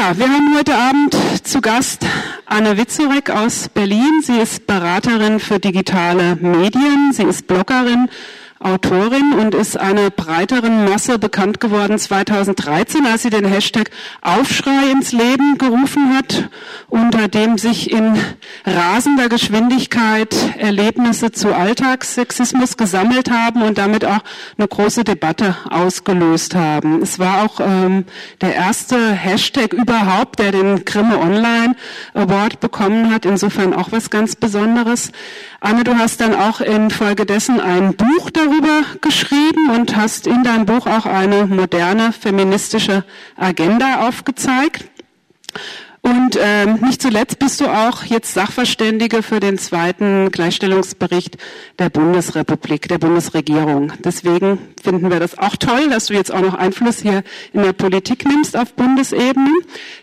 Ja, wir haben heute Abend zu Gast Anne Witzorek aus Berlin. Sie ist Beraterin für digitale Medien. Sie ist Bloggerin Autorin und ist einer breiteren Masse bekannt geworden 2013, als sie den Hashtag Aufschrei ins Leben gerufen hat, unter dem sich in rasender Geschwindigkeit Erlebnisse zu Alltagssexismus gesammelt haben und damit auch eine große Debatte ausgelöst haben. Es war auch ähm, der erste Hashtag überhaupt, der den Grimme Online Award bekommen hat. Insofern auch was ganz Besonderes. Anne, du hast dann auch infolgedessen ein Buch darüber geschrieben und hast in deinem Buch auch eine moderne feministische Agenda aufgezeigt. Und ähm, nicht zuletzt bist du auch jetzt Sachverständige für den zweiten Gleichstellungsbericht der Bundesrepublik, der Bundesregierung. Deswegen finden wir das auch toll, dass du jetzt auch noch Einfluss hier in der Politik nimmst auf Bundesebene.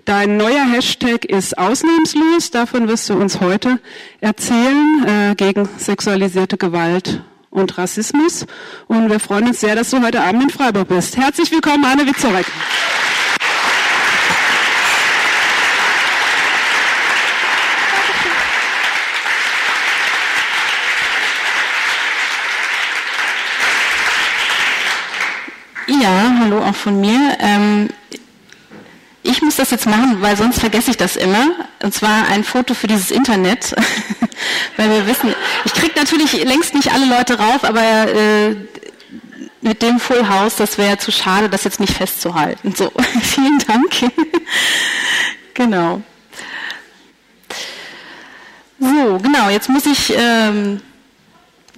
Dein neuer Hashtag ist ausnahmslos. Davon wirst du uns heute erzählen äh, gegen sexualisierte Gewalt und Rassismus. Und wir freuen uns sehr, dass du heute Abend in Freiburg bist. Herzlich willkommen, Anne Witzorek. Ja, hallo auch von mir. Ähm, ich muss das jetzt machen, weil sonst vergesse ich das immer. Und zwar ein Foto für dieses Internet, weil wir wissen, ich kriege natürlich längst nicht alle Leute rauf, aber äh, mit dem Full House, das wäre zu schade, das jetzt nicht festzuhalten. So, vielen Dank. genau. So, genau, jetzt muss ich ähm,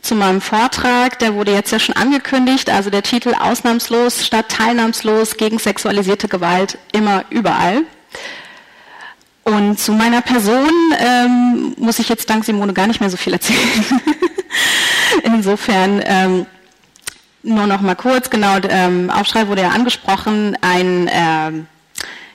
zu meinem Vortrag, der wurde jetzt ja schon angekündigt, also der Titel Ausnahmslos statt teilnahmslos gegen sexualisierte Gewalt immer überall. Und zu meiner Person ähm, muss ich jetzt dank Simone gar nicht mehr so viel erzählen. Insofern ähm, nur noch mal kurz, genau, ähm, Aufschrei wurde ja angesprochen, ein äh,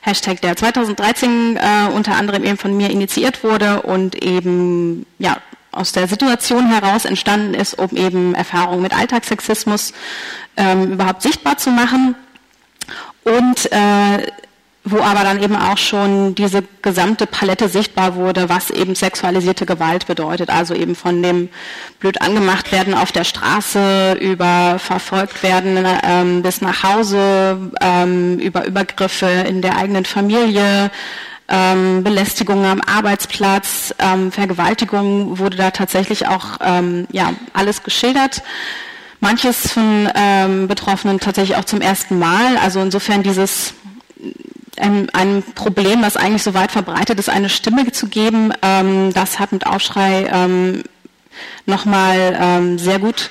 Hashtag, der 2013 äh, unter anderem eben von mir initiiert wurde und eben ja aus der Situation heraus entstanden ist, um eben Erfahrungen mit Alltagssexismus ähm, überhaupt sichtbar zu machen. Und äh, wo aber dann eben auch schon diese gesamte Palette sichtbar wurde, was eben sexualisierte Gewalt bedeutet. Also eben von dem blöd angemacht werden auf der Straße, über verfolgt werden ähm, bis nach Hause, ähm, über Übergriffe in der eigenen Familie, ähm, Belästigung am Arbeitsplatz, ähm, Vergewaltigung wurde da tatsächlich auch ähm, ja, alles geschildert. Manches von ähm, Betroffenen tatsächlich auch zum ersten Mal. Also insofern dieses ein, ein Problem, das eigentlich so weit verbreitet ist, eine Stimme zu geben, ähm, das hat mit Aufschrei ähm, nochmal ähm, sehr gut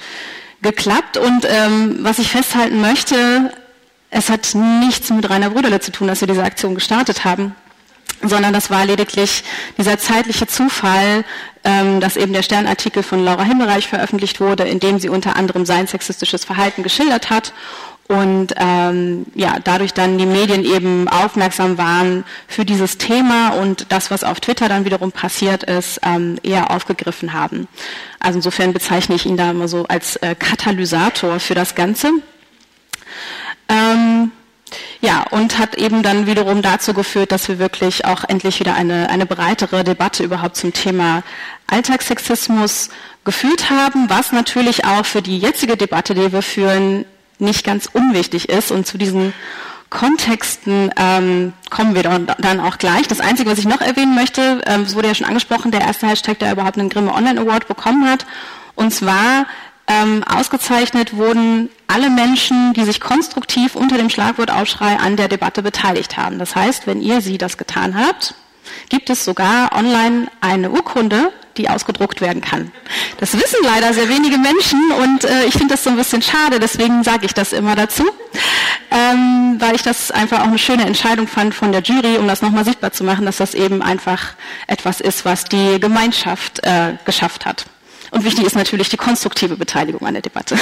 geklappt. Und ähm, was ich festhalten möchte, es hat nichts mit Rainer Brüderle zu tun, dass wir diese Aktion gestartet haben sondern das war lediglich dieser zeitliche Zufall, ähm, dass eben der Sternartikel von Laura Himmelreich veröffentlicht wurde, in dem sie unter anderem sein sexistisches Verhalten geschildert hat und ähm, ja dadurch dann die Medien eben aufmerksam waren für dieses Thema und das, was auf Twitter dann wiederum passiert ist, ähm, eher aufgegriffen haben. Also insofern bezeichne ich ihn da immer so als äh, Katalysator für das Ganze. Ähm, ja, und hat eben dann wiederum dazu geführt, dass wir wirklich auch endlich wieder eine, eine breitere Debatte überhaupt zum Thema Alltagssexismus geführt haben, was natürlich auch für die jetzige Debatte, die wir führen, nicht ganz unwichtig ist. Und zu diesen Kontexten ähm, kommen wir dann auch gleich. Das Einzige, was ich noch erwähnen möchte, ähm, es wurde ja schon angesprochen, der erste Hashtag, der überhaupt einen Grimme Online Award bekommen hat. Und zwar ähm, ausgezeichnet wurden alle Menschen, die sich konstruktiv unter dem Schlagwort Aufschrei an der Debatte beteiligt haben. Das heißt, wenn ihr sie das getan habt, gibt es sogar online eine Urkunde, die ausgedruckt werden kann. Das wissen leider sehr wenige Menschen und äh, ich finde das so ein bisschen schade, deswegen sage ich das immer dazu, ähm, weil ich das einfach auch eine schöne Entscheidung fand von der Jury, um das nochmal sichtbar zu machen, dass das eben einfach etwas ist, was die Gemeinschaft äh, geschafft hat. Und wichtig ist natürlich die konstruktive Beteiligung an der Debatte.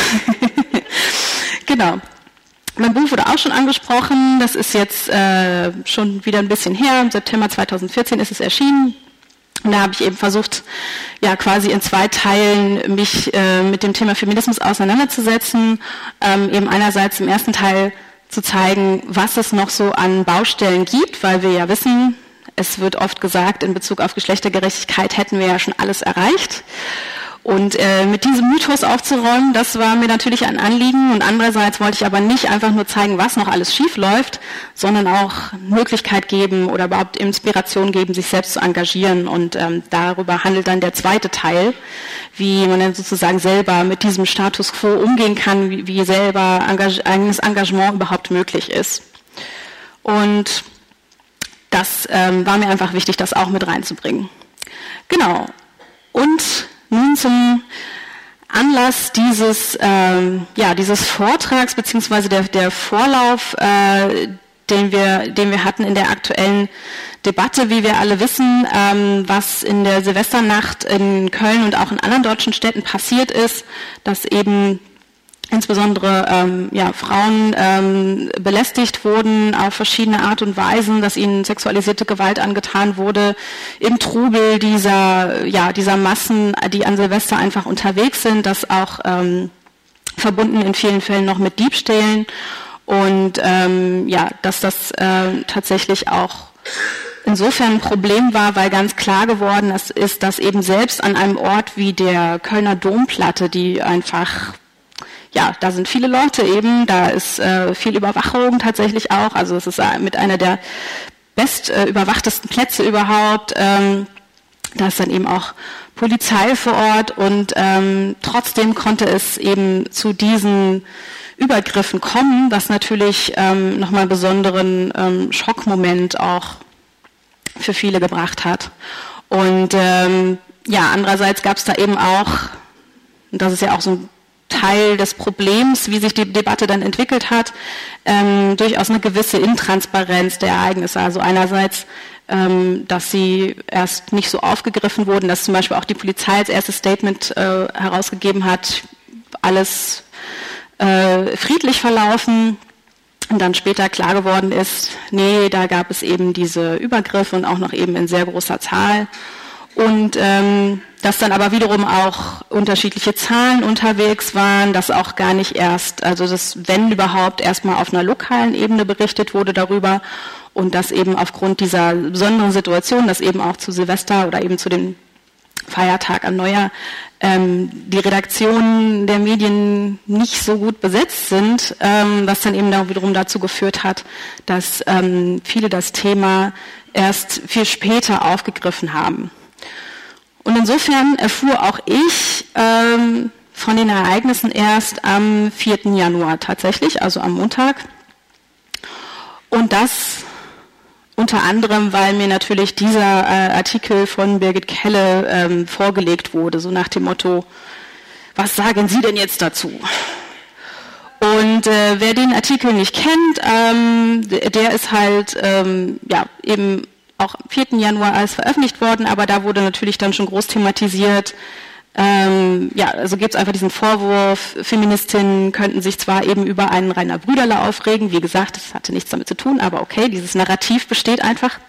genau. Mein Buch wurde auch schon angesprochen. Das ist jetzt äh, schon wieder ein bisschen her. Im September 2014 ist es erschienen. Und da habe ich eben versucht, ja quasi in zwei Teilen mich äh, mit dem Thema Feminismus auseinanderzusetzen. Ähm, eben einerseits im ersten Teil zu zeigen, was es noch so an Baustellen gibt, weil wir ja wissen, es wird oft gesagt, in Bezug auf Geschlechtergerechtigkeit hätten wir ja schon alles erreicht. Und äh, mit diesem Mythos aufzuräumen, das war mir natürlich ein Anliegen. Und andererseits wollte ich aber nicht einfach nur zeigen, was noch alles schief läuft, sondern auch Möglichkeit geben oder überhaupt Inspiration geben, sich selbst zu engagieren. Und ähm, darüber handelt dann der zweite Teil, wie man dann sozusagen selber mit diesem Status quo umgehen kann, wie, wie selber Engage eigenes Engagement überhaupt möglich ist. Und das ähm, war mir einfach wichtig, das auch mit reinzubringen. Genau. Und nun zum Anlass dieses, ähm, ja, dieses Vortrags beziehungsweise der, der Vorlauf, äh, den, wir, den wir hatten in der aktuellen Debatte, wie wir alle wissen, ähm, was in der Silvesternacht in Köln und auch in anderen deutschen Städten passiert ist, dass eben insbesondere ähm, ja, Frauen ähm, belästigt wurden auf verschiedene Art und Weisen, dass ihnen sexualisierte Gewalt angetan wurde, im Trubel dieser, ja, dieser Massen, die an Silvester einfach unterwegs sind, das auch ähm, verbunden in vielen Fällen noch mit Diebstählen. Und ähm, ja, dass das äh, tatsächlich auch insofern ein Problem war, weil ganz klar geworden ist, dass eben selbst an einem Ort wie der Kölner Domplatte, die einfach ja, da sind viele Leute eben, da ist äh, viel Überwachung tatsächlich auch, also es ist äh, mit einer der best äh, überwachtesten Plätze überhaupt. Ähm, da ist dann eben auch Polizei vor Ort und ähm, trotzdem konnte es eben zu diesen Übergriffen kommen, was natürlich ähm, nochmal einen besonderen ähm, Schockmoment auch für viele gebracht hat. Und ähm, ja, andererseits gab es da eben auch, und das ist ja auch so ein Teil des Problems, wie sich die Debatte dann entwickelt hat, ähm, durchaus eine gewisse Intransparenz der Ereignisse. Also einerseits, ähm, dass sie erst nicht so aufgegriffen wurden, dass zum Beispiel auch die Polizei als erstes Statement äh, herausgegeben hat, alles äh, friedlich verlaufen. Und dann später klar geworden ist, nee, da gab es eben diese Übergriffe und auch noch eben in sehr großer Zahl. Und ähm, dass dann aber wiederum auch unterschiedliche Zahlen unterwegs waren, dass auch gar nicht erst, also dass wenn überhaupt erstmal auf einer lokalen Ebene berichtet wurde darüber und dass eben aufgrund dieser besonderen Situation, dass eben auch zu Silvester oder eben zu dem Feiertag am Neujahr ähm, die Redaktionen der Medien nicht so gut besetzt sind, ähm, was dann eben da wiederum dazu geführt hat, dass ähm, viele das Thema erst viel später aufgegriffen haben. Und insofern erfuhr auch ich ähm, von den Ereignissen erst am 4. Januar tatsächlich, also am Montag. Und das unter anderem, weil mir natürlich dieser äh, Artikel von Birgit Kelle ähm, vorgelegt wurde, so nach dem Motto, was sagen Sie denn jetzt dazu? Und äh, wer den Artikel nicht kennt, ähm, der ist halt ähm, ja eben auch am 4. Januar alles veröffentlicht worden, aber da wurde natürlich dann schon groß thematisiert, ähm, ja, also gibt es einfach diesen Vorwurf, Feministinnen könnten sich zwar eben über einen Rainer Brüderle aufregen, wie gesagt, das hatte nichts damit zu tun, aber okay, dieses Narrativ besteht einfach.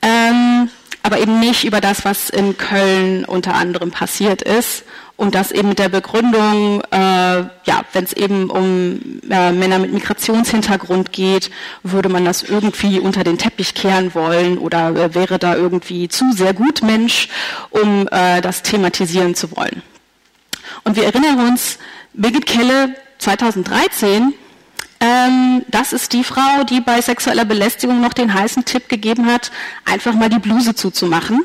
Ähm, aber eben nicht über das, was in Köln unter anderem passiert ist. Und das eben mit der Begründung, äh, ja, wenn es eben um äh, Männer mit Migrationshintergrund geht, würde man das irgendwie unter den Teppich kehren wollen oder äh, wäre da irgendwie zu sehr gut Mensch, um äh, das thematisieren zu wollen. Und wir erinnern uns, Birgit Kelle 2013 ähm, das ist die Frau, die bei sexueller Belästigung noch den heißen Tipp gegeben hat, einfach mal die Bluse zuzumachen,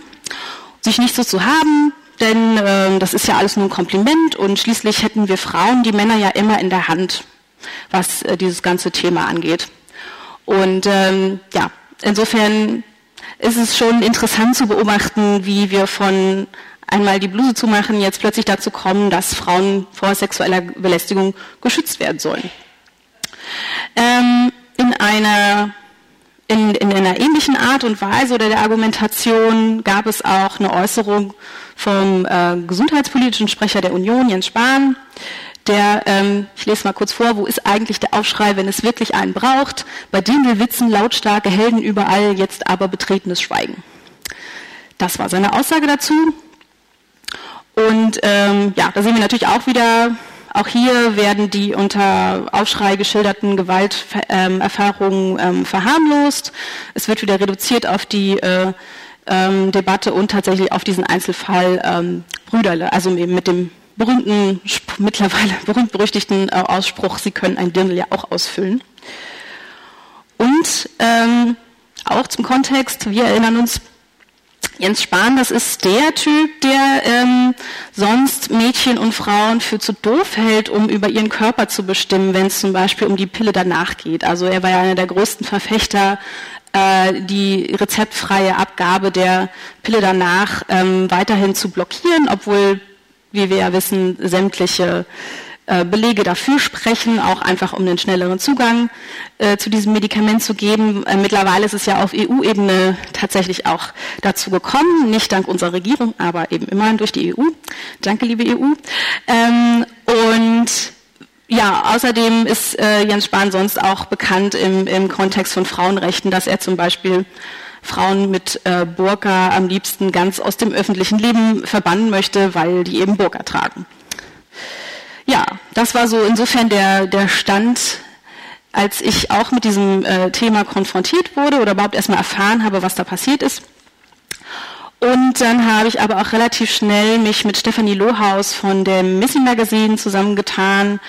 sich nicht so zu haben, denn äh, das ist ja alles nur ein Kompliment und schließlich hätten wir Frauen die Männer ja immer in der Hand, was äh, dieses ganze Thema angeht. Und ähm, ja, insofern ist es schon interessant zu beobachten, wie wir von einmal die Bluse zu machen, jetzt plötzlich dazu kommen, dass Frauen vor sexueller Belästigung geschützt werden sollen. Ähm, in einer in, in einer ähnlichen Art und Weise oder der Argumentation gab es auch eine Äußerung vom äh, gesundheitspolitischen Sprecher der Union, Jens Spahn, der, ähm, ich lese mal kurz vor, wo ist eigentlich der Aufschrei, wenn es wirklich einen braucht? Bei Dingelwitzen lautstarke Helden überall, jetzt aber betretenes Schweigen. Das war seine Aussage dazu. Und ähm, ja, da sehen wir natürlich auch wieder Auch hier werden die unter Aufschrei geschilderten Gewalterfahrungen ähm, verharmlost. Es wird wieder reduziert auf die äh, ähm, Debatte und tatsächlich auf diesen Einzelfall ähm, Brüderle, also eben mit dem berühmten, mittlerweile berühmt-berüchtigten äh, Ausspruch, Sie können ein Dirndl ja auch ausfüllen. Und ähm, auch zum Kontext, wir erinnern uns, Jens Spahn, das ist der Typ, der ähm, sonst Mädchen und Frauen für zu doof hält, um über ihren Körper zu bestimmen, wenn es zum Beispiel um die Pille danach geht. Also er war ja einer der größten Verfechter, äh, die rezeptfreie Abgabe der Pille danach ähm, weiterhin zu blockieren, obwohl, wie wir ja wissen, sämtliche Belege dafür sprechen, auch einfach um den schnelleren Zugang äh, zu diesem Medikament zu geben. Äh, mittlerweile ist es ja auf EU-Ebene tatsächlich auch dazu gekommen, nicht dank unserer Regierung, aber eben immerhin durch die EU. Danke, liebe EU. Ähm, und ja, außerdem ist äh, Jens Spahn sonst auch bekannt im, im Kontext von Frauenrechten, dass er zum Beispiel Frauen mit äh, Burka am liebsten ganz aus dem öffentlichen Leben verbannen möchte, weil die eben Burka tragen ja, das war so insofern der, der Stand, als ich auch mit diesem äh, Thema konfrontiert wurde oder überhaupt erstmal erfahren habe, was da passiert ist. Und dann habe ich aber auch relativ schnell mich mit Stefanie Lohaus von dem Missing Magazine zusammengetan,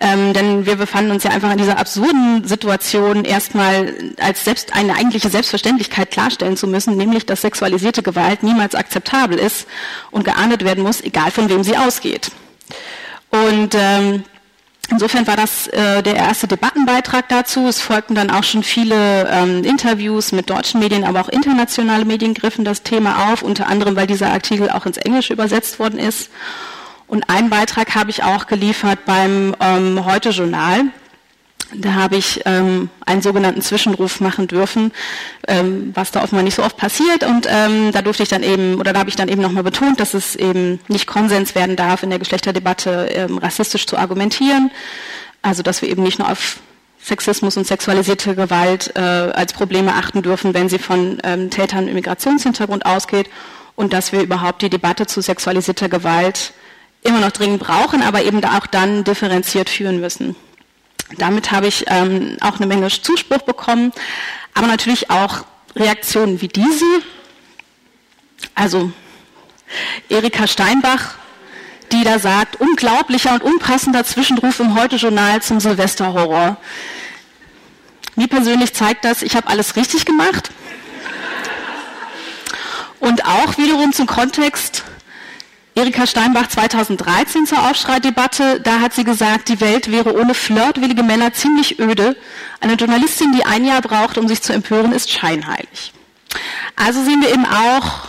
ähm, denn wir befanden uns ja einfach in dieser absurden Situation, erstmal als selbst eine eigentliche Selbstverständlichkeit klarstellen zu müssen, nämlich dass sexualisierte Gewalt niemals akzeptabel ist und geahndet werden muss, egal von wem sie ausgeht. Und ähm, insofern war das äh, der erste Debattenbeitrag dazu. Es folgten dann auch schon viele ähm, Interviews mit deutschen Medien, aber auch internationale Medien griffen das Thema auf, unter anderem, weil dieser Artikel auch ins Englische übersetzt worden ist. Und einen Beitrag habe ich auch geliefert beim ähm, Heute-Journal. Da habe ich ähm, einen sogenannten Zwischenruf machen dürfen, ähm, was da offenbar nicht so oft passiert. Und ähm, da durfte ich dann eben, oder da habe ich dann eben nochmal betont, dass es eben nicht Konsens werden darf, in der Geschlechterdebatte ähm, rassistisch zu argumentieren. Also dass wir eben nicht nur auf Sexismus und sexualisierte Gewalt äh, als Probleme achten dürfen, wenn sie von ähm, Tätern mit Migrationshintergrund ausgeht und dass wir überhaupt die Debatte zu sexualisierter Gewalt immer noch dringend brauchen, aber eben auch dann differenziert führen müssen. Damit habe ich ähm, auch eine Menge Zuspruch bekommen, aber natürlich auch Reaktionen wie diese. Also Erika Steinbach, die da sagt, unglaublicher und unpassender Zwischenruf im Heute-Journal zum Silvesterhorror. Mir persönlich zeigt das, ich habe alles richtig gemacht. Und auch wiederum zum Kontext, Erika Steinbach 2013 zur Aufschreidebatte, da hat sie gesagt, die Welt wäre ohne flirtwillige Männer ziemlich öde. Eine Journalistin, die ein Jahr braucht, um sich zu empören, ist scheinheilig. Also sehen wir eben auch,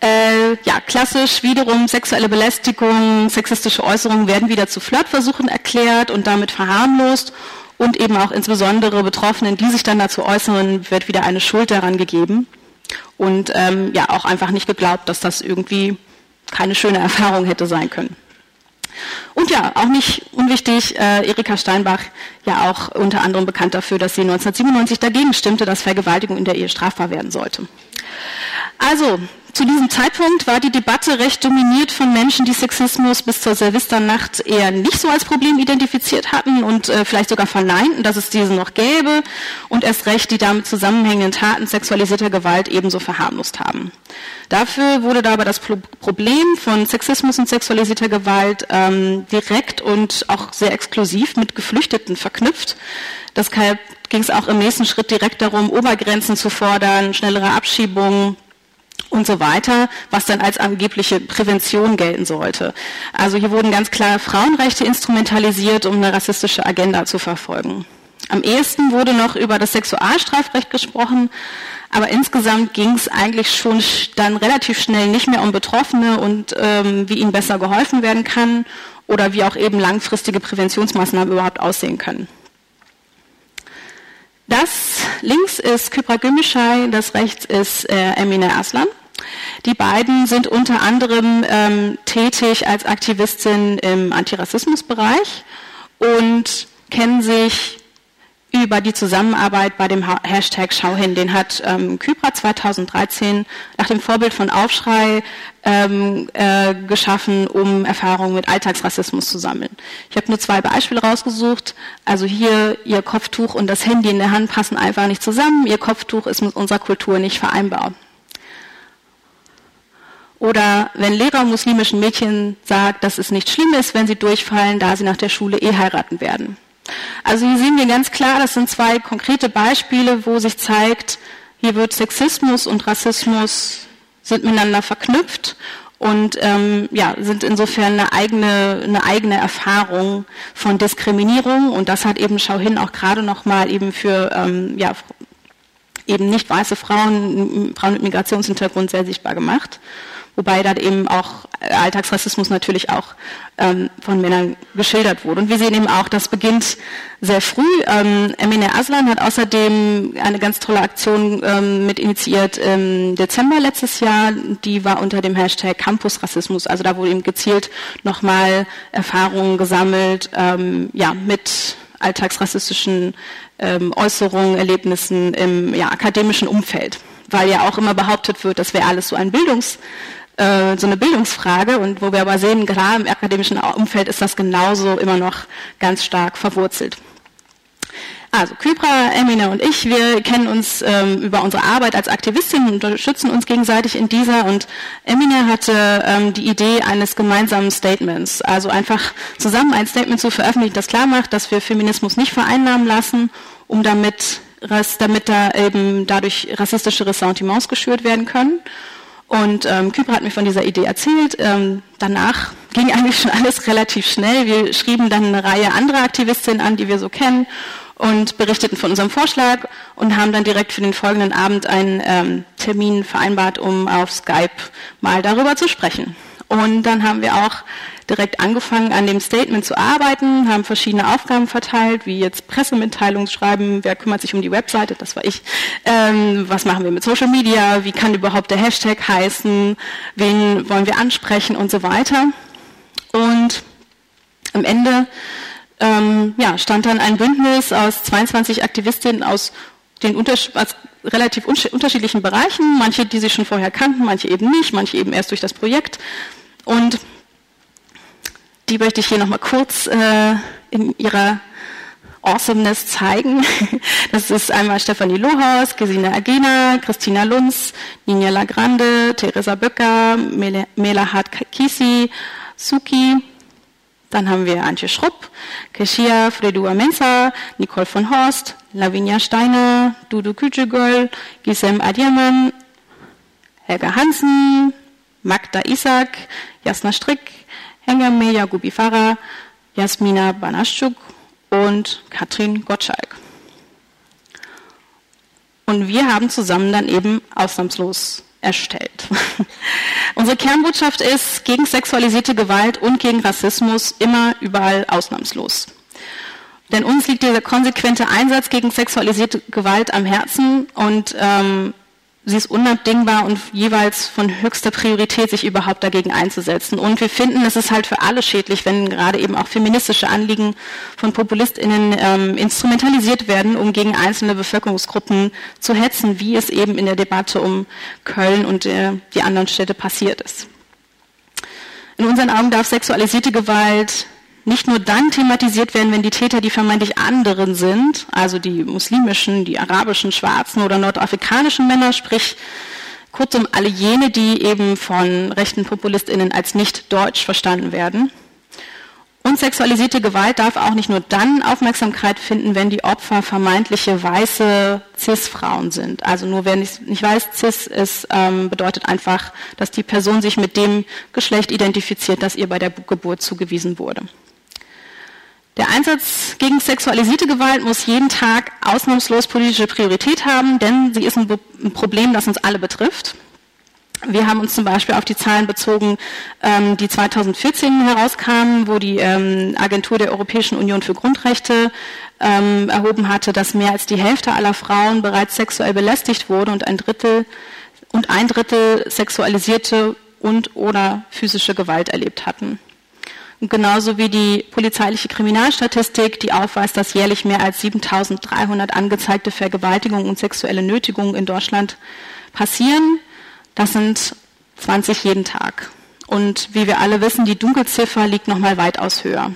äh, ja, klassisch wiederum sexuelle Belästigung, sexistische Äußerungen werden wieder zu Flirtversuchen erklärt und damit verharmlost und eben auch insbesondere Betroffenen, die sich dann dazu äußern, wird wieder eine Schuld daran gegeben und ähm, ja auch einfach nicht geglaubt, dass das irgendwie keine schöne Erfahrung hätte sein können. Und ja, auch nicht unwichtig, äh, Erika Steinbach, ja auch unter anderem bekannt dafür, dass sie 1997 dagegen stimmte, dass Vergewaltigung in der Ehe strafbar werden sollte. Also, zu diesem Zeitpunkt war die Debatte recht dominiert von Menschen, die Sexismus bis zur Silvesternacht eher nicht so als Problem identifiziert hatten und äh, vielleicht sogar verneinten, dass es diesen noch gäbe und erst recht die damit zusammenhängenden Taten sexualisierter Gewalt ebenso verharmlost haben. Dafür wurde dabei das Problem von Sexismus und sexualisierter Gewalt ähm, direkt und auch sehr exklusiv mit Geflüchteten verknüpft. Deshalb ging es auch im nächsten Schritt direkt darum, Obergrenzen zu fordern, schnellere Abschiebungen, und so weiter, was dann als angebliche Prävention gelten sollte. Also hier wurden ganz klar Frauenrechte instrumentalisiert, um eine rassistische Agenda zu verfolgen. Am ehesten wurde noch über das Sexualstrafrecht gesprochen, aber insgesamt ging es eigentlich schon dann relativ schnell nicht mehr um Betroffene und ähm, wie ihnen besser geholfen werden kann oder wie auch eben langfristige Präventionsmaßnahmen überhaupt aussehen können. Das links ist Kypra Gümüşay, das rechts ist äh, Emine Aslan. Die beiden sind unter anderem ähm, tätig als Aktivistin im Antirassismusbereich und kennen sich über die Zusammenarbeit bei dem Hashtag Schau hin. Den hat ähm, Kypra 2013 nach dem Vorbild von Aufschrei ähm, äh, geschaffen, um Erfahrungen mit Alltagsrassismus zu sammeln. Ich habe nur zwei Beispiele rausgesucht. Also hier Ihr Kopftuch und das Handy in der Hand passen einfach nicht zusammen. Ihr Kopftuch ist mit unserer Kultur nicht vereinbar. Oder wenn Lehrer muslimischen Mädchen sagt, dass es nicht schlimm ist, wenn sie durchfallen, da sie nach der Schule eh heiraten werden. Also hier sehen wir ganz klar, das sind zwei konkrete Beispiele, wo sich zeigt, hier wird Sexismus und Rassismus sind miteinander verknüpft und ähm, ja, sind insofern eine eigene, eine eigene Erfahrung von Diskriminierung und das hat eben Schau hin auch gerade nochmal eben für ähm, ja, eben nicht weiße Frauen, Frauen mit Migrationshintergrund sehr sichtbar gemacht wobei dann eben auch Alltagsrassismus natürlich auch ähm, von Männern geschildert wurde. Und wir sehen eben auch, das beginnt sehr früh. Ähm, Emine Aslan hat außerdem eine ganz tolle Aktion ähm, mit initiiert im Dezember letztes Jahr. Die war unter dem Hashtag Campusrassismus. Also da wurde eben gezielt nochmal Erfahrungen gesammelt, ähm, ja, mit alltagsrassistischen ähm, Äußerungen, Erlebnissen im ja, akademischen Umfeld weil ja auch immer behauptet wird, das wäre alles so ein Bildungs, äh, so eine Bildungsfrage und wo wir aber sehen, klar im akademischen Umfeld ist das genauso immer noch ganz stark verwurzelt. Also Kypra, Emine und ich, wir kennen uns ähm, über unsere Arbeit als Aktivistin und unterstützen uns gegenseitig in dieser. Und Emine hatte ähm, die Idee eines gemeinsamen Statements, also einfach zusammen ein Statement zu veröffentlichen, das klar macht, dass wir Feminismus nicht vereinnahmen lassen, um damit, damit da eben dadurch rassistische Ressentiments geschürt werden können. Und ähm, Kypra hat mir von dieser Idee erzählt. Ähm, danach ging eigentlich schon alles relativ schnell. Wir schrieben dann eine Reihe anderer Aktivistinnen an, die wir so kennen und berichteten von unserem Vorschlag und haben dann direkt für den folgenden Abend einen ähm, Termin vereinbart, um auf Skype mal darüber zu sprechen. Und dann haben wir auch direkt angefangen, an dem Statement zu arbeiten, haben verschiedene Aufgaben verteilt, wie jetzt Pressemitteilungen schreiben, wer kümmert sich um die Webseite, das war ich, ähm, was machen wir mit Social Media, wie kann überhaupt der Hashtag heißen, wen wollen wir ansprechen und so weiter. Und am Ende ähm, ja, stand dann ein Bündnis aus 22 Aktivistinnen aus den aus relativ unterschiedlichen Bereichen, manche, die sich schon vorher kannten, manche eben nicht, manche eben erst durch das Projekt. Und die möchte ich hier nochmal kurz äh, in ihrer Awesomeness zeigen. Das ist einmal Stefanie Lohaus, Gesine Agena, Christina Lunz, Ninja Lagrande, Teresa Böcker, Melahat Kisi, Suki. Dann haben wir Antje Schrupp, Keshia Fredua Mensa, Nicole von Horst, Lavinia Steiner, Dudu Kücegöl, Gisem Adiaman, Helga Hansen, Magda Isak, Jasna Strick, Hengame Jagubi Farah, Jasmina Banaschuk und Katrin Gottschalk. Und wir haben zusammen dann eben ausnahmslos erstellt. Unsere Kernbotschaft ist gegen sexualisierte Gewalt und gegen Rassismus immer überall ausnahmslos. Denn uns liegt dieser konsequente Einsatz gegen sexualisierte Gewalt am Herzen und ähm, sie ist unabdingbar und jeweils von höchster Priorität, sich überhaupt dagegen einzusetzen. Und wir finden, es ist halt für alle schädlich, wenn gerade eben auch feministische Anliegen von PopulistInnen ähm, instrumentalisiert werden, um gegen einzelne Bevölkerungsgruppen zu hetzen, wie es eben in der Debatte um Köln und äh, die anderen Städte passiert ist. In unseren Augen darf sexualisierte Gewalt nicht nur dann thematisiert werden, wenn die Täter die vermeintlich anderen sind, also die muslimischen, die arabischen, schwarzen oder nordafrikanischen Männer, sprich kurzum alle jene, die eben von rechten Populistinnen als nicht deutsch verstanden werden. Und sexualisierte Gewalt darf auch nicht nur dann Aufmerksamkeit finden, wenn die Opfer vermeintliche weiße Cis-Frauen sind. Also nur wer nicht, nicht weiß, Cis ist, ähm, bedeutet einfach, dass die Person sich mit dem Geschlecht identifiziert, das ihr bei der Geburt zugewiesen wurde. Der Einsatz gegen sexualisierte Gewalt muss jeden Tag ausnahmslos politische Priorität haben, denn sie ist ein, Problem, das uns alle betrifft. Wir haben uns zum Beispiel auf die Zahlen bezogen, ähm, die 2014 herauskamen, wo die ähm, Agentur der Europäischen Union für Grundrechte ähm, erhoben hatte, dass mehr als die Hälfte aller Frauen bereits sexuell belästigt wurde und ein Drittel und ein Drittel sexualisierte und oder physische Gewalt erlebt hatten. Genauso wie die polizeiliche Kriminalstatistik, die aufweist, dass jährlich mehr als 7300 angezeigte Vergewaltigungen und sexuelle Nötigungen in Deutschland passieren. Das sind 20 jeden Tag. Und wie wir alle wissen, die Dunkelziffer liegt nochmal weitaus höher.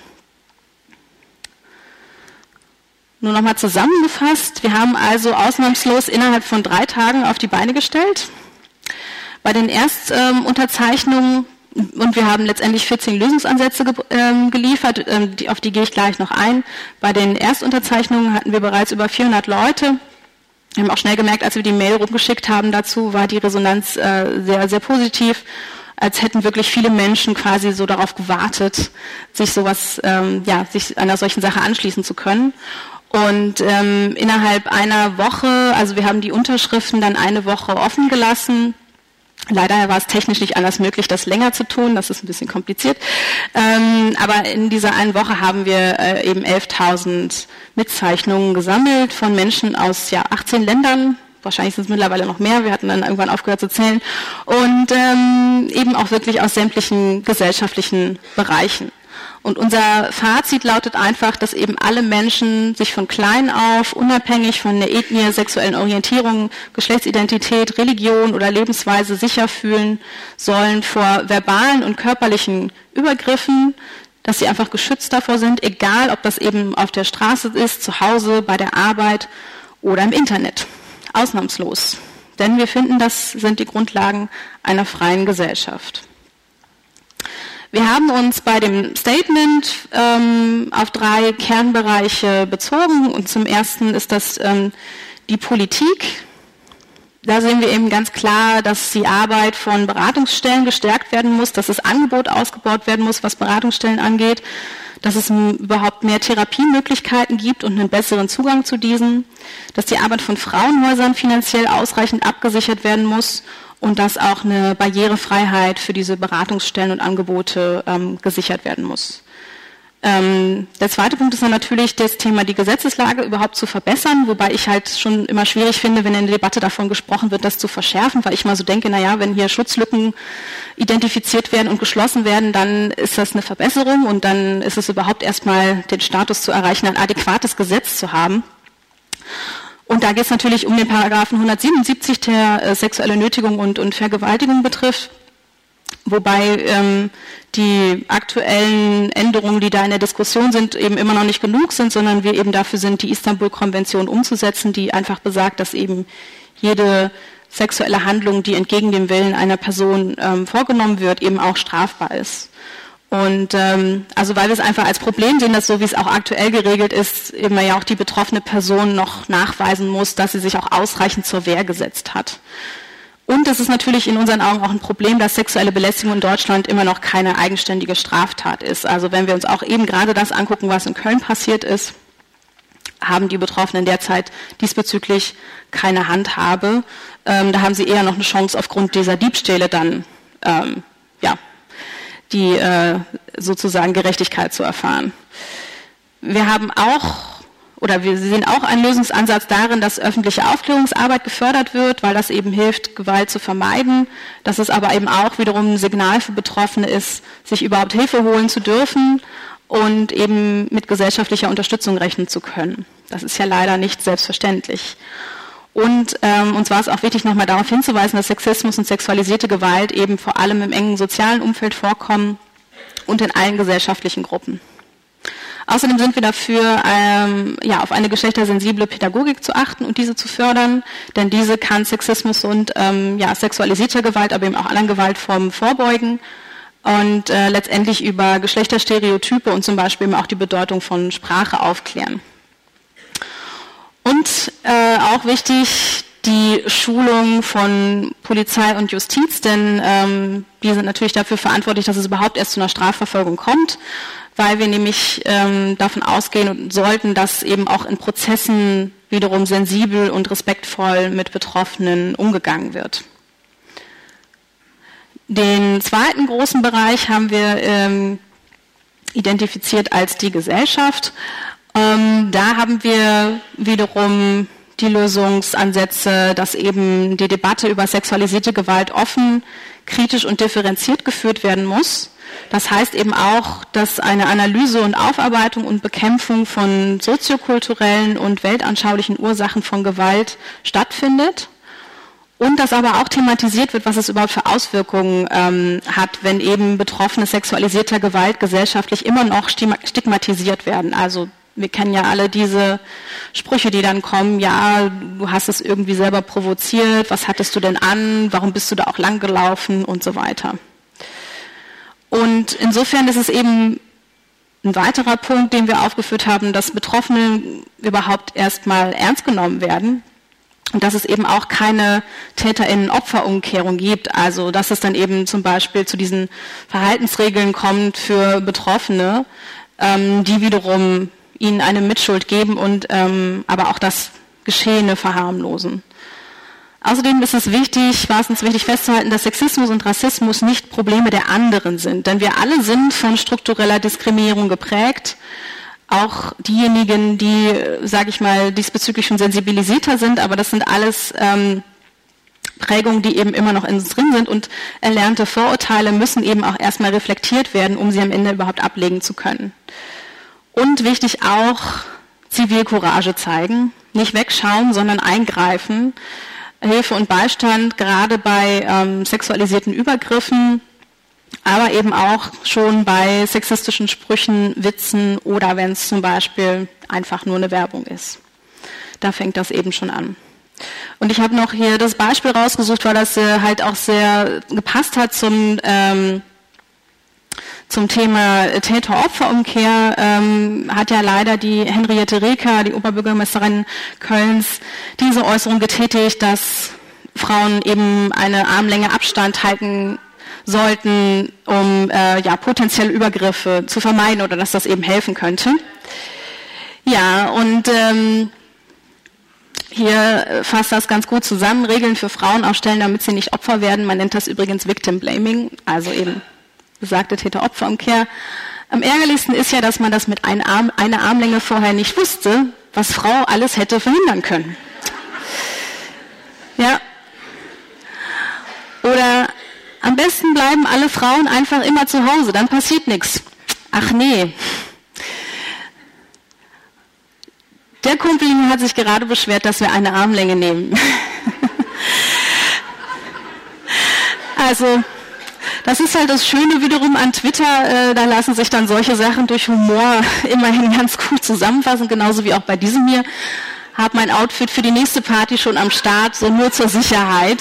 Nur nochmal zusammengefasst, wir haben also ausnahmslos innerhalb von drei Tagen auf die Beine gestellt. Bei den Erstunterzeichnungen und wir haben letztendlich 14 Lösungsansätze ge ähm, geliefert, ähm, die, auf die gehe ich gleich noch ein. Bei den Erstunterzeichnungen hatten wir bereits über 400 Leute. Wir haben auch schnell gemerkt, als wir die Mail rumgeschickt haben dazu, war die Resonanz äh, sehr, sehr positiv, als hätten wirklich viele Menschen quasi so darauf gewartet, sich sowas, ähm, ja, sich einer solchen Sache anschließen zu können. Und ähm, innerhalb einer Woche, also wir haben die Unterschriften dann eine Woche offen gelassen, Leider war es technisch nicht anders möglich, das länger zu tun. Das ist ein bisschen kompliziert. Ähm, aber in dieser einen Woche haben wir äh, eben 11.000 Mitzeichnungen gesammelt von Menschen aus ja, 18 Ländern. Wahrscheinlich sind es mittlerweile noch mehr. Wir hatten dann irgendwann aufgehört zu zählen. Und ähm, eben auch wirklich aus sämtlichen gesellschaftlichen Bereichen. Und unser Fazit lautet einfach, dass eben alle Menschen sich von klein auf, unabhängig von der Ethnie, sexuellen Orientierung, Geschlechtsidentität, Religion oder Lebensweise sicher fühlen sollen vor verbalen und körperlichen Übergriffen, dass sie einfach geschützt davor sind, egal ob das eben auf der Straße ist, zu Hause, bei der Arbeit oder im Internet. Ausnahmslos. Denn wir finden, das sind die Grundlagen einer freien Gesellschaft. Wir haben uns bei dem Statement ähm, auf drei Kernbereiche bezogen und zum ersten ist das ähm, die Politik. Da sehen wir eben ganz klar, dass die Arbeit von Beratungsstellen gestärkt werden muss, dass das Angebot ausgebaut werden muss, was Beratungsstellen angeht, dass es überhaupt mehr Therapiemöglichkeiten gibt und einen besseren Zugang zu diesen, dass die Arbeit von Frauenhäusern finanziell ausreichend abgesichert werden muss und dass auch eine Barrierefreiheit für diese Beratungsstellen und Angebote ähm, gesichert werden muss. Ähm, der zweite Punkt ist dann natürlich das Thema, die Gesetzeslage überhaupt zu verbessern, wobei ich halt schon immer schwierig finde, wenn in der Debatte davon gesprochen wird, das zu verschärfen, weil ich mal so denke, na ja, wenn hier Schutzlücken identifiziert werden und geschlossen werden, dann ist das eine Verbesserung und dann ist es überhaupt erstmal den Status zu erreichen, ein adäquates Gesetz zu haben. Da geht es natürlich um den Paragraphen 177, der äh, sexuelle Nötigung und, und Vergewaltigung betrifft. Wobei ähm, die aktuellen Änderungen, die da in der Diskussion sind, eben immer noch nicht genug sind, sondern wir eben dafür sind, die Istanbul-Konvention umzusetzen, die einfach besagt, dass eben jede sexuelle Handlung, die entgegen dem Willen einer Person ähm, vorgenommen wird, eben auch strafbar ist. Und ähm, also weil wir es einfach als Problem sehen, dass so wie es auch aktuell geregelt ist, immer ja auch die betroffene Person noch nachweisen muss, dass sie sich auch ausreichend zur Wehr gesetzt hat. Und es ist natürlich in unseren Augen auch ein Problem, dass sexuelle Belästigung in Deutschland immer noch keine eigenständige Straftat ist. Also wenn wir uns auch eben gerade das angucken, was in Köln passiert ist, haben die Betroffenen derzeit diesbezüglich keine Handhabe. Ähm, da haben sie eher noch eine Chance aufgrund dieser Diebstähle dann ähm, ja, die äh, sozusagen Gerechtigkeit zu erfahren. Wir haben auch oder wir sehen auch einen Lösungsansatz darin, dass öffentliche Aufklärungsarbeit gefördert wird, weil das eben hilft, Gewalt zu vermeiden, dass es aber eben auch wiederum ein Signal für Betroffene ist, sich überhaupt Hilfe holen zu dürfen und eben mit gesellschaftlicher Unterstützung rechnen zu können. Das ist ja leider nicht selbstverständlich. Und ähm, uns war es auch wichtig, nochmal darauf hinzuweisen, dass Sexismus und sexualisierte Gewalt eben vor allem im engen sozialen Umfeld vorkommen und in allen gesellschaftlichen Gruppen. Außerdem sind wir dafür, ähm, ja, auf eine geschlechtersensible Pädagogik zu achten und diese zu fördern, denn diese kann Sexismus und ähm, ja, sexualisierter Gewalt, aber eben auch anderen Gewaltformen vorbeugen und äh, letztendlich über Geschlechterstereotype und zum Beispiel eben auch die Bedeutung von Sprache aufklären. Und äh, auch wichtig, die Schulung von Polizei und Justiz, denn ähm, die sind natürlich dafür verantwortlich, dass es überhaupt erst zu einer Strafverfolgung kommt, weil wir nämlich ähm, davon ausgehen sollten, dass eben auch in Prozessen wiederum sensibel und respektvoll mit Betroffenen umgegangen wird. Den zweiten großen Bereich haben wir ähm, identifiziert als die Gesellschaft. Ähm, da haben wir wiederum die Lösungsansätze, dass eben die Debatte über sexualisierte Gewalt offen, kritisch und differenziert geführt werden muss. Das heißt eben auch, dass eine Analyse und Aufarbeitung und Bekämpfung von soziokulturellen und weltanschaulichen Ursachen von Gewalt stattfindet und dass aber auch thematisiert wird, was es überhaupt für Auswirkungen ähm, hat, wenn eben Betroffene sexualisierter Gewalt gesellschaftlich immer noch stigmatisiert werden. Also wir kennen ja alle diese Sprüche, die dann kommen, ja, du hast es irgendwie selber provoziert, was hattest du denn an, warum bist du da auch lang gelaufen und so weiter. Und insofern ist es eben ein weiterer Punkt, den wir aufgeführt haben, dass Betroffene überhaupt erstmal ernst genommen werden und dass es eben auch keine Täterinnen-Opferumkehrung gibt. Also dass es dann eben zum Beispiel zu diesen Verhaltensregeln kommt für Betroffene, ähm, die wiederum ihnen eine Mitschuld geben und ähm, aber auch das Geschehene verharmlosen. Außerdem ist es wichtig, war es uns wichtig festzuhalten, dass Sexismus und Rassismus nicht Probleme der anderen sind, denn wir alle sind von struktureller Diskriminierung geprägt. Auch diejenigen, die, sage ich mal, diesbezüglich schon sensibilisierter sind, aber das sind alles ähm, Prägungen, die eben immer noch in uns drin sind und erlernte Vorurteile müssen eben auch erstmal reflektiert werden, um sie am Ende überhaupt ablegen zu können. Und wichtig auch, Zivilcourage zeigen, nicht wegschauen, sondern eingreifen. Hilfe und Beistand, gerade bei ähm, sexualisierten Übergriffen, aber eben auch schon bei sexistischen Sprüchen, Witzen oder wenn es zum Beispiel einfach nur eine Werbung ist. Da fängt das eben schon an. Und ich habe noch hier das Beispiel rausgesucht, weil das äh, halt auch sehr gepasst hat zum ähm, zum Thema Täter-Opfer-Umkehr ähm, hat ja leider die Henriette Reker, die Oberbürgermeisterin Kölns, diese Äußerung getätigt, dass Frauen eben eine Armlänge Abstand halten sollten, um äh, ja, potenzielle Übergriffe zu vermeiden oder dass das eben helfen könnte. Ja, und ähm, hier fasst das ganz gut zusammen. Regeln für Frauen aufstellen, damit sie nicht Opfer werden. Man nennt das übrigens Victim Blaming, also eben besagte Täter-Opfer-Umkehr. Am ärgerlichsten ist ja, dass man das mit einer, Arm, einer Armlänge vorher nicht wusste, was Frau alles hätte verhindern können. Ja. Oder am besten bleiben alle Frauen einfach immer zu Hause, dann passiert nichts. Ach nee. Der Kumpel hat sich gerade beschwert, dass wir eine Armlänge nehmen. also, das ist halt das Schöne wiederum an Twitter, äh, da lassen sich dann solche Sachen durch Humor immerhin ganz gut zusammenfassen, genauso wie auch bei diesem hier. Hab mein Outfit für die nächste Party schon am Start, so nur zur Sicherheit.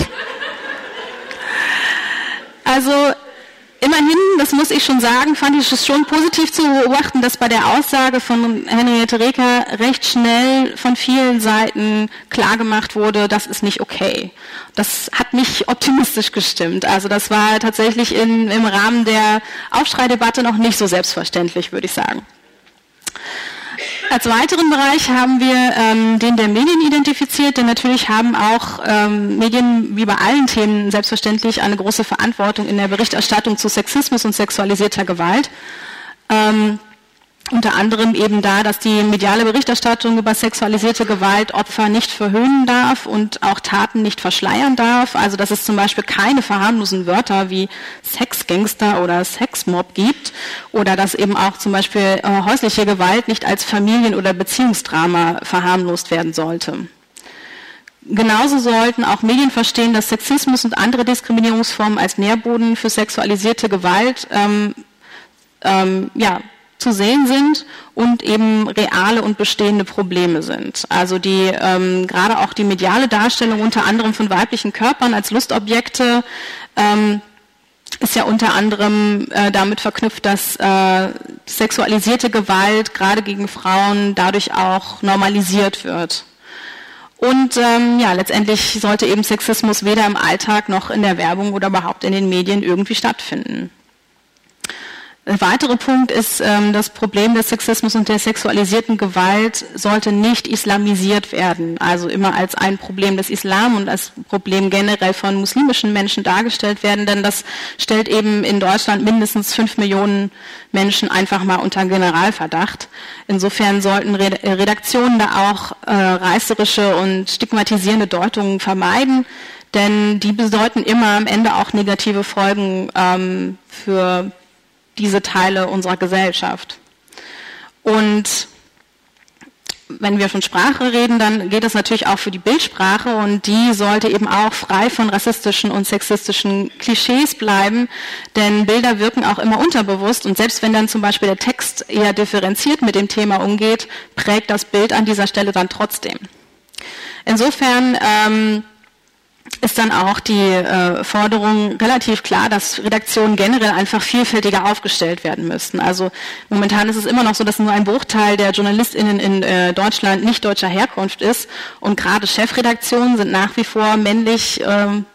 Also Immerhin, das muss ich schon sagen, fand ich es schon positiv zu beobachten, dass bei der Aussage von Henriette Reker recht schnell von vielen Seiten klargemacht wurde, das ist nicht okay. Das hat mich optimistisch gestimmt. Also das war tatsächlich in, im Rahmen der Aufschreidebatte noch nicht so selbstverständlich, würde ich sagen. Als weiteren Bereich haben wir ähm, den der Medien identifiziert, denn natürlich haben auch ähm, Medien wie bei allen Themen selbstverständlich eine große Verantwortung in der Berichterstattung zu Sexismus und sexualisierter Gewalt. Ähm, unter anderem eben da, dass die mediale Berichterstattung über sexualisierte Gewalt Opfer nicht verhöhnen darf und auch Taten nicht verschleiern darf. Also dass es zum Beispiel keine verharmlosen Wörter wie Sexgangster oder Sexmob gibt oder dass eben auch zum Beispiel äh, häusliche Gewalt nicht als Familien- oder Beziehungsdrama verharmlost werden sollte. Genauso sollten auch Medien verstehen, dass Sexismus und andere Diskriminierungsformen als Nährboden für sexualisierte Gewalt ähm, ähm, ja, zu sehen sind und eben reale und bestehende Probleme sind. Also die ähm, gerade auch die mediale Darstellung unter anderem von weiblichen Körpern als Lustobjekte ähm, ist ja unter anderem äh, damit verknüpft, dass äh, sexualisierte Gewalt gerade gegen Frauen dadurch auch normalisiert wird. Und ähm, ja, letztendlich sollte eben Sexismus weder im Alltag noch in der Werbung oder überhaupt in den Medien irgendwie stattfinden. Ein weiterer Punkt ist, ähm, das Problem des Sexismus und der sexualisierten Gewalt sollte nicht islamisiert werden, also immer als ein Problem des Islam und als Problem generell von muslimischen Menschen dargestellt werden, denn das stellt eben in Deutschland mindestens fünf Millionen Menschen einfach mal unter Generalverdacht. Insofern sollten Redaktionen da auch äh, reißerische und stigmatisierende Deutungen vermeiden, denn die bedeuten immer am Ende auch negative Folgen ähm, für diese Teile unserer Gesellschaft. Und wenn wir von Sprache reden, dann geht es natürlich auch für die Bildsprache und die sollte eben auch frei von rassistischen und sexistischen Klischees bleiben, denn Bilder wirken auch immer unterbewusst und selbst wenn dann zum Beispiel der Text eher differenziert mit dem Thema umgeht, prägt das Bild an dieser Stelle dann trotzdem. Insofern ähm, ist dann auch die äh, Forderung relativ klar, dass Redaktionen generell einfach vielfältiger aufgestellt werden müssten. Also momentan ist es immer noch so, dass nur ein Bruchteil der JournalistInnen in äh, Deutschland nicht deutscher Herkunft ist und gerade Chefredaktionen sind nach wie vor männlich ähm,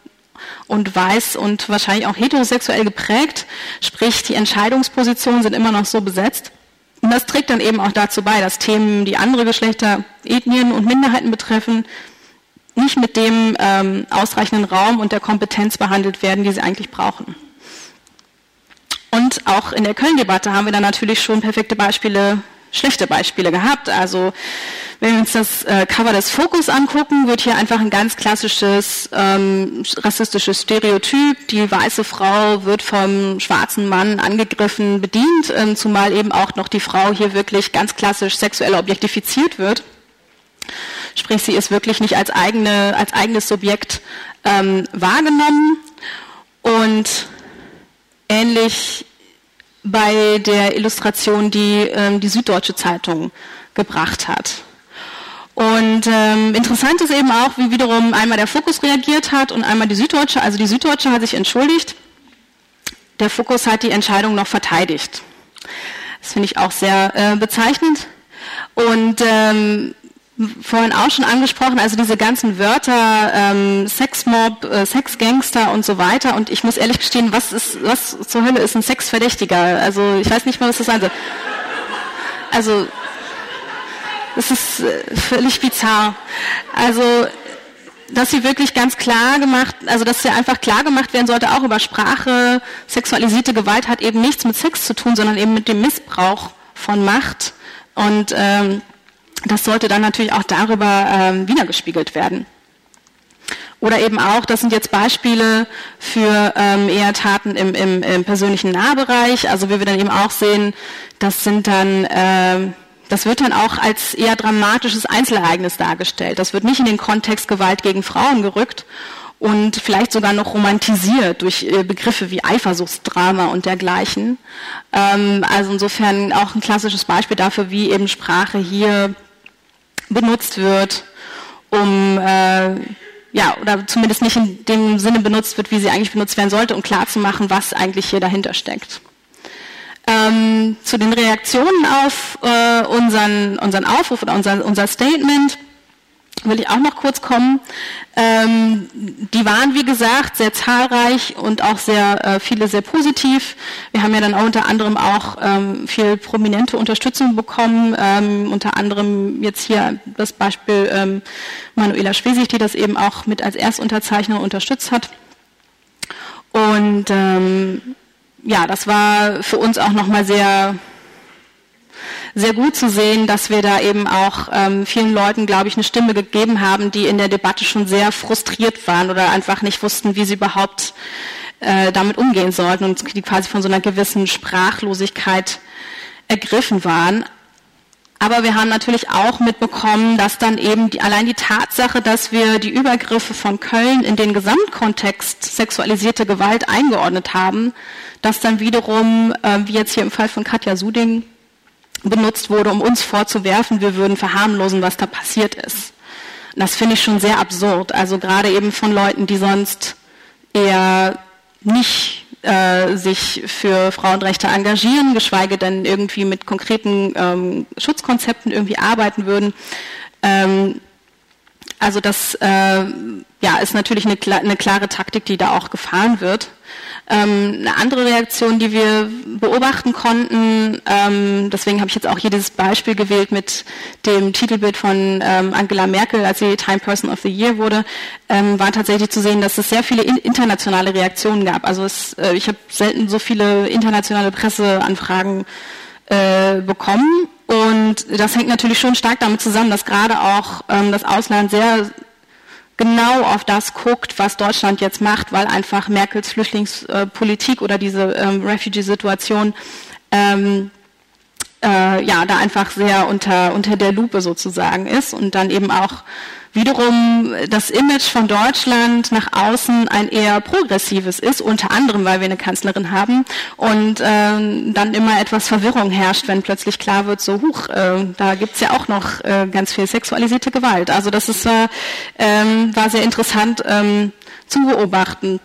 und weiß und wahrscheinlich auch heterosexuell geprägt, sprich die Entscheidungspositionen sind immer noch so besetzt. Und das trägt dann eben auch dazu bei, dass Themen, die andere Geschlechter, Ethnien und Minderheiten betreffen, nicht mit dem ähm, ausreichenden Raum und der Kompetenz behandelt werden, die sie eigentlich brauchen. Und auch in der Köln-Debatte haben wir dann natürlich schon perfekte Beispiele, schlechte Beispiele gehabt. Also wenn wir uns das äh, Cover des Fokus angucken, wird hier einfach ein ganz klassisches ähm, rassistisches Stereotyp. Die weiße Frau wird vom schwarzen Mann angegriffen, bedient, ähm, zumal eben auch noch die Frau hier wirklich ganz klassisch sexuell objektifiziert wird. Sprich, sie ist wirklich nicht als, eigene, als eigenes Subjekt ähm, wahrgenommen. Und ähnlich bei der Illustration, die ähm, die Süddeutsche Zeitung gebracht hat. Und ähm, interessant ist eben auch, wie wiederum einmal der Fokus reagiert hat und einmal die Süddeutsche. Also die Süddeutsche hat sich entschuldigt. Der Fokus hat die Entscheidung noch verteidigt. Das finde ich auch sehr äh, bezeichnend. Und ähm, vorhin auch schon angesprochen, also diese ganzen Wörter, ähm, Sexmob, äh, Sexgangster und so weiter. Und ich muss ehrlich gestehen, was ist, was zur Hölle ist ein Sexverdächtiger? Also ich weiß nicht mal, was das sein soll. Also es ist äh, völlig bizarr. Also dass sie wirklich ganz klar gemacht, also dass sie einfach klar gemacht werden sollte, auch über Sprache, sexualisierte Gewalt hat eben nichts mit Sex zu tun, sondern eben mit dem Missbrauch von Macht. Und ähm, das sollte dann natürlich auch darüber ähm, wiedergespiegelt werden. Oder eben auch, das sind jetzt Beispiele für ähm, eher Taten im, im, im persönlichen Nahbereich. Also wie wir dann eben auch sehen, das sind dann, äh, das wird dann auch als eher dramatisches Einzelereignis dargestellt. Das wird nicht in den Kontext Gewalt gegen Frauen gerückt und vielleicht sogar noch romantisiert durch äh, Begriffe wie Eifersuchtsdrama und dergleichen. Ähm, also insofern auch ein klassisches Beispiel dafür, wie eben Sprache hier benutzt wird, um äh, ja oder zumindest nicht in dem Sinne benutzt wird, wie sie eigentlich benutzt werden sollte, um klarzumachen, was eigentlich hier dahinter steckt. Ähm, zu den Reaktionen auf äh, unseren, unseren Aufruf oder unser, unser Statement will ich auch noch kurz kommen. Ähm, die waren, wie gesagt, sehr zahlreich und auch sehr äh, viele sehr positiv. Wir haben ja dann auch unter anderem auch ähm, viel prominente Unterstützung bekommen, ähm, unter anderem jetzt hier das Beispiel ähm, Manuela Schwesig, die das eben auch mit als Erstunterzeichner unterstützt hat. Und ähm, ja, das war für uns auch nochmal sehr sehr gut zu sehen, dass wir da eben auch ähm, vielen Leuten, glaube ich, eine Stimme gegeben haben, die in der Debatte schon sehr frustriert waren oder einfach nicht wussten, wie sie überhaupt äh, damit umgehen sollten und die quasi von so einer gewissen Sprachlosigkeit ergriffen waren. Aber wir haben natürlich auch mitbekommen, dass dann eben die, allein die Tatsache, dass wir die Übergriffe von Köln in den Gesamtkontext sexualisierte Gewalt eingeordnet haben, dass dann wiederum, äh, wie jetzt hier im Fall von Katja Suding, benutzt wurde, um uns vorzuwerfen, wir würden verharmlosen, was da passiert ist. Das finde ich schon sehr absurd. Also gerade eben von Leuten, die sonst eher nicht äh, sich für Frauenrechte engagieren, geschweige denn irgendwie mit konkreten ähm, Schutzkonzepten irgendwie arbeiten würden. Ähm, also das äh, ja, ist natürlich eine, eine klare Taktik, die da auch gefahren wird. Ähm, eine andere Reaktion, die wir beobachten konnten, ähm, deswegen habe ich jetzt auch hier dieses Beispiel gewählt mit dem Titelbild von ähm, Angela Merkel, als sie Time Person of the Year wurde, ähm, war tatsächlich zu sehen, dass es sehr viele in internationale Reaktionen gab. Also es, äh, ich habe selten so viele internationale Presseanfragen äh, bekommen und das hängt natürlich schon stark damit zusammen, dass gerade auch ähm, das Ausland sehr genau auf das guckt, was Deutschland jetzt macht, weil einfach Merkels Flüchtlingspolitik oder diese ähm, Refugee-Situation ähm, äh, ja da einfach sehr unter unter der Lupe sozusagen ist und dann eben auch wiederum das Image von Deutschland nach außen ein eher progressives ist, unter anderem, weil wir eine Kanzlerin haben und äh, dann immer etwas Verwirrung herrscht, wenn plötzlich klar wird, so huch, äh, da gibt's ja auch noch äh, ganz viel sexualisierte Gewalt. Also das ist, äh, ähm, war sehr interessant ähm, zu beobachten.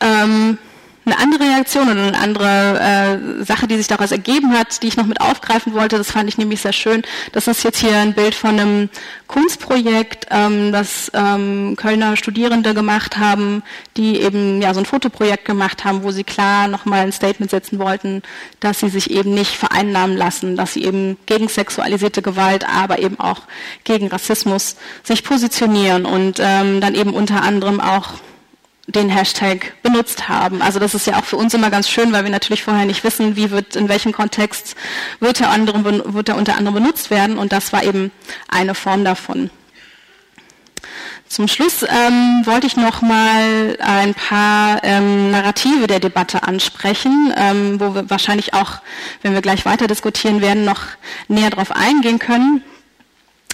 Ähm, eine andere Reaktion und eine andere äh, Sache, die sich daraus ergeben hat, die ich noch mit aufgreifen wollte, das fand ich nämlich sehr schön. Das ist jetzt hier ein Bild von einem Kunstprojekt, ähm, das ähm, Kölner Studierende gemacht haben, die eben ja so ein Fotoprojekt gemacht haben, wo sie klar nochmal ein Statement setzen wollten, dass sie sich eben nicht vereinnahmen lassen, dass sie eben gegen sexualisierte Gewalt, aber eben auch gegen Rassismus sich positionieren und ähm, dann eben unter anderem auch den Hashtag benutzt haben. Also das ist ja auch für uns immer ganz schön, weil wir natürlich vorher nicht wissen, wie wird, in welchem Kontext wird er, anderem, wird er unter anderem benutzt werden und das war eben eine Form davon. Zum Schluss ähm, wollte ich noch mal ein paar ähm, Narrative der Debatte ansprechen, ähm, wo wir wahrscheinlich auch, wenn wir gleich weiter diskutieren werden, noch näher darauf eingehen können.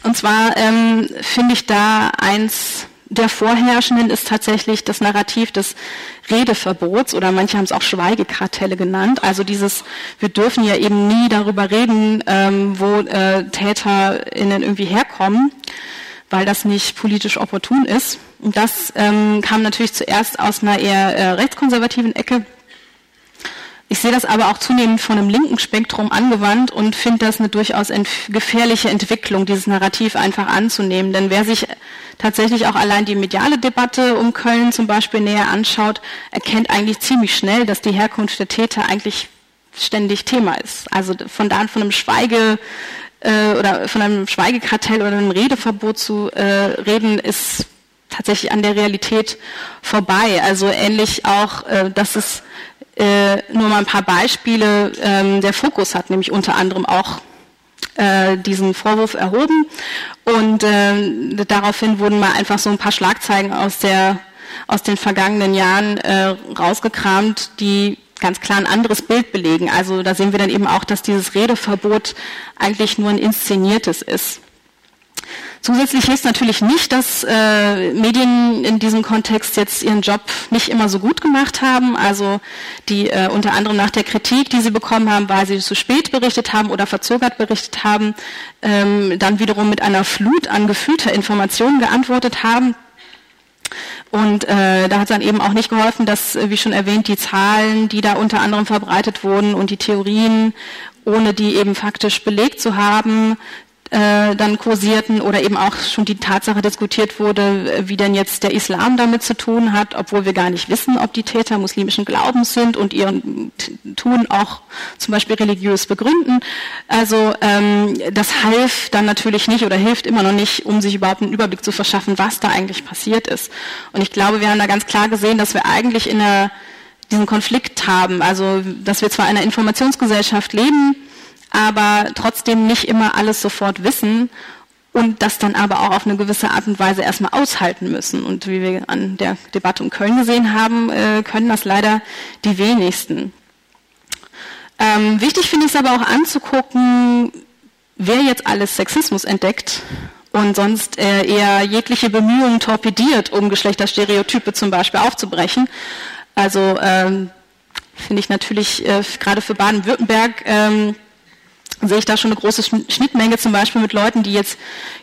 Und zwar ähm, finde ich da eins der vorherrschenden ist tatsächlich das Narrativ des Redeverbots oder manche haben es auch Schweigekartelle genannt. Also dieses, wir dürfen ja eben nie darüber reden, ähm, wo äh, TäterInnen irgendwie herkommen, weil das nicht politisch opportun ist. Und das ähm, kam natürlich zuerst aus einer eher äh, rechtskonservativen Ecke. Ich sehe das aber auch zunehmend von einem linken Spektrum angewandt und finde das eine durchaus gefährliche Entwicklung, dieses Narrativ einfach anzunehmen. Denn wer sich tatsächlich auch allein die mediale Debatte um Köln zum Beispiel näher anschaut, erkennt eigentlich ziemlich schnell, dass die Herkunft der Täter eigentlich ständig Thema ist. Also von da an von einem Schweige äh, oder von einem Schweigekartell oder einem Redeverbot zu äh, reden, ist tatsächlich an der Realität vorbei. Also ähnlich auch, äh, dass es äh, nur mal ein paar Beispiele. Ähm, der Fokus hat nämlich unter anderem auch äh, diesen Vorwurf erhoben und äh, daraufhin wurden mal einfach so ein paar Schlagzeilen aus der aus den vergangenen Jahren äh, rausgekramt, die ganz klar ein anderes Bild belegen. Also da sehen wir dann eben auch, dass dieses Redeverbot eigentlich nur ein inszeniertes ist. Zusätzlich hilft natürlich nicht, dass äh, Medien in diesem Kontext jetzt ihren Job nicht immer so gut gemacht haben. Also die äh, unter anderem nach der Kritik, die sie bekommen haben, weil sie zu spät berichtet haben oder verzögert berichtet haben, ähm, dann wiederum mit einer Flut an gefühlter Informationen geantwortet haben. Und äh, da hat dann eben auch nicht geholfen, dass, wie schon erwähnt, die Zahlen, die da unter anderem verbreitet wurden und die Theorien, ohne die eben faktisch belegt zu haben, äh, dann kursierten oder eben auch schon die Tatsache diskutiert wurde, wie denn jetzt der Islam damit zu tun hat, obwohl wir gar nicht wissen, ob die Täter muslimischen Glaubens sind und ihren Tun auch zum Beispiel religiös begründen. Also ähm, das half dann natürlich nicht oder hilft immer noch nicht, um sich überhaupt einen Überblick zu verschaffen, was da eigentlich passiert ist. Und ich glaube, wir haben da ganz klar gesehen, dass wir eigentlich in einer, diesen Konflikt haben, also dass wir zwar in einer Informationsgesellschaft leben, aber trotzdem nicht immer alles sofort wissen und das dann aber auch auf eine gewisse Art und Weise erstmal aushalten müssen. Und wie wir an der Debatte um Köln gesehen haben, äh, können das leider die wenigsten. Ähm, wichtig finde ich es aber auch anzugucken, wer jetzt alles Sexismus entdeckt und sonst äh, eher jegliche Bemühungen torpediert, um Geschlechterstereotype zum Beispiel aufzubrechen. Also ähm, finde ich natürlich äh, gerade für Baden-Württemberg ähm, sehe ich da schon eine große Schnittmenge zum Beispiel mit Leuten, die jetzt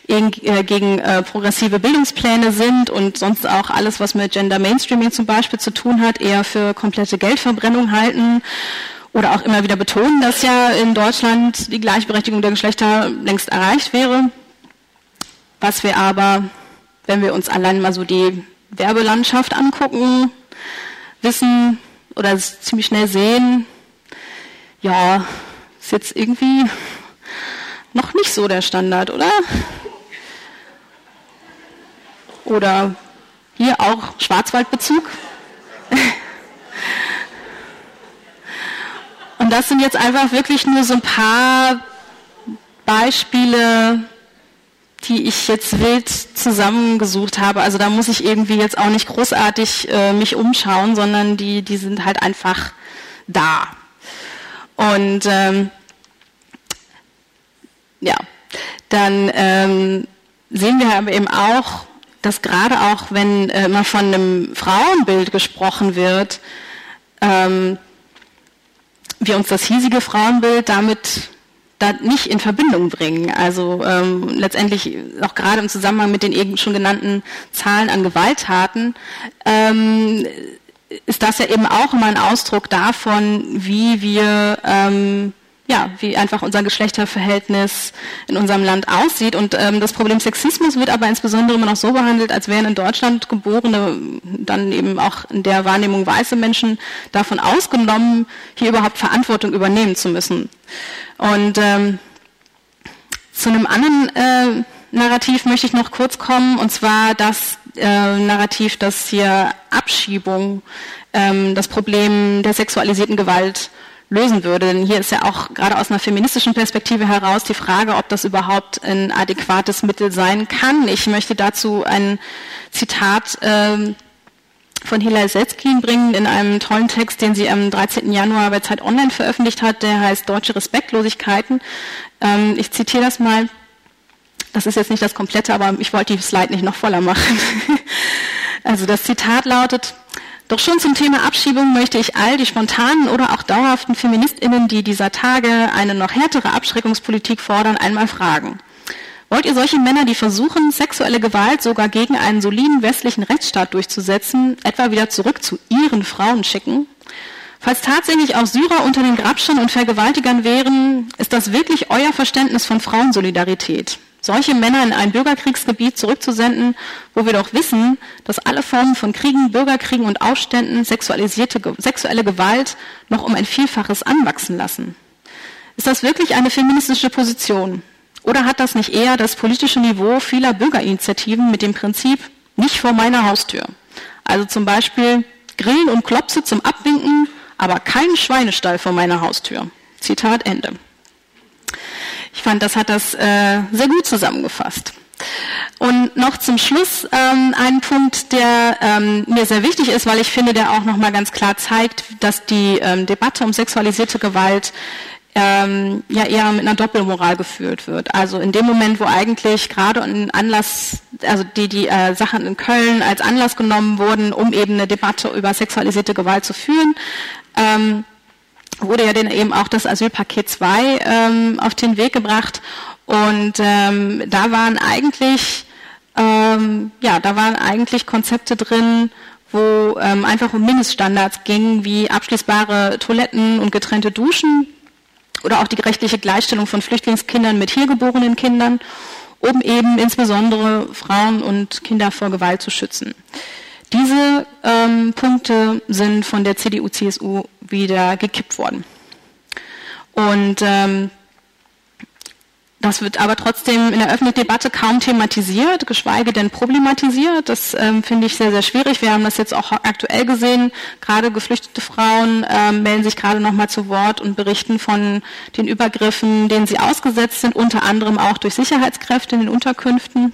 äh, gegen äh, progressive Bildungspläne sind und sonst auch alles, was mit Gender Mainstreaming zum Beispiel zu tun hat, eher für komplette Geldverbrennung halten oder auch immer wieder betonen, dass ja in Deutschland die Gleichberechtigung der Geschlechter längst erreicht wäre. Was wir aber, wenn wir uns allein mal so die Werbelandschaft angucken, wissen oder ziemlich schnell sehen, ja, ist jetzt irgendwie noch nicht so der Standard, oder? Oder hier auch Schwarzwaldbezug. Und das sind jetzt einfach wirklich nur so ein paar Beispiele, die ich jetzt wild zusammengesucht habe. Also da muss ich irgendwie jetzt auch nicht großartig äh, mich umschauen, sondern die, die sind halt einfach da. Und ähm, ja, dann ähm, sehen wir aber eben auch, dass gerade auch, wenn äh, immer von einem Frauenbild gesprochen wird, ähm, wir uns das hiesige Frauenbild damit da nicht in Verbindung bringen. Also ähm, letztendlich auch gerade im Zusammenhang mit den eben schon genannten Zahlen an Gewalttaten ähm, ist das ja eben auch immer ein Ausdruck davon, wie wir ähm, ja, wie einfach unser Geschlechterverhältnis in unserem Land aussieht. Und ähm, das Problem Sexismus wird aber insbesondere immer noch so behandelt, als wären in Deutschland geborene, dann eben auch in der Wahrnehmung weiße Menschen davon ausgenommen, hier überhaupt Verantwortung übernehmen zu müssen. Und ähm, zu einem anderen äh, Narrativ möchte ich noch kurz kommen, und zwar das äh, Narrativ, dass hier Abschiebung ähm, das Problem der sexualisierten Gewalt lösen würde. Denn hier ist ja auch gerade aus einer feministischen Perspektive heraus die Frage, ob das überhaupt ein adäquates Mittel sein kann. Ich möchte dazu ein Zitat ähm, von Hilal Setzkin bringen in einem tollen Text, den sie am 13. Januar bei Zeit Online veröffentlicht hat, der heißt Deutsche Respektlosigkeiten. Ähm, ich zitiere das mal. Das ist jetzt nicht das komplette, aber ich wollte die Slide nicht noch voller machen. also das Zitat lautet, doch schon zum Thema Abschiebung möchte ich all die spontanen oder auch dauerhaften Feministinnen, die dieser Tage eine noch härtere Abschreckungspolitik fordern, einmal fragen. Wollt ihr solche Männer, die versuchen, sexuelle Gewalt sogar gegen einen soliden westlichen Rechtsstaat durchzusetzen, etwa wieder zurück zu ihren Frauen schicken? Falls tatsächlich auch Syrer unter den Grabschern und Vergewaltigern wären, ist das wirklich euer Verständnis von Frauensolidarität? Solche Männer in ein Bürgerkriegsgebiet zurückzusenden, wo wir doch wissen, dass alle Formen von Kriegen, Bürgerkriegen und Aufständen sexualisierte, sexuelle Gewalt noch um ein Vielfaches anwachsen lassen. Ist das wirklich eine feministische Position? Oder hat das nicht eher das politische Niveau vieler Bürgerinitiativen mit dem Prinzip nicht vor meiner Haustür? Also zum Beispiel Grillen und Klopse zum Abwinken, aber kein Schweinestall vor meiner Haustür. Zitat Ende. Ich fand, das hat das äh, sehr gut zusammengefasst. Und noch zum Schluss ähm, ein Punkt, der ähm, mir sehr wichtig ist, weil ich finde, der auch nochmal ganz klar zeigt, dass die ähm, Debatte um sexualisierte Gewalt ähm, ja eher mit einer Doppelmoral geführt wird. Also in dem Moment, wo eigentlich gerade ein Anlass, also die, die äh, Sachen in Köln als Anlass genommen wurden, um eben eine Debatte über sexualisierte Gewalt zu führen, ähm, wurde ja dann eben auch das Asylpaket 2 ähm, auf den Weg gebracht. Und ähm, da waren eigentlich, ähm, ja, da waren eigentlich Konzepte drin, wo ähm, einfach um Mindeststandards ging, wie abschließbare Toiletten und getrennte Duschen oder auch die rechtliche Gleichstellung von Flüchtlingskindern mit hier geborenen Kindern, um eben insbesondere Frauen und Kinder vor Gewalt zu schützen. Diese ähm, Punkte sind von der CDU-CSU wieder gekippt worden. Und ähm, das wird aber trotzdem in der öffentlichen Debatte kaum thematisiert, geschweige denn problematisiert. Das ähm, finde ich sehr, sehr schwierig. Wir haben das jetzt auch aktuell gesehen. Gerade geflüchtete Frauen ähm, melden sich gerade nochmal zu Wort und berichten von den Übergriffen, denen sie ausgesetzt sind, unter anderem auch durch Sicherheitskräfte in den Unterkünften.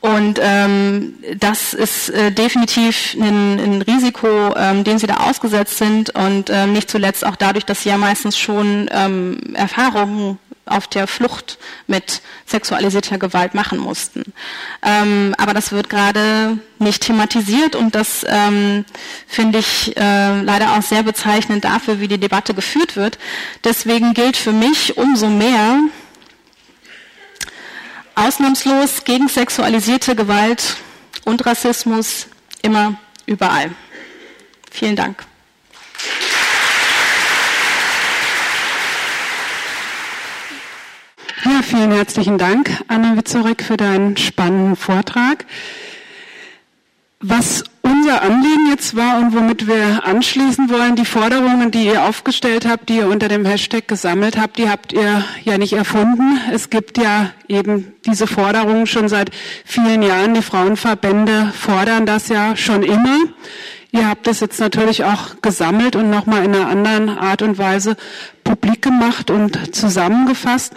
Und ähm, das ist äh, definitiv ein, ein Risiko, ähm, dem sie da ausgesetzt sind und ähm, nicht zuletzt auch dadurch, dass sie ja meistens schon ähm, Erfahrungen auf der Flucht mit sexualisierter Gewalt machen mussten. Ähm, aber das wird gerade nicht thematisiert und das ähm, finde ich äh, leider auch sehr bezeichnend dafür, wie die Debatte geführt wird. Deswegen gilt für mich umso mehr, Ausnahmslos gegen sexualisierte Gewalt und Rassismus immer überall. Vielen Dank. Ja, vielen herzlichen Dank, Anna Witzorek, für deinen spannenden Vortrag. Was unser Anliegen jetzt war und womit wir anschließen wollen, die Forderungen, die ihr aufgestellt habt, die ihr unter dem Hashtag gesammelt habt, die habt ihr ja nicht erfunden. Es gibt ja eben diese Forderungen schon seit vielen Jahren. Die Frauenverbände fordern das ja schon immer. Ihr habt es jetzt natürlich auch gesammelt und nochmal in einer anderen Art und Weise publik gemacht und zusammengefasst.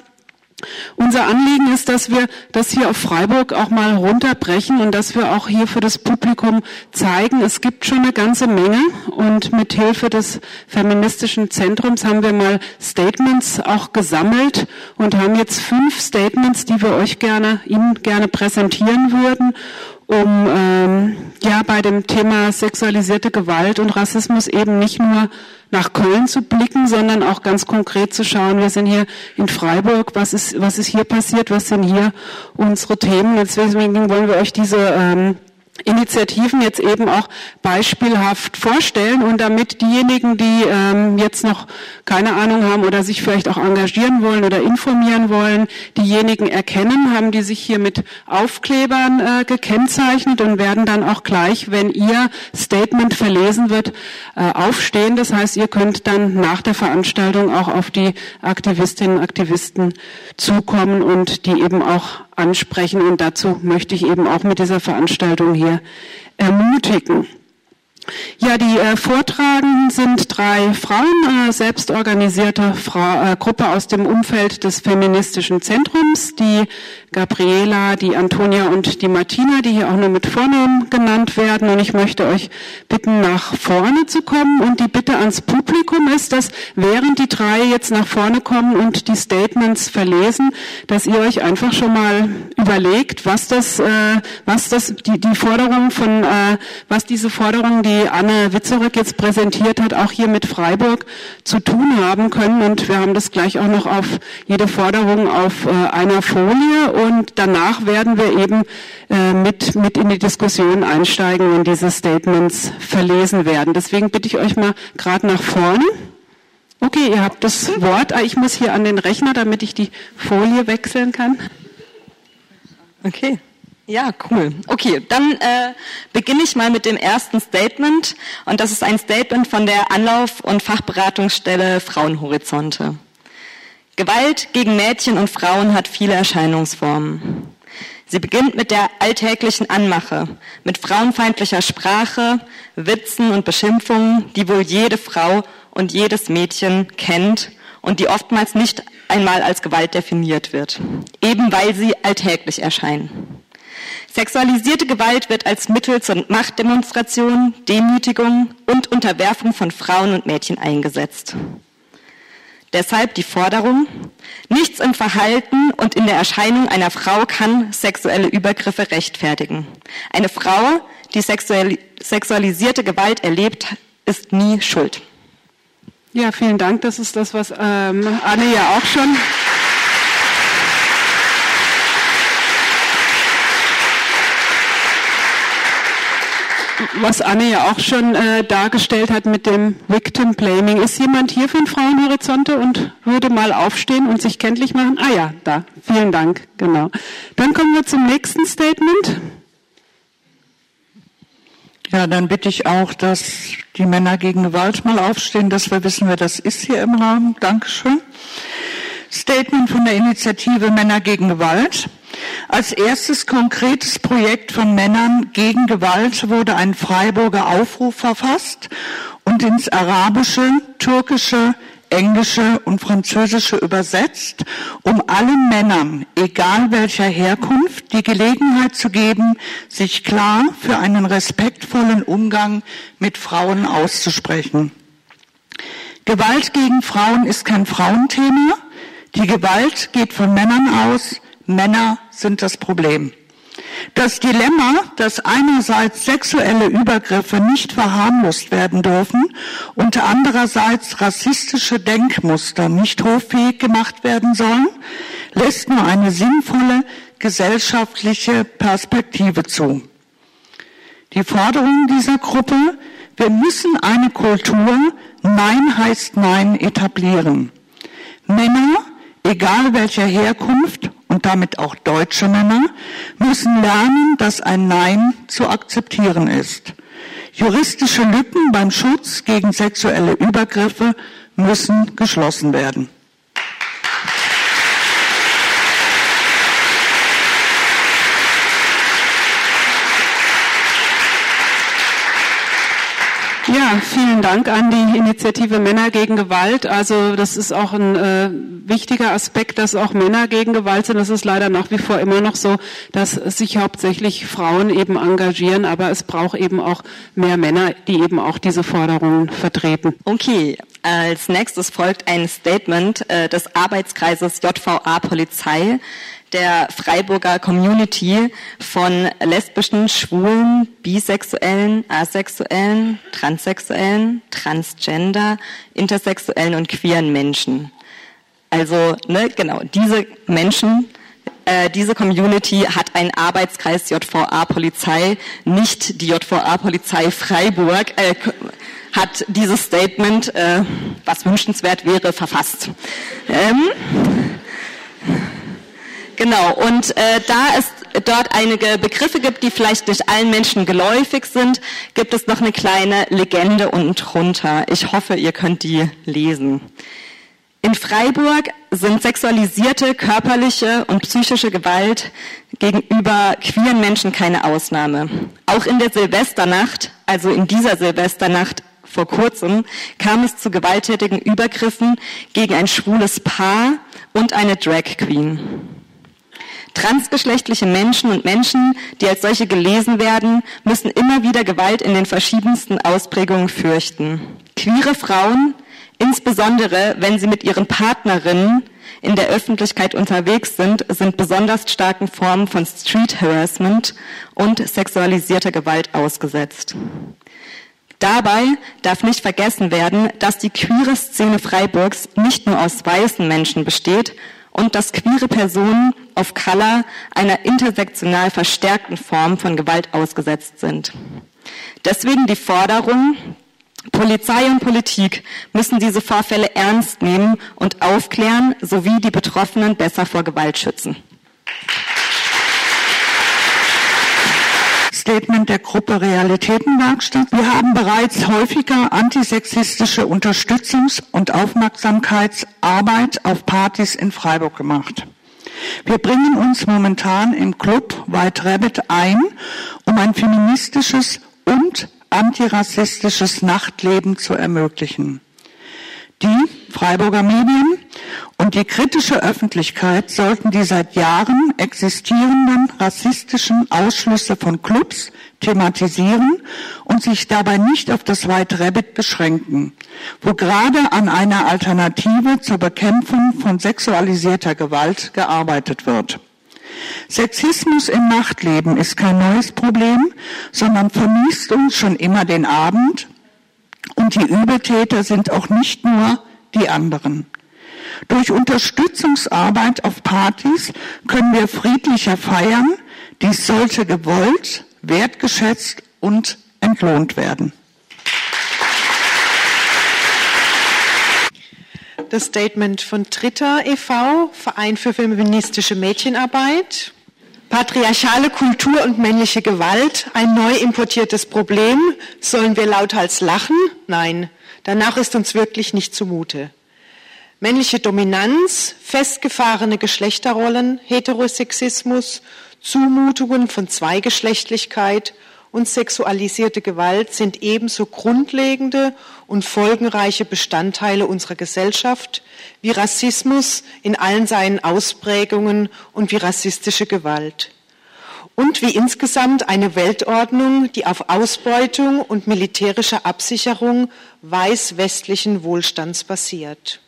Unser Anliegen ist, dass wir das hier auf Freiburg auch mal runterbrechen und dass wir auch hier für das Publikum zeigen, es gibt schon eine ganze Menge und mit Hilfe des feministischen Zentrums haben wir mal Statements auch gesammelt und haben jetzt fünf Statements, die wir euch gerne, Ihnen gerne präsentieren würden um ähm, ja bei dem Thema sexualisierte Gewalt und Rassismus eben nicht nur nach Köln zu blicken, sondern auch ganz konkret zu schauen, wir sind hier in Freiburg, was ist, was ist hier passiert, was sind hier unsere Themen. Deswegen wollen wir euch diese ähm, Initiativen jetzt eben auch beispielhaft vorstellen und damit diejenigen, die ähm, jetzt noch keine Ahnung haben oder sich vielleicht auch engagieren wollen oder informieren wollen, diejenigen erkennen, haben die sich hier mit Aufklebern äh, gekennzeichnet und werden dann auch gleich, wenn ihr Statement verlesen wird, äh, aufstehen. Das heißt, ihr könnt dann nach der Veranstaltung auch auf die Aktivistinnen und Aktivisten zukommen und die eben auch ansprechen. Und dazu möchte ich eben auch mit dieser Veranstaltung hier ermutigen. Ja, die äh, Vortragenden sind drei Frauen, äh, selbstorganisierte Frau, äh, Gruppe aus dem Umfeld des feministischen Zentrums, die Gabriela, die Antonia und die Martina, die hier auch nur mit Vornamen genannt werden. Und ich möchte euch bitten, nach vorne zu kommen. Und die Bitte ans Publikum ist, dass während die drei jetzt nach vorne kommen und die Statements verlesen, dass ihr euch einfach schon mal überlegt, was das, äh, was das, die, die Forderung von, äh, was diese Forderungen, die Anne Witzorek jetzt präsentiert hat, auch hier mit Freiburg zu tun haben können. Und wir haben das gleich auch noch auf jede Forderung auf äh, einer Folie und danach werden wir eben äh, mit, mit in die Diskussion einsteigen, wenn diese Statements verlesen werden. Deswegen bitte ich euch mal gerade nach vorne. Okay, ihr habt das Wort. Ah, ich muss hier an den Rechner, damit ich die Folie wechseln kann. Okay. Ja, cool. Okay, dann äh, beginne ich mal mit dem ersten Statement und das ist ein Statement von der Anlauf- und Fachberatungsstelle Frauenhorizonte. Gewalt gegen Mädchen und Frauen hat viele Erscheinungsformen. Sie beginnt mit der alltäglichen Anmache, mit frauenfeindlicher Sprache, Witzen und Beschimpfungen, die wohl jede Frau und jedes Mädchen kennt und die oftmals nicht einmal als Gewalt definiert wird, eben weil sie alltäglich erscheinen. Sexualisierte Gewalt wird als Mittel zur Machtdemonstration, Demütigung und Unterwerfung von Frauen und Mädchen eingesetzt. Deshalb die Forderung, nichts im Verhalten und in der Erscheinung einer Frau kann sexuelle Übergriffe rechtfertigen. Eine Frau, die sexualisierte Gewalt erlebt, ist nie schuld. Ja, vielen Dank. Das ist das, was ähm, Anne ja auch schon was Anne ja auch schon äh, dargestellt hat mit dem Victim Blaming. Ist jemand hier von Frauenhorizonte und würde mal aufstehen und sich kenntlich machen? Ah ja, da. Vielen Dank. Genau. Dann kommen wir zum nächsten Statement. Ja, dann bitte ich auch, dass die Männer gegen Gewalt mal aufstehen, dass wir wissen, wer das ist hier im Raum. Dankeschön. Statement von der Initiative Männer gegen Gewalt. Als erstes konkretes Projekt von Männern gegen Gewalt wurde ein Freiburger Aufruf verfasst und ins Arabische, Türkische, Englische und Französische übersetzt, um allen Männern, egal welcher Herkunft, die Gelegenheit zu geben, sich klar für einen respektvollen Umgang mit Frauen auszusprechen. Gewalt gegen Frauen ist kein Frauenthema. Die Gewalt geht von Männern aus, Männer sind das Problem. Das Dilemma, dass einerseits sexuelle Übergriffe nicht verharmlost werden dürfen und andererseits rassistische Denkmuster nicht hoffähig gemacht werden sollen, lässt nur eine sinnvolle gesellschaftliche Perspektive zu. Die Forderung dieser Gruppe, wir müssen eine Kultur Nein heißt Nein etablieren. Männer, egal welcher Herkunft und damit auch deutsche Männer, müssen lernen, dass ein Nein zu akzeptieren ist. Juristische Lücken beim Schutz gegen sexuelle Übergriffe müssen geschlossen werden. Ja, vielen Dank an die Initiative Männer gegen Gewalt. Also das ist auch ein äh, wichtiger Aspekt, dass auch Männer gegen Gewalt sind. Das ist leider nach wie vor immer noch so, dass sich hauptsächlich Frauen eben engagieren, aber es braucht eben auch mehr Männer, die eben auch diese Forderungen vertreten. Okay, als nächstes folgt ein Statement äh, des Arbeitskreises JVA Polizei der Freiburger Community von lesbischen, schwulen, bisexuellen, asexuellen, transsexuellen, transgender, intersexuellen und queeren Menschen. Also, ne, genau, diese Menschen, äh, diese Community hat einen Arbeitskreis JVA Polizei, nicht die JVA Polizei Freiburg, äh, hat dieses Statement, äh, was wünschenswert wäre, verfasst. Ähm, Genau, und äh, da es dort einige Begriffe gibt, die vielleicht nicht allen Menschen geläufig sind, gibt es noch eine kleine Legende unten drunter. Ich hoffe, ihr könnt die lesen. In Freiburg sind sexualisierte, körperliche und psychische Gewalt gegenüber queeren Menschen keine Ausnahme. Auch in der Silvesternacht, also in dieser Silvesternacht vor kurzem, kam es zu gewalttätigen Übergriffen gegen ein schwules Paar und eine Drag Queen. Transgeschlechtliche Menschen und Menschen, die als solche gelesen werden, müssen immer wieder Gewalt in den verschiedensten Ausprägungen fürchten. Queere Frauen, insbesondere wenn sie mit ihren Partnerinnen in der Öffentlichkeit unterwegs sind, sind besonders starken Formen von Street Harassment und sexualisierter Gewalt ausgesetzt. Dabei darf nicht vergessen werden, dass die queere Szene Freiburgs nicht nur aus weißen Menschen besteht, und dass queere Personen of Color einer intersektional verstärkten Form von Gewalt ausgesetzt sind. Deswegen die Forderung, Polizei und Politik müssen diese Vorfälle ernst nehmen und aufklären sowie die Betroffenen besser vor Gewalt schützen. Statement der Gruppe Realitätenwerkstatt. Wir haben bereits häufiger antisexistische Unterstützungs- und Aufmerksamkeitsarbeit auf Partys in Freiburg gemacht. Wir bringen uns momentan im Club White Rabbit ein, um ein feministisches und antirassistisches Nachtleben zu ermöglichen. Die Freiburger Medien und die kritische Öffentlichkeit sollten die seit Jahren existierenden rassistischen Ausschlüsse von Clubs thematisieren und sich dabei nicht auf das White Rabbit beschränken, wo gerade an einer Alternative zur Bekämpfung von sexualisierter Gewalt gearbeitet wird. Sexismus im Nachtleben ist kein neues Problem, sondern vermisst uns schon immer den Abend und die Übeltäter sind auch nicht nur die anderen. Durch Unterstützungsarbeit auf Partys können wir friedlicher feiern. Dies sollte gewollt, wertgeschätzt und entlohnt werden. Das Statement von Tritter e.V., Verein für feministische Mädchenarbeit. Patriarchale Kultur und männliche Gewalt, ein neu importiertes Problem. Sollen wir lauthals lachen? Nein, danach ist uns wirklich nicht zumute. Männliche Dominanz, festgefahrene Geschlechterrollen, Heterosexismus, Zumutungen von Zweigeschlechtlichkeit und sexualisierte Gewalt sind ebenso grundlegende und folgenreiche Bestandteile unserer Gesellschaft wie Rassismus in allen seinen Ausprägungen und wie rassistische Gewalt. Und wie insgesamt eine Weltordnung, die auf Ausbeutung und militärischer Absicherung weiß-westlichen Wohlstands basiert.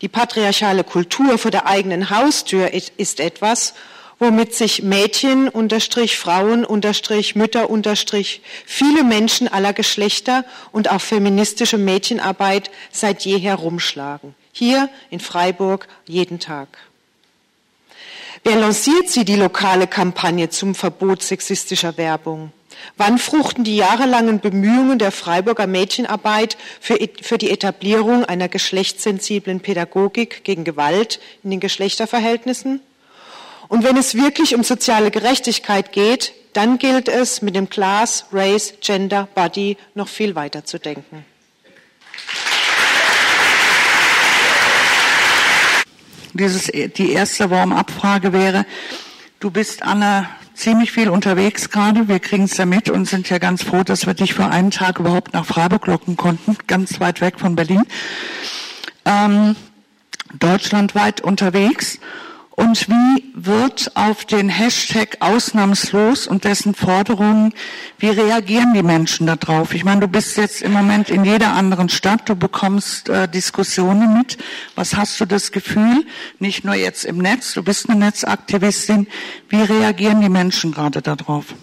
Die patriarchale Kultur vor der eigenen Haustür ist etwas, womit sich Mädchen unterstrich Frauen unterstrich Mütter unterstrich viele Menschen aller Geschlechter und auch feministische Mädchenarbeit seit jeher rumschlagen. Hier in Freiburg jeden Tag. Wer lanciert sie, die lokale Kampagne zum Verbot sexistischer Werbung? Wann fruchten die jahrelangen Bemühungen der Freiburger Mädchenarbeit für, für, die Etablierung einer geschlechtssensiblen Pädagogik gegen Gewalt in den Geschlechterverhältnissen? Und wenn es wirklich um soziale Gerechtigkeit geht, dann gilt es, mit dem Class, Race, Gender, Body noch viel weiter zu denken. Dieses, die erste Warm-up-Frage wäre, du bist Anne ziemlich viel unterwegs gerade. Wir kriegen es ja mit und sind ja ganz froh, dass wir dich für einen Tag überhaupt nach Freiburg locken konnten, ganz weit weg von Berlin. Ähm, deutschlandweit unterwegs. Und wie wird auf den Hashtag ausnahmslos und dessen Forderungen, wie reagieren die Menschen darauf? Ich meine, du bist jetzt im Moment in jeder anderen Stadt, du bekommst äh, Diskussionen mit. Was hast du das Gefühl? Nicht nur jetzt im Netz, du bist eine Netzaktivistin. Wie reagieren die Menschen gerade darauf?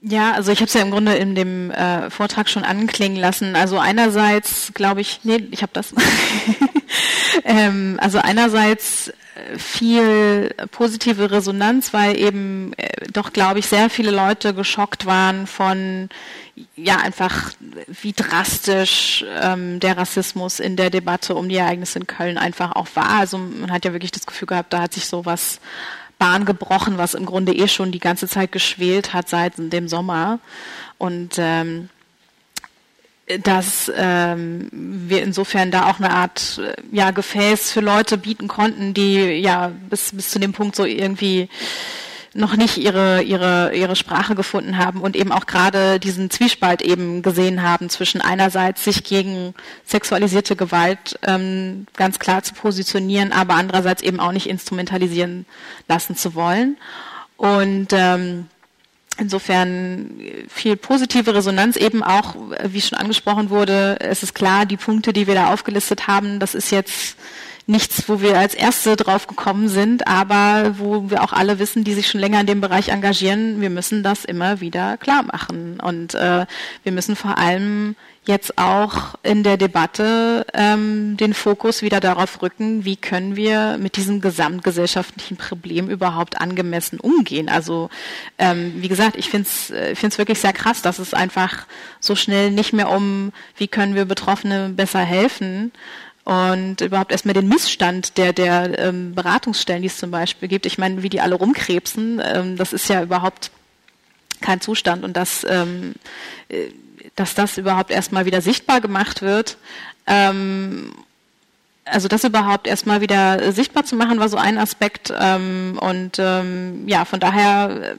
Ja, also ich habe es ja im Grunde in dem äh, Vortrag schon anklingen lassen. Also einerseits glaube ich, nee, ich habe das. ähm, also einerseits viel positive Resonanz, weil eben äh, doch, glaube ich, sehr viele Leute geschockt waren von, ja, einfach wie drastisch ähm, der Rassismus in der Debatte um die Ereignisse in Köln einfach auch war. Also man hat ja wirklich das Gefühl gehabt, da hat sich sowas Bahn gebrochen, was im Grunde eh schon die ganze Zeit geschwelt hat seit dem Sommer. Und ähm, dass ähm, wir insofern da auch eine Art äh, ja, Gefäß für Leute bieten konnten, die ja bis, bis zu dem Punkt so irgendwie noch nicht ihre, ihre, ihre Sprache gefunden haben und eben auch gerade diesen Zwiespalt eben gesehen haben zwischen einerseits sich gegen sexualisierte Gewalt ähm, ganz klar zu positionieren, aber andererseits eben auch nicht instrumentalisieren lassen zu wollen. Und ähm, Insofern viel positive Resonanz eben auch, wie schon angesprochen wurde. Es ist klar, die Punkte, die wir da aufgelistet haben, das ist jetzt nichts, wo wir als Erste drauf gekommen sind, aber wo wir auch alle wissen, die sich schon länger in dem Bereich engagieren, wir müssen das immer wieder klar machen. Und äh, wir müssen vor allem jetzt auch in der Debatte ähm, den Fokus wieder darauf rücken, wie können wir mit diesem gesamtgesellschaftlichen Problem überhaupt angemessen umgehen. Also ähm, wie gesagt, ich finde es äh, find's wirklich sehr krass, dass es einfach so schnell nicht mehr um, wie können wir Betroffene besser helfen, und überhaupt erstmal den Missstand der, der ähm, Beratungsstellen, die es zum Beispiel gibt. Ich meine, wie die alle rumkrebsen, ähm, das ist ja überhaupt kein Zustand und das ähm, äh, dass das überhaupt erstmal wieder sichtbar gemacht wird. Ähm, also das überhaupt erstmal wieder sichtbar zu machen, war so ein Aspekt. Ähm, und ähm, ja, von daher äh,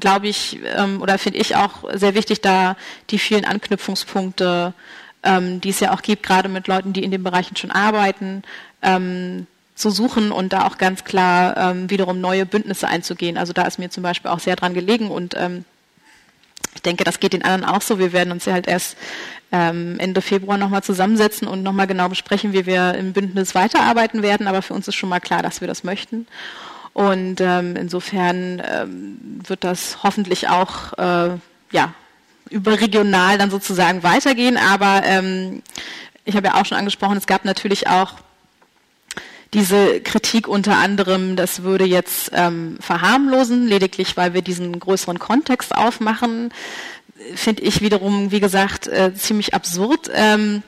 glaube ich ähm, oder finde ich auch sehr wichtig, da die vielen Anknüpfungspunkte, ähm, die es ja auch gibt, gerade mit Leuten, die in den Bereichen schon arbeiten, ähm, zu suchen und da auch ganz klar ähm, wiederum neue Bündnisse einzugehen. Also da ist mir zum Beispiel auch sehr dran gelegen und ähm, ich denke, das geht den anderen auch so. Wir werden uns ja halt erst ähm, Ende Februar nochmal zusammensetzen und nochmal genau besprechen, wie wir im Bündnis weiterarbeiten werden. Aber für uns ist schon mal klar, dass wir das möchten. Und ähm, insofern ähm, wird das hoffentlich auch äh, ja, überregional dann sozusagen weitergehen. Aber ähm, ich habe ja auch schon angesprochen, es gab natürlich auch diese Kritik unter anderem, das würde jetzt ähm, verharmlosen, lediglich weil wir diesen größeren Kontext aufmachen, finde ich wiederum, wie gesagt, äh, ziemlich absurd. Ähm,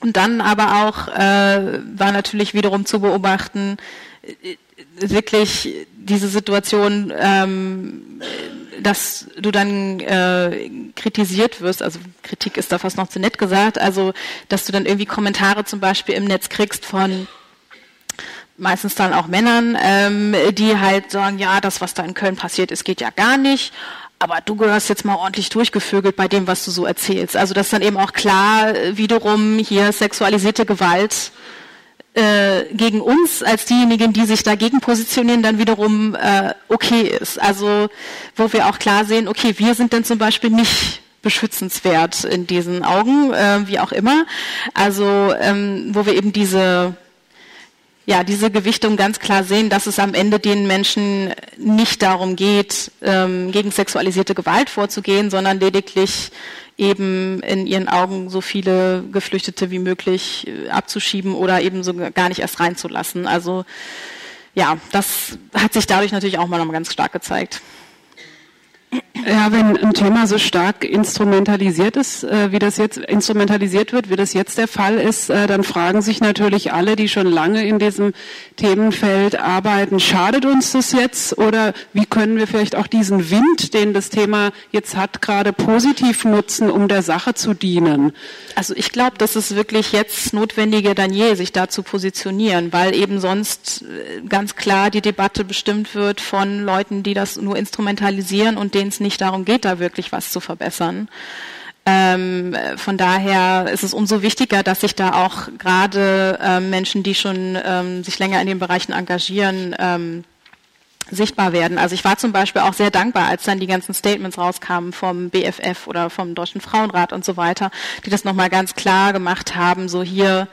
und dann aber auch äh, war natürlich wiederum zu beobachten, äh, wirklich diese Situation, ähm, dass du dann äh, kritisiert wirst, also Kritik ist da fast noch zu nett gesagt, also dass du dann irgendwie Kommentare zum Beispiel im Netz kriegst von meistens dann auch Männern, ähm, die halt sagen, ja, das, was da in Köln passiert ist, geht ja gar nicht. Aber du gehörst jetzt mal ordentlich durchgevögelt bei dem, was du so erzählst. Also das ist dann eben auch klar äh, wiederum hier sexualisierte Gewalt äh, gegen uns als diejenigen, die sich dagegen positionieren, dann wiederum äh, okay ist. Also wo wir auch klar sehen, okay, wir sind dann zum Beispiel nicht beschützenswert in diesen Augen, äh, wie auch immer. Also ähm, wo wir eben diese ja, diese Gewichtung ganz klar sehen, dass es am Ende den Menschen nicht darum geht, ähm, gegen sexualisierte Gewalt vorzugehen, sondern lediglich eben in ihren Augen so viele Geflüchtete wie möglich äh, abzuschieben oder eben so gar nicht erst reinzulassen. Also ja, das hat sich dadurch natürlich auch mal ganz stark gezeigt. Ja, wenn ein Thema so stark instrumentalisiert ist, äh, wie das jetzt instrumentalisiert wird, wie das jetzt der Fall ist, äh, dann fragen sich natürlich alle, die schon lange in diesem Themenfeld arbeiten, schadet uns das jetzt oder wie können wir vielleicht auch diesen Wind, den das Thema jetzt hat, gerade positiv nutzen, um der Sache zu dienen? Also ich glaube, dass es wirklich jetzt notwendiger denn je, sich da zu positionieren, weil eben sonst äh, ganz klar die Debatte bestimmt wird von Leuten, die das nur instrumentalisieren und denen es nicht darum geht, da wirklich was zu verbessern. Ähm, von daher ist es umso wichtiger, dass sich da auch gerade ähm, Menschen, die schon ähm, sich länger in den Bereichen engagieren, ähm, sichtbar werden. Also ich war zum Beispiel auch sehr dankbar, als dann die ganzen Statements rauskamen vom BFF oder vom Deutschen Frauenrat und so weiter, die das nochmal ganz klar gemacht haben, so hier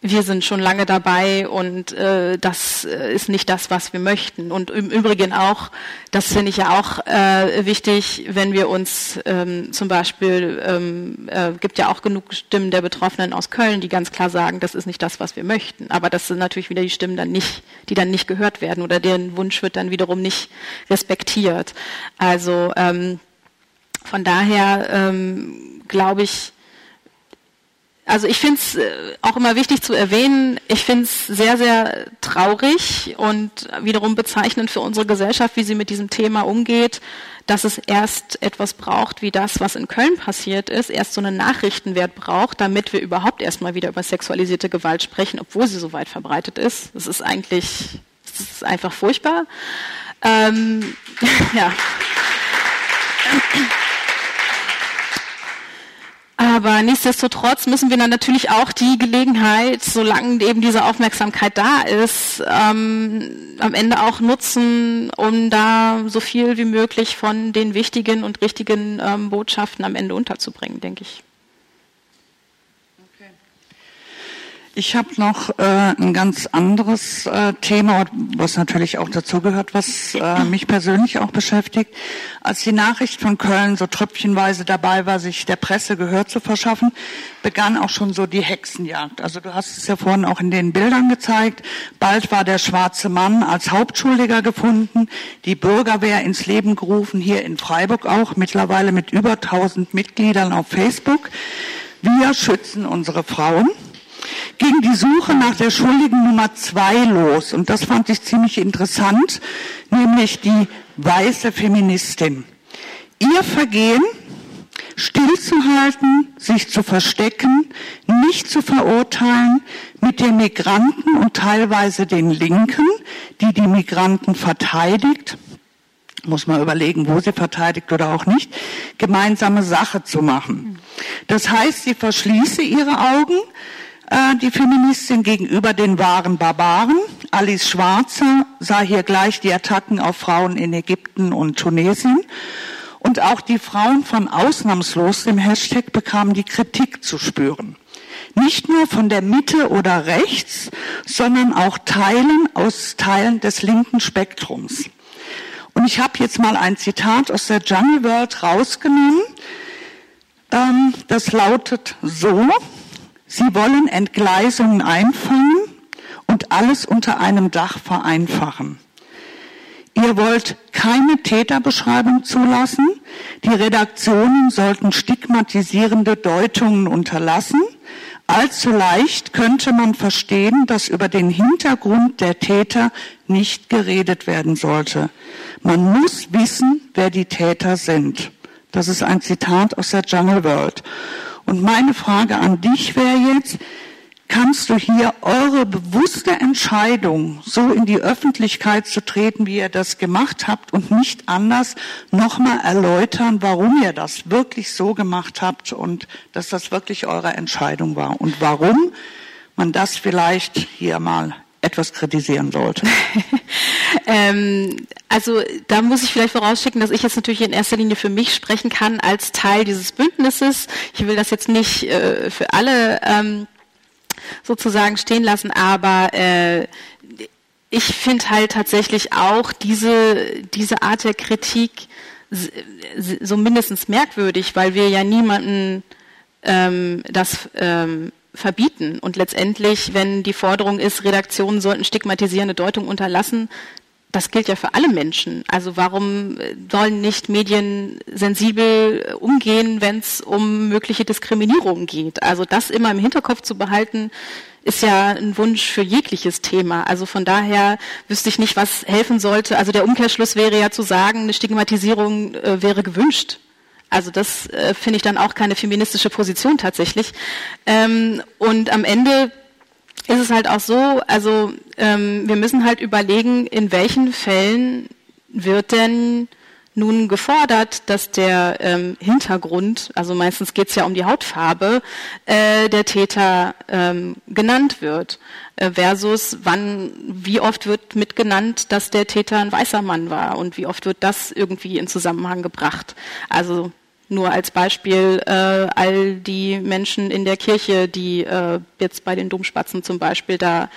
wir sind schon lange dabei und äh, das äh, ist nicht das, was wir möchten. Und im Übrigen auch, das finde ich ja auch äh, wichtig, wenn wir uns ähm, zum Beispiel, ähm, äh, gibt ja auch genug Stimmen der Betroffenen aus Köln, die ganz klar sagen, das ist nicht das, was wir möchten. Aber das sind natürlich wieder die Stimmen dann nicht, die dann nicht gehört werden oder deren Wunsch wird dann wiederum nicht respektiert. Also ähm, von daher ähm, glaube ich, also ich finde es äh, auch immer wichtig zu erwähnen, ich finde es sehr, sehr traurig und wiederum bezeichnend für unsere Gesellschaft, wie sie mit diesem Thema umgeht, dass es erst etwas braucht, wie das, was in Köln passiert ist, erst so einen Nachrichtenwert braucht, damit wir überhaupt erstmal wieder über sexualisierte Gewalt sprechen, obwohl sie so weit verbreitet ist. Das ist eigentlich, das ist einfach furchtbar. Ähm, ja. Aber nichtsdestotrotz müssen wir dann natürlich auch die Gelegenheit, solange eben diese Aufmerksamkeit da ist, ähm, am Ende auch nutzen, um da so viel wie möglich von den wichtigen und richtigen ähm, Botschaften am Ende unterzubringen, denke ich. Ich habe noch äh, ein ganz anderes äh, Thema, was natürlich auch dazugehört, was äh, mich persönlich auch beschäftigt. Als die Nachricht von Köln so tröpfchenweise dabei war, sich der Presse Gehör zu verschaffen, begann auch schon so die Hexenjagd. Also du hast es ja vorhin auch in den Bildern gezeigt. Bald war der schwarze Mann als Hauptschuldiger gefunden, die Bürgerwehr ins Leben gerufen, hier in Freiburg auch, mittlerweile mit über 1000 Mitgliedern auf Facebook. Wir schützen unsere Frauen ging die Suche nach der Schuldigen Nummer zwei los. Und das fand ich ziemlich interessant, nämlich die weiße Feministin. Ihr Vergehen stillzuhalten, sich zu verstecken, nicht zu verurteilen, mit den Migranten und teilweise den Linken, die die Migranten verteidigt, muss man überlegen, wo sie verteidigt oder auch nicht, gemeinsame Sache zu machen. Das heißt, sie verschließe ihre Augen, äh, die Feministin gegenüber den wahren Barbaren. Alice Schwarzer sah hier gleich die Attacken auf Frauen in Ägypten und Tunesien. Und auch die Frauen von ausnahmslos dem Hashtag bekamen die Kritik zu spüren. Nicht nur von der Mitte oder rechts, sondern auch Teilen aus Teilen des linken Spektrums. Und ich habe jetzt mal ein Zitat aus der Jungle World rausgenommen. Ähm, das lautet so, Sie wollen Entgleisungen einfangen und alles unter einem Dach vereinfachen. Ihr wollt keine Täterbeschreibung zulassen. Die Redaktionen sollten stigmatisierende Deutungen unterlassen. Allzu leicht könnte man verstehen, dass über den Hintergrund der Täter nicht geredet werden sollte. Man muss wissen, wer die Täter sind. Das ist ein Zitat aus der Jungle World. Und meine Frage an dich wäre jetzt, kannst du hier eure bewusste Entscheidung, so in die Öffentlichkeit zu treten, wie ihr das gemacht habt und nicht anders, nochmal erläutern, warum ihr das wirklich so gemacht habt und dass das wirklich eure Entscheidung war? Und warum man das vielleicht hier mal etwas kritisieren sollte? ähm, also da muss ich vielleicht vorausschicken, dass ich jetzt natürlich in erster Linie für mich sprechen kann als Teil dieses Bündnisses. Ich will das jetzt nicht äh, für alle ähm, sozusagen stehen lassen, aber äh, ich finde halt tatsächlich auch diese, diese Art der Kritik so mindestens merkwürdig, weil wir ja niemanden ähm, das ähm, verbieten. Und letztendlich, wenn die Forderung ist, Redaktionen sollten stigmatisierende Deutung unterlassen, das gilt ja für alle Menschen. Also warum sollen nicht Medien sensibel umgehen, wenn es um mögliche Diskriminierung geht? Also das immer im Hinterkopf zu behalten, ist ja ein Wunsch für jegliches Thema. Also von daher wüsste ich nicht, was helfen sollte. Also der Umkehrschluss wäre ja zu sagen, eine Stigmatisierung äh, wäre gewünscht. Also das äh, finde ich dann auch keine feministische Position tatsächlich. Ähm, und am Ende ist es halt auch so, also ähm, wir müssen halt überlegen, in welchen Fällen wird denn nun gefordert, dass der ähm, Hintergrund, also meistens geht es ja um die Hautfarbe, äh, der Täter ähm, genannt wird, versus wann, wie oft wird mitgenannt, dass der Täter ein weißer Mann war und wie oft wird das irgendwie in Zusammenhang gebracht. Also nur als Beispiel äh, all die Menschen in der Kirche, die äh, jetzt bei den Domspatzen zum Beispiel da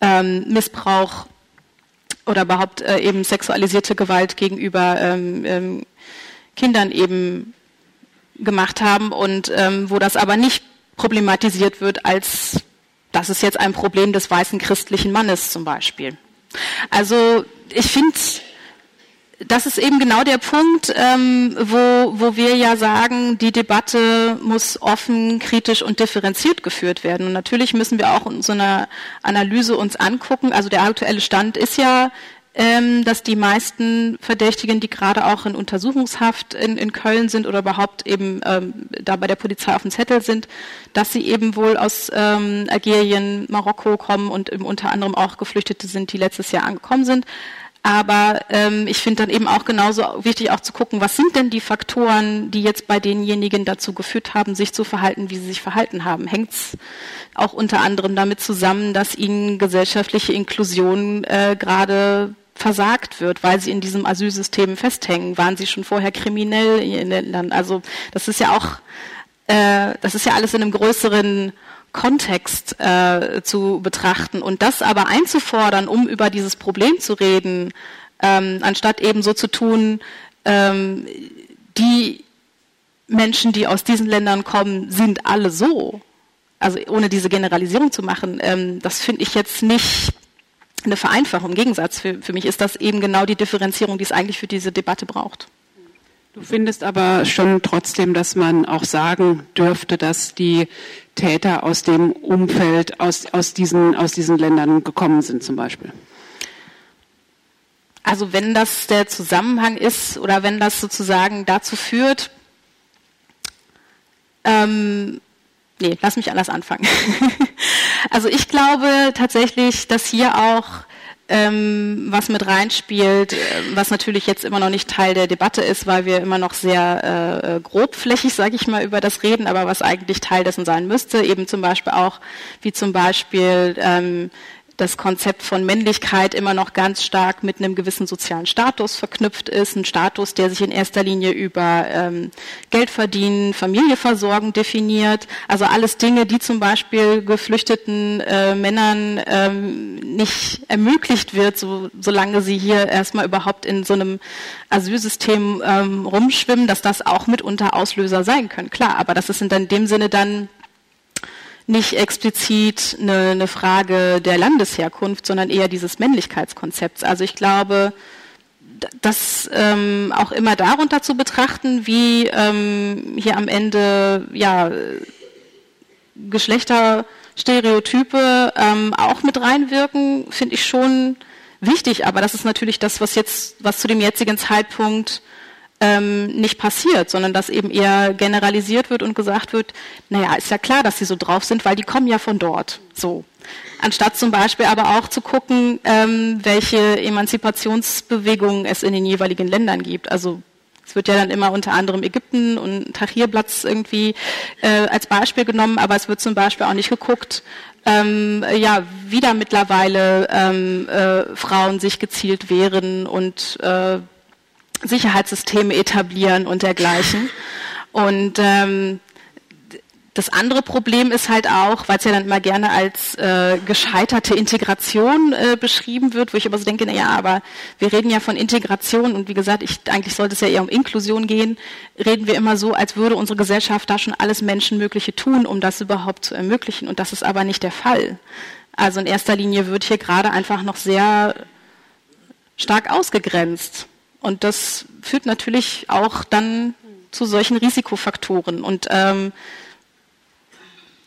ähm, Missbrauch oder überhaupt äh, eben sexualisierte Gewalt gegenüber ähm, ähm, Kindern eben gemacht haben und ähm, wo das aber nicht problematisiert wird als das ist jetzt ein Problem des weißen christlichen Mannes zum Beispiel. Also ich finde das ist eben genau der Punkt, ähm, wo, wo wir ja sagen, die Debatte muss offen, kritisch und differenziert geführt werden. Und natürlich müssen wir auch in so einer Analyse uns angucken. Also der aktuelle Stand ist ja, dass die meisten Verdächtigen, die gerade auch in Untersuchungshaft in, in Köln sind oder überhaupt eben ähm, da bei der Polizei auf dem Zettel sind, dass sie eben wohl aus ähm, Algerien, Marokko kommen und eben unter anderem auch Geflüchtete sind, die letztes Jahr angekommen sind. Aber ähm, ich finde dann eben auch genauso wichtig, auch zu gucken, was sind denn die Faktoren, die jetzt bei denjenigen dazu geführt haben, sich zu verhalten, wie sie sich verhalten haben. Hängt es auch unter anderem damit zusammen, dass ihnen gesellschaftliche Inklusion äh, gerade versagt wird, weil sie in diesem Asylsystem festhängen. Waren sie schon vorher kriminell in den Ländern? Also das ist ja auch, äh, das ist ja alles in einem größeren Kontext äh, zu betrachten und das aber einzufordern, um über dieses Problem zu reden, ähm, anstatt eben so zu tun, ähm, die Menschen, die aus diesen Ländern kommen, sind alle so. Also ohne diese Generalisierung zu machen, ähm, das finde ich jetzt nicht eine Vereinfachung. Im Gegensatz, für, für mich ist das eben genau die Differenzierung, die es eigentlich für diese Debatte braucht. Du findest aber schon trotzdem, dass man auch sagen dürfte, dass die Täter aus dem Umfeld, aus, aus, diesen, aus diesen Ländern gekommen sind zum Beispiel? Also wenn das der Zusammenhang ist oder wenn das sozusagen dazu führt, ähm, nee, lass mich anders anfangen. also ich glaube tatsächlich, dass hier auch ähm, was mit reinspielt, äh, was natürlich jetzt immer noch nicht Teil der Debatte ist, weil wir immer noch sehr äh, grobflächig, sage ich mal, über das reden, aber was eigentlich Teil dessen sein müsste, eben zum Beispiel auch, wie zum Beispiel ähm, das Konzept von Männlichkeit immer noch ganz stark mit einem gewissen sozialen Status verknüpft ist. Ein Status, der sich in erster Linie über ähm, Geld verdienen, Familie versorgen definiert. Also alles Dinge, die zum Beispiel geflüchteten äh, Männern ähm, nicht ermöglicht wird, so, solange sie hier erstmal überhaupt in so einem Asylsystem ähm, rumschwimmen, dass das auch mitunter Auslöser sein können. Klar, aber das ist in dem Sinne dann nicht explizit eine, eine Frage der Landesherkunft, sondern eher dieses Männlichkeitskonzepts. Also ich glaube, das ähm, auch immer darunter zu betrachten, wie ähm, hier am Ende ja, Geschlechterstereotype ähm, auch mit reinwirken, finde ich schon wichtig. Aber das ist natürlich das, was jetzt, was zu dem jetzigen Zeitpunkt ähm, nicht passiert, sondern dass eben eher generalisiert wird und gesagt wird, naja, ist ja klar, dass sie so drauf sind, weil die kommen ja von dort. So. Anstatt zum Beispiel aber auch zu gucken, ähm, welche Emanzipationsbewegungen es in den jeweiligen Ländern gibt. Also es wird ja dann immer unter anderem Ägypten und Tahrirplatz irgendwie äh, als Beispiel genommen, aber es wird zum Beispiel auch nicht geguckt, ähm, ja, wieder mittlerweile ähm, äh, Frauen sich gezielt wehren und äh, Sicherheitssysteme etablieren und dergleichen. Und ähm, das andere Problem ist halt auch, weil es ja dann immer gerne als äh, gescheiterte Integration äh, beschrieben wird, wo ich aber so denke, na ja, aber wir reden ja von Integration und wie gesagt, ich, eigentlich sollte es ja eher um Inklusion gehen, reden wir immer so, als würde unsere Gesellschaft da schon alles Menschenmögliche tun, um das überhaupt zu ermöglichen. Und das ist aber nicht der Fall. Also in erster Linie wird hier gerade einfach noch sehr stark ausgegrenzt. Und das führt natürlich auch dann zu solchen Risikofaktoren. Und ähm,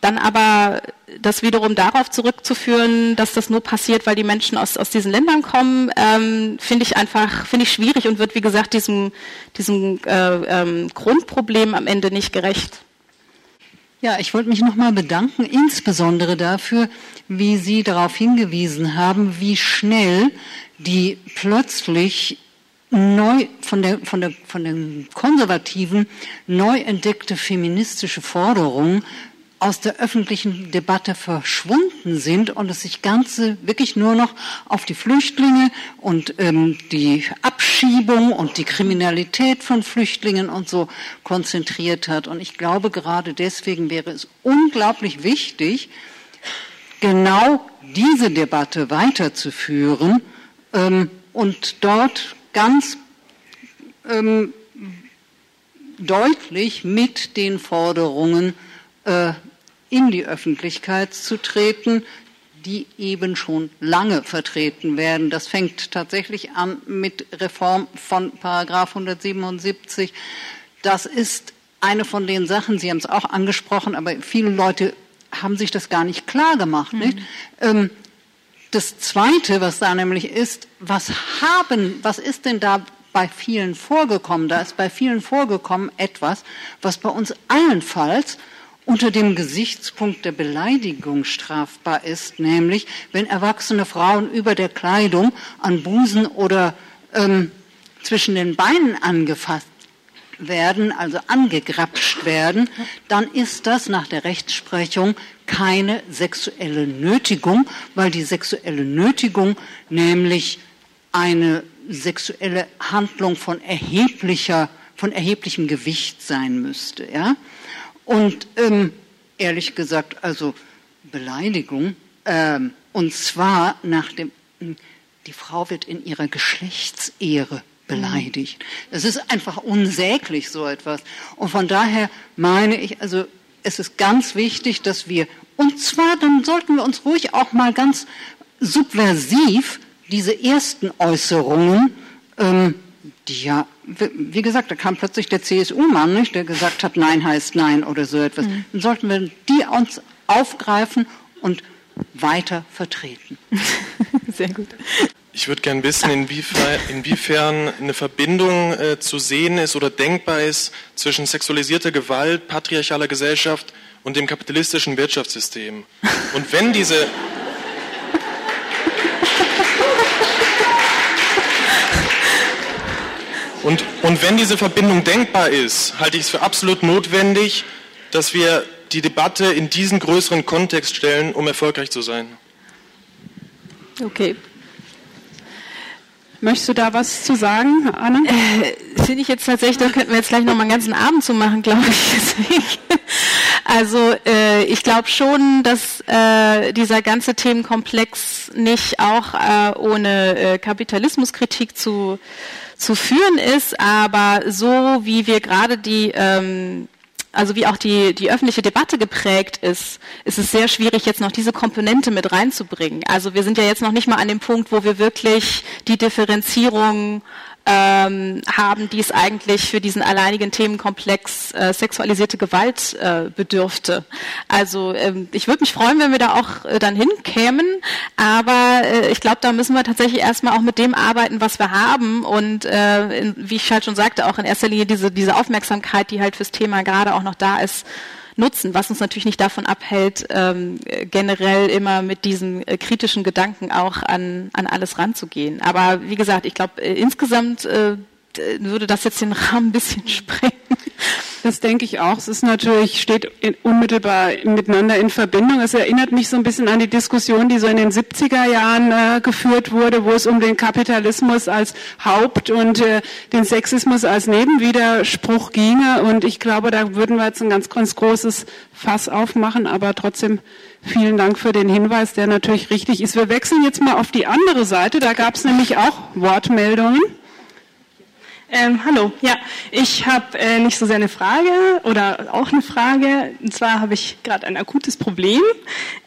dann aber das wiederum darauf zurückzuführen, dass das nur passiert, weil die Menschen aus, aus diesen Ländern kommen, ähm, finde ich einfach, finde ich schwierig und wird, wie gesagt, diesem, diesem äh, ähm, Grundproblem am Ende nicht gerecht. Ja, ich wollte mich nochmal bedanken, insbesondere dafür, wie Sie darauf hingewiesen haben, wie schnell die plötzlich neu von der, von der, von den Konservativen neu entdeckte feministische Forderung aus der öffentlichen Debatte verschwunden sind und es sich Ganze wirklich nur noch auf die Flüchtlinge und ähm, die Abschiebung und die Kriminalität von Flüchtlingen und so konzentriert hat. Und ich glaube, gerade deswegen wäre es unglaublich wichtig, genau diese Debatte weiterzuführen ähm, und dort ganz ähm, deutlich mit den Forderungen äh, in die Öffentlichkeit zu treten, die eben schon lange vertreten werden. Das fängt tatsächlich an mit Reform von Paragraph 177. Das ist eine von den Sachen, Sie haben es auch angesprochen, aber viele Leute haben sich das gar nicht klar gemacht. Mhm. Nicht? Ähm, das Zweite, was da nämlich ist, was haben, was ist denn da bei vielen vorgekommen? Da ist bei vielen vorgekommen etwas, was bei uns allenfalls unter dem Gesichtspunkt der Beleidigung strafbar ist, nämlich wenn erwachsene Frauen über der Kleidung an Busen oder ähm, zwischen den Beinen angefasst werden, also angegrapscht werden, dann ist das nach der Rechtsprechung keine sexuelle Nötigung, weil die sexuelle Nötigung nämlich eine sexuelle Handlung von erheblicher, von erheblichem Gewicht sein müsste, ja. Und ähm, ehrlich gesagt, also Beleidigung, ähm, und zwar nach dem, die Frau wird in ihrer Geschlechtsehre beleidigt. Das ist einfach unsäglich, so etwas. Und von daher meine ich, also es ist ganz wichtig, dass wir, und zwar dann sollten wir uns ruhig auch mal ganz subversiv diese ersten Äußerungen ähm, die ja, wie gesagt, da kam plötzlich der CSU-Mann, nicht, der gesagt hat, Nein heißt Nein oder so etwas. Mhm. Dann sollten wir die uns aufgreifen und weiter vertreten. Sehr gut. Ich würde gerne wissen, inwiefern, eine Verbindung äh, zu sehen ist oder denkbar ist zwischen sexualisierter Gewalt, patriarchaler Gesellschaft und dem kapitalistischen Wirtschaftssystem. Und wenn diese Und, und wenn diese Verbindung denkbar ist, halte ich es für absolut notwendig, dass wir die Debatte in diesen größeren Kontext stellen, um erfolgreich zu sein. Okay. Möchtest du da was zu sagen, Anne? Äh, Finde ich jetzt tatsächlich, da könnten wir jetzt gleich noch mal einen ganzen Abend zu machen, glaube ich. also äh, ich glaube schon, dass äh, dieser ganze Themenkomplex nicht auch äh, ohne äh, Kapitalismuskritik zu zu führen ist, aber so wie wir gerade die ähm, also wie auch die, die öffentliche Debatte geprägt ist, ist es sehr schwierig, jetzt noch diese Komponente mit reinzubringen. Also wir sind ja jetzt noch nicht mal an dem Punkt, wo wir wirklich die Differenzierung ähm, haben, die es eigentlich für diesen alleinigen Themenkomplex äh, sexualisierte Gewalt äh, bedürfte. Also ähm, ich würde mich freuen, wenn wir da auch äh, dann hinkämen, aber äh, ich glaube, da müssen wir tatsächlich erstmal auch mit dem arbeiten, was wir haben und äh, in, wie ich halt schon sagte, auch in erster Linie diese, diese Aufmerksamkeit, die halt fürs Thema gerade auch noch da ist, nutzen, was uns natürlich nicht davon abhält, ähm, generell immer mit diesen äh, kritischen Gedanken auch an, an alles ranzugehen. Aber wie gesagt, ich glaube, äh, insgesamt äh, würde das jetzt den Rahmen ein bisschen sprengen. Das denke ich auch. Es ist natürlich, steht unmittelbar miteinander in Verbindung. Es erinnert mich so ein bisschen an die Diskussion, die so in den 70er Jahren äh, geführt wurde, wo es um den Kapitalismus als Haupt- und äh, den Sexismus als Nebenwiderspruch ginge. Und ich glaube, da würden wir jetzt ein ganz, ganz großes Fass aufmachen. Aber trotzdem vielen Dank für den Hinweis, der natürlich richtig ist. Wir wechseln jetzt mal auf die andere Seite. Da gab es nämlich auch Wortmeldungen. Ähm, hallo, ja, ich habe äh, nicht so sehr eine Frage oder auch eine Frage. Und zwar habe ich gerade ein akutes Problem.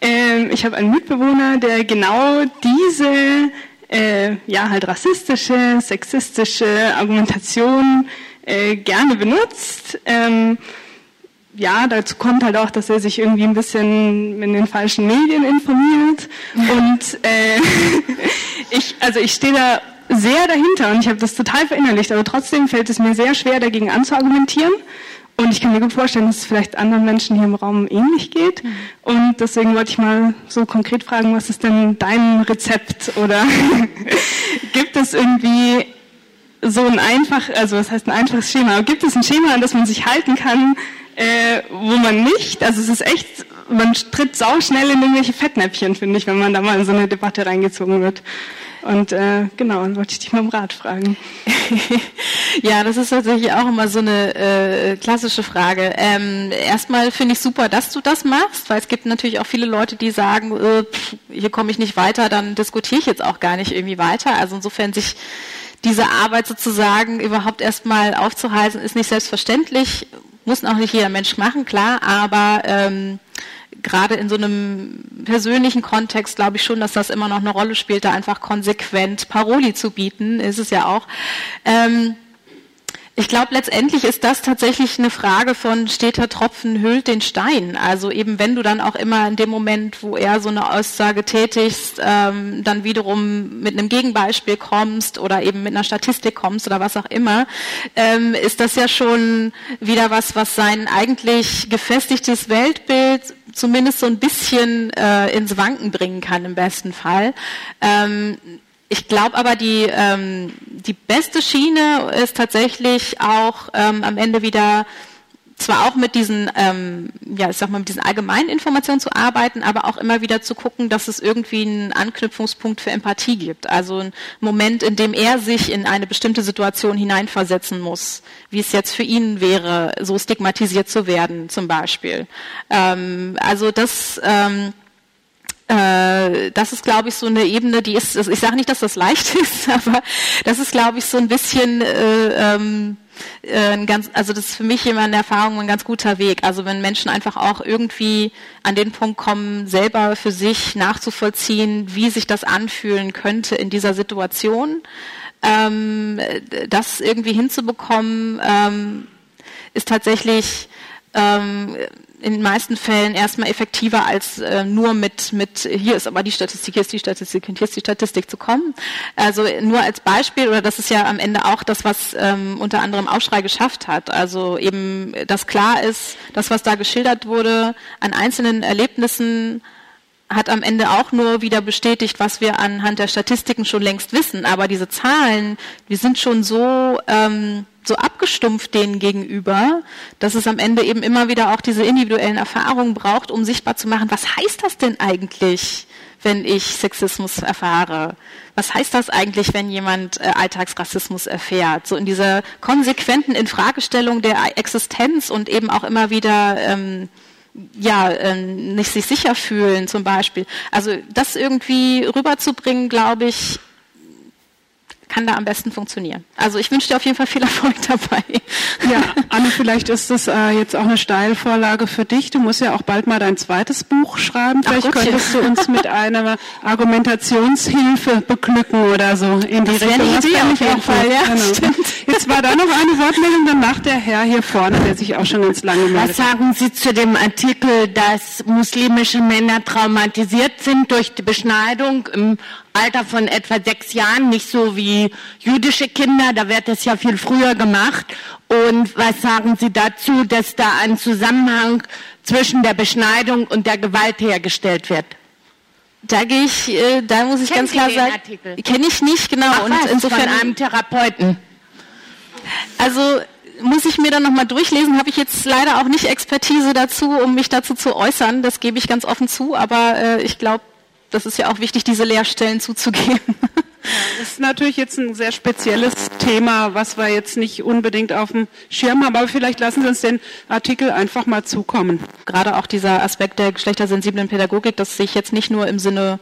Ähm, ich habe einen Mitbewohner, der genau diese äh, ja halt rassistische, sexistische Argumentation äh, gerne benutzt. Ähm, ja, dazu kommt halt auch, dass er sich irgendwie ein bisschen in den falschen Medien informiert. Und äh, ich, also ich stehe da sehr dahinter und ich habe das total verinnerlicht, aber trotzdem fällt es mir sehr schwer, dagegen anzuargumentieren. Und ich kann mir gut vorstellen, dass es vielleicht anderen Menschen hier im Raum ähnlich geht. Mhm. Und deswegen wollte ich mal so konkret fragen, was ist denn dein Rezept? Oder gibt es irgendwie so ein einfach, also was heißt ein einfaches Schema? Aber gibt es ein Schema, an das man sich halten kann, äh, wo man nicht, also es ist echt, man tritt sau schnell in irgendwelche Fettnäpfchen, finde ich, wenn man da mal in so eine Debatte reingezogen wird. Und äh, genau, dann wollte ich dich mal um Rat fragen. ja, das ist tatsächlich auch immer so eine äh, klassische Frage. Ähm, erstmal finde ich super, dass du das machst, weil es gibt natürlich auch viele Leute, die sagen, äh, pff, hier komme ich nicht weiter, dann diskutiere ich jetzt auch gar nicht irgendwie weiter. Also insofern sich diese Arbeit sozusagen überhaupt erstmal aufzuhalten, ist nicht selbstverständlich, muss auch nicht jeder Mensch machen, klar, aber ähm, gerade in so einem persönlichen Kontext glaube ich schon, dass das immer noch eine Rolle spielt, da einfach konsequent Paroli zu bieten, ist es ja auch. Ähm, ich glaube, letztendlich ist das tatsächlich eine Frage von steter Tropfen hüllt den Stein. Also eben, wenn du dann auch immer in dem Moment, wo er so eine Aussage tätigst, ähm, dann wiederum mit einem Gegenbeispiel kommst oder eben mit einer Statistik kommst oder was auch immer, ähm, ist das ja schon wieder was, was sein eigentlich gefestigtes Weltbild zumindest so ein bisschen äh, ins Wanken bringen kann im besten Fall. Ähm, ich glaube aber, die, ähm, die beste Schiene ist tatsächlich auch ähm, am Ende wieder zwar auch mit diesen, ähm, ja, ich sag mal, mit diesen allgemeinen Informationen zu arbeiten, aber auch immer wieder zu gucken, dass es irgendwie einen Anknüpfungspunkt für Empathie gibt. Also ein Moment, in dem er sich in eine bestimmte Situation hineinversetzen muss, wie es jetzt für ihn wäre, so stigmatisiert zu werden, zum Beispiel. Ähm, also das, ähm, äh, das ist, glaube ich, so eine Ebene, die ist, ich sage nicht, dass das leicht ist, aber das ist, glaube ich, so ein bisschen äh, ähm, äh, ganz, also das ist für mich immer eine Erfahrung ein ganz guter Weg. Also wenn Menschen einfach auch irgendwie an den Punkt kommen, selber für sich nachzuvollziehen, wie sich das anfühlen könnte in dieser Situation, ähm, das irgendwie hinzubekommen, ähm, ist tatsächlich ähm, in den meisten Fällen erstmal effektiver als äh, nur mit, mit hier ist aber die Statistik, hier ist die Statistik und hier ist die Statistik zu kommen. Also nur als Beispiel, oder das ist ja am Ende auch das, was ähm, unter anderem Aufschrei geschafft hat. Also eben, dass klar ist, das, was da geschildert wurde, an einzelnen Erlebnissen hat am Ende auch nur wieder bestätigt, was wir anhand der Statistiken schon längst wissen. Aber diese Zahlen, die sind schon so ähm, so abgestumpft denen gegenüber, dass es am Ende eben immer wieder auch diese individuellen Erfahrungen braucht, um sichtbar zu machen, was heißt das denn eigentlich, wenn ich Sexismus erfahre? Was heißt das eigentlich, wenn jemand äh, Alltagsrassismus erfährt? So in dieser konsequenten Infragestellung der Existenz und eben auch immer wieder ähm, ja, äh, nicht sich sicher fühlen zum Beispiel. Also das irgendwie rüberzubringen, glaube ich, kann da am besten funktionieren. Also ich wünsche dir auf jeden Fall viel Erfolg dabei. Ja, Anne, vielleicht ist das äh, jetzt auch eine Steilvorlage für dich. Du musst ja auch bald mal dein zweites Buch schreiben. Vielleicht könntest du uns mit einer Argumentationshilfe beglücken oder so in die das Richtung. Eine Idee auf jeden Fall, ja, genau. Jetzt war da noch eine Wortmeldung, dann macht der Herr hier vorne, der sich auch schon ganz lange meldet. Was sagen Sie zu dem Artikel, dass muslimische Männer traumatisiert sind durch die Beschneidung im Alter von etwa sechs Jahren, nicht so wie jüdische Kinder, da wird das ja viel früher gemacht. Und was sagen Sie dazu, dass da ein Zusammenhang zwischen der Beschneidung und der Gewalt hergestellt wird? Da gehe ich, äh, da muss ich Kennen ganz klar sagen, kenne ich nicht genau. Ach, und was, insofern von einem Therapeuten. Also muss ich mir dann nochmal durchlesen, habe ich jetzt leider auch nicht Expertise dazu, um mich dazu zu äußern. Das gebe ich ganz offen zu, aber äh, ich glaube, das ist ja auch wichtig, diese Lehrstellen zuzugeben. Das ist natürlich jetzt ein sehr spezielles Thema, was wir jetzt nicht unbedingt auf dem Schirm haben, aber vielleicht lassen Sie uns den Artikel einfach mal zukommen. Gerade auch dieser Aspekt der geschlechtersensiblen Pädagogik, das sehe ich jetzt nicht nur im Sinne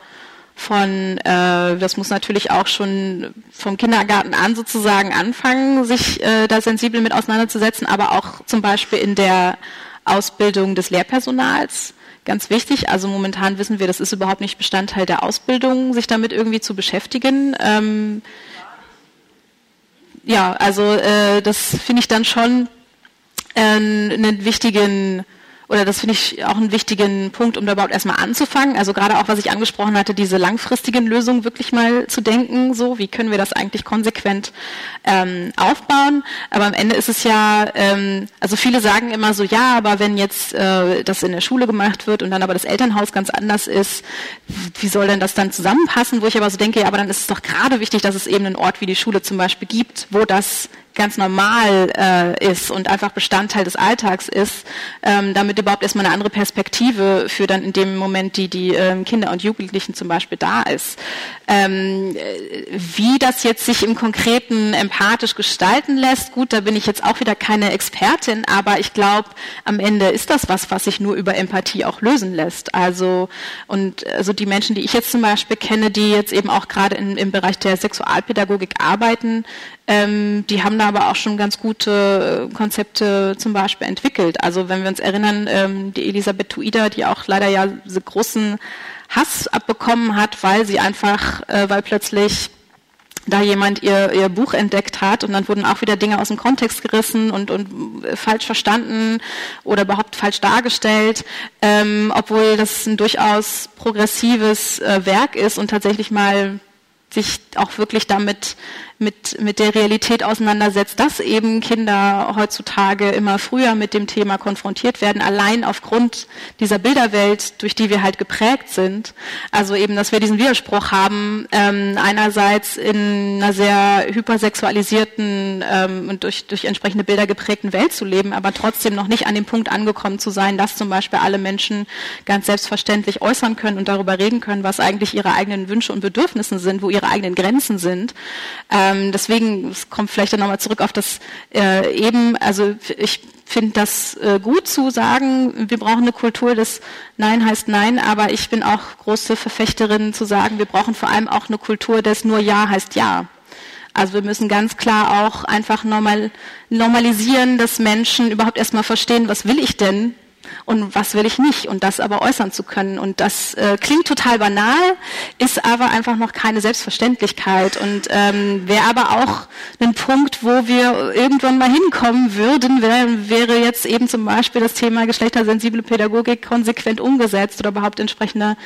von, äh, das muss natürlich auch schon vom Kindergarten an sozusagen anfangen, sich äh, da sensibel mit auseinanderzusetzen, aber auch zum Beispiel in der Ausbildung des Lehrpersonals. Ganz wichtig, also momentan wissen wir, das ist überhaupt nicht Bestandteil der Ausbildung, sich damit irgendwie zu beschäftigen. Ähm, ja, also äh, das finde ich dann schon äh, einen wichtigen oder das finde ich auch einen wichtigen Punkt, um da überhaupt erstmal anzufangen. Also gerade auch, was ich angesprochen hatte, diese langfristigen Lösungen wirklich mal zu denken, so wie können wir das eigentlich konsequent ähm, aufbauen. Aber am Ende ist es ja, ähm, also viele sagen immer so, ja, aber wenn jetzt äh, das in der Schule gemacht wird und dann aber das Elternhaus ganz anders ist, wie soll denn das dann zusammenpassen? Wo ich aber so denke, ja, aber dann ist es doch gerade wichtig, dass es eben einen Ort wie die Schule zum Beispiel gibt, wo das ganz normal äh, ist und einfach Bestandteil des Alltags ist, ähm, damit überhaupt erstmal eine andere Perspektive für dann in dem Moment die die ähm, Kinder und Jugendlichen zum Beispiel da ist. Ähm, äh, wie das jetzt sich im Konkreten empathisch gestalten lässt, gut, da bin ich jetzt auch wieder keine Expertin, aber ich glaube, am Ende ist das was, was sich nur über Empathie auch lösen lässt. Also und also die Menschen, die ich jetzt zum Beispiel kenne, die jetzt eben auch gerade im Bereich der Sexualpädagogik arbeiten, ähm, die haben da aber auch schon ganz gute äh, Konzepte zum Beispiel entwickelt. Also wenn wir uns erinnern, ähm, die Elisabeth Tuida, die auch leider ja so großen Hass abbekommen hat, weil sie einfach, äh, weil plötzlich da jemand ihr, ihr Buch entdeckt hat und dann wurden auch wieder Dinge aus dem Kontext gerissen und, und äh, falsch verstanden oder überhaupt falsch dargestellt, ähm, obwohl das ein durchaus progressives äh, Werk ist und tatsächlich mal sich auch wirklich damit mit, mit der Realität auseinandersetzt, dass eben Kinder heutzutage immer früher mit dem Thema konfrontiert werden, allein aufgrund dieser Bilderwelt, durch die wir halt geprägt sind. Also eben, dass wir diesen Widerspruch haben, ähm, einerseits in einer sehr hypersexualisierten ähm, und durch, durch entsprechende Bilder geprägten Welt zu leben, aber trotzdem noch nicht an dem Punkt angekommen zu sein, dass zum Beispiel alle Menschen ganz selbstverständlich äußern können und darüber reden können, was eigentlich ihre eigenen Wünsche und Bedürfnisse sind, wo ihre eigenen Grenzen sind. Ähm, ähm, deswegen, es kommt vielleicht dann nochmal zurück auf das äh, eben, also ich finde das äh, gut zu sagen, wir brauchen eine Kultur des Nein heißt Nein, aber ich bin auch große Verfechterin zu sagen, wir brauchen vor allem auch eine Kultur des nur Ja heißt Ja. Also wir müssen ganz klar auch einfach normal, normalisieren, dass Menschen überhaupt erstmal verstehen, was will ich denn und was will ich nicht und das aber äußern zu können. Und das äh, klingt total banal, ist aber einfach noch keine Selbstverständlichkeit und ähm, wäre aber auch ein Punkt, wo wir irgendwann mal hinkommen würden, wär, wäre jetzt eben zum Beispiel das Thema geschlechtersensible Pädagogik konsequent umgesetzt oder überhaupt entsprechende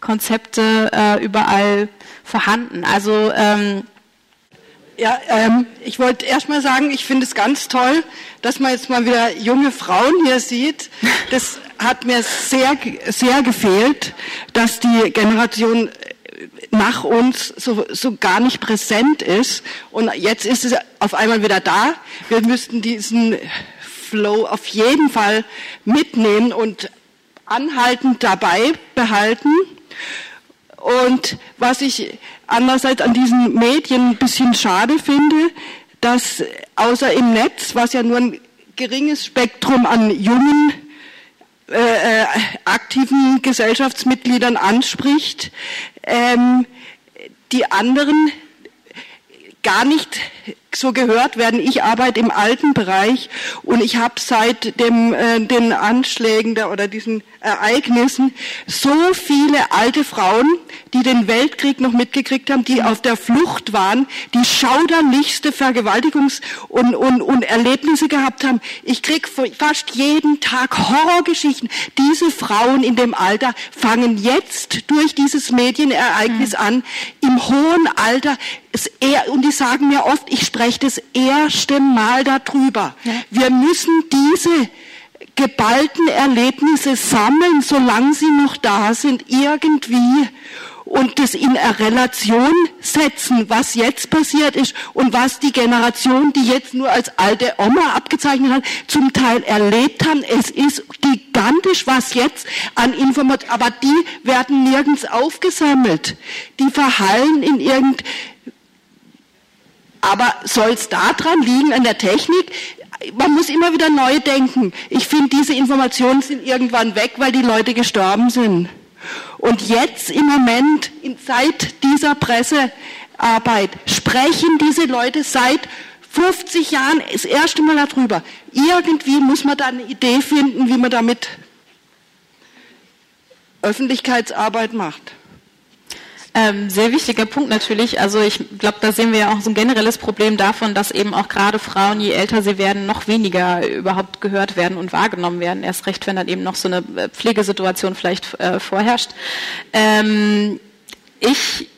Konzepte äh, überall vorhanden. Also ähm, ja, ähm, ich wollte erst mal sagen, ich finde es ganz toll, dass man jetzt mal wieder junge Frauen hier sieht. Das hat mir sehr, sehr gefehlt, dass die Generation nach uns so, so gar nicht präsent ist. Und jetzt ist es auf einmal wieder da. Wir müssten diesen Flow auf jeden Fall mitnehmen und anhaltend dabei behalten. Und was ich andererseits an diesen Medien ein bisschen schade finde, dass außer im Netz, was ja nur ein geringes Spektrum an jungen äh, äh aktiven Gesellschaftsmitgliedern anspricht, ähm, die anderen gar nicht so gehört werden. Ich arbeite im alten Bereich und ich habe seit dem, äh, den Anschlägen der, oder diesen Ereignissen so viele alte Frauen, die den Weltkrieg noch mitgekriegt haben, die auf der Flucht waren, die schauderlichste Vergewaltigungs- und, und, und Erlebnisse gehabt haben. Ich krieg fast jeden Tag Horrorgeschichten. Diese Frauen in dem Alter fangen jetzt durch dieses Medienereignis mhm. an, im hohen Alter, und die sagen mir oft, ich spreche das erste Mal darüber. Ja. Wir müssen diese geballten Erlebnisse sammeln, solange sie noch da sind, irgendwie und das in eine Relation setzen, was jetzt passiert ist und was die Generation, die jetzt nur als alte Oma abgezeichnet hat, zum Teil erlebt haben. Es ist gigantisch, was jetzt an Informationen, aber die werden nirgends aufgesammelt. Die verhallen in irgend, aber soll es daran liegen, an der Technik? Man muss immer wieder neu denken. Ich finde, diese Informationen sind irgendwann weg, weil die Leute gestorben sind. Und jetzt im Moment, seit dieser Pressearbeit, sprechen diese Leute seit 50 Jahren das erste Mal darüber. Irgendwie muss man da eine Idee finden, wie man damit Öffentlichkeitsarbeit macht. Ähm, sehr wichtiger Punkt natürlich. Also ich glaube, da sehen wir ja auch so ein generelles Problem davon, dass eben auch gerade Frauen, je älter sie werden, noch weniger überhaupt gehört werden und wahrgenommen werden. Erst recht, wenn dann eben noch so eine äh, Pflegesituation vielleicht äh, vorherrscht. Ähm, ich,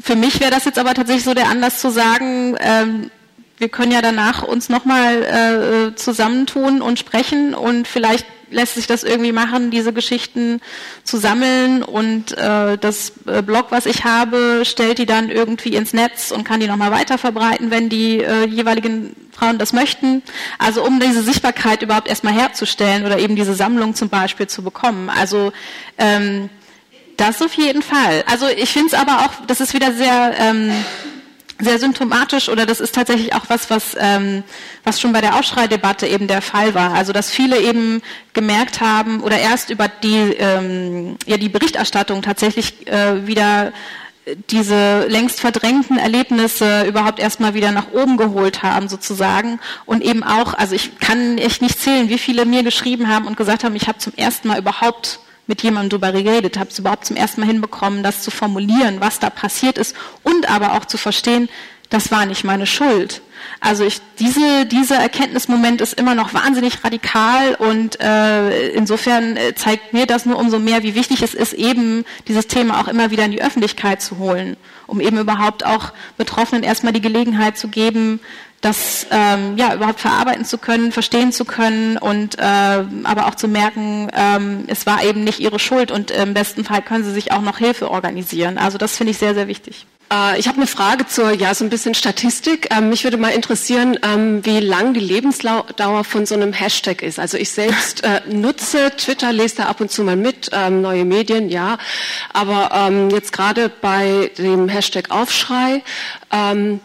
für mich wäre das jetzt aber tatsächlich so der Anlass zu sagen, ähm, wir können ja danach uns nochmal äh, zusammentun und sprechen und vielleicht lässt sich das irgendwie machen, diese Geschichten zu sammeln und äh, das äh, Blog, was ich habe, stellt die dann irgendwie ins Netz und kann die nochmal weiter verbreiten, wenn die äh, jeweiligen Frauen das möchten. Also um diese Sichtbarkeit überhaupt erstmal herzustellen oder eben diese Sammlung zum Beispiel zu bekommen. Also ähm, das auf jeden Fall. Also ich finde es aber auch, das ist wieder sehr ähm, sehr symptomatisch oder das ist tatsächlich auch was, was, ähm, was schon bei der Aufschreidebatte eben der Fall war. Also dass viele eben gemerkt haben oder erst über die, ähm, ja, die Berichterstattung tatsächlich äh, wieder diese längst verdrängten Erlebnisse überhaupt erstmal wieder nach oben geholt haben sozusagen und eben auch, also ich kann echt nicht zählen, wie viele mir geschrieben haben und gesagt haben, ich habe zum ersten Mal überhaupt mit jemandem darüber geredet, habe es überhaupt zum ersten Mal hinbekommen, das zu formulieren, was da passiert ist und aber auch zu verstehen, das war nicht meine Schuld. Also ich, diese, dieser Erkenntnismoment ist immer noch wahnsinnig radikal und äh, insofern äh, zeigt mir das nur umso mehr, wie wichtig es ist, eben dieses Thema auch immer wieder in die Öffentlichkeit zu holen, um eben überhaupt auch Betroffenen erstmal die Gelegenheit zu geben, das ähm, ja überhaupt verarbeiten zu können, verstehen zu können und äh, aber auch zu merken, ähm, es war eben nicht ihre Schuld und im besten Fall können sie sich auch noch Hilfe organisieren. Also das finde ich sehr sehr wichtig. Äh, ich habe eine Frage zur, ja, so ein bisschen Statistik. Ähm, mich würde mal interessieren, ähm, wie lang die Lebensdauer von so einem Hashtag ist. Also ich selbst äh, nutze Twitter, lese da ab und zu mal mit, ähm, neue Medien, ja. Aber ähm, jetzt gerade bei dem Hashtag Aufschrei, ähm,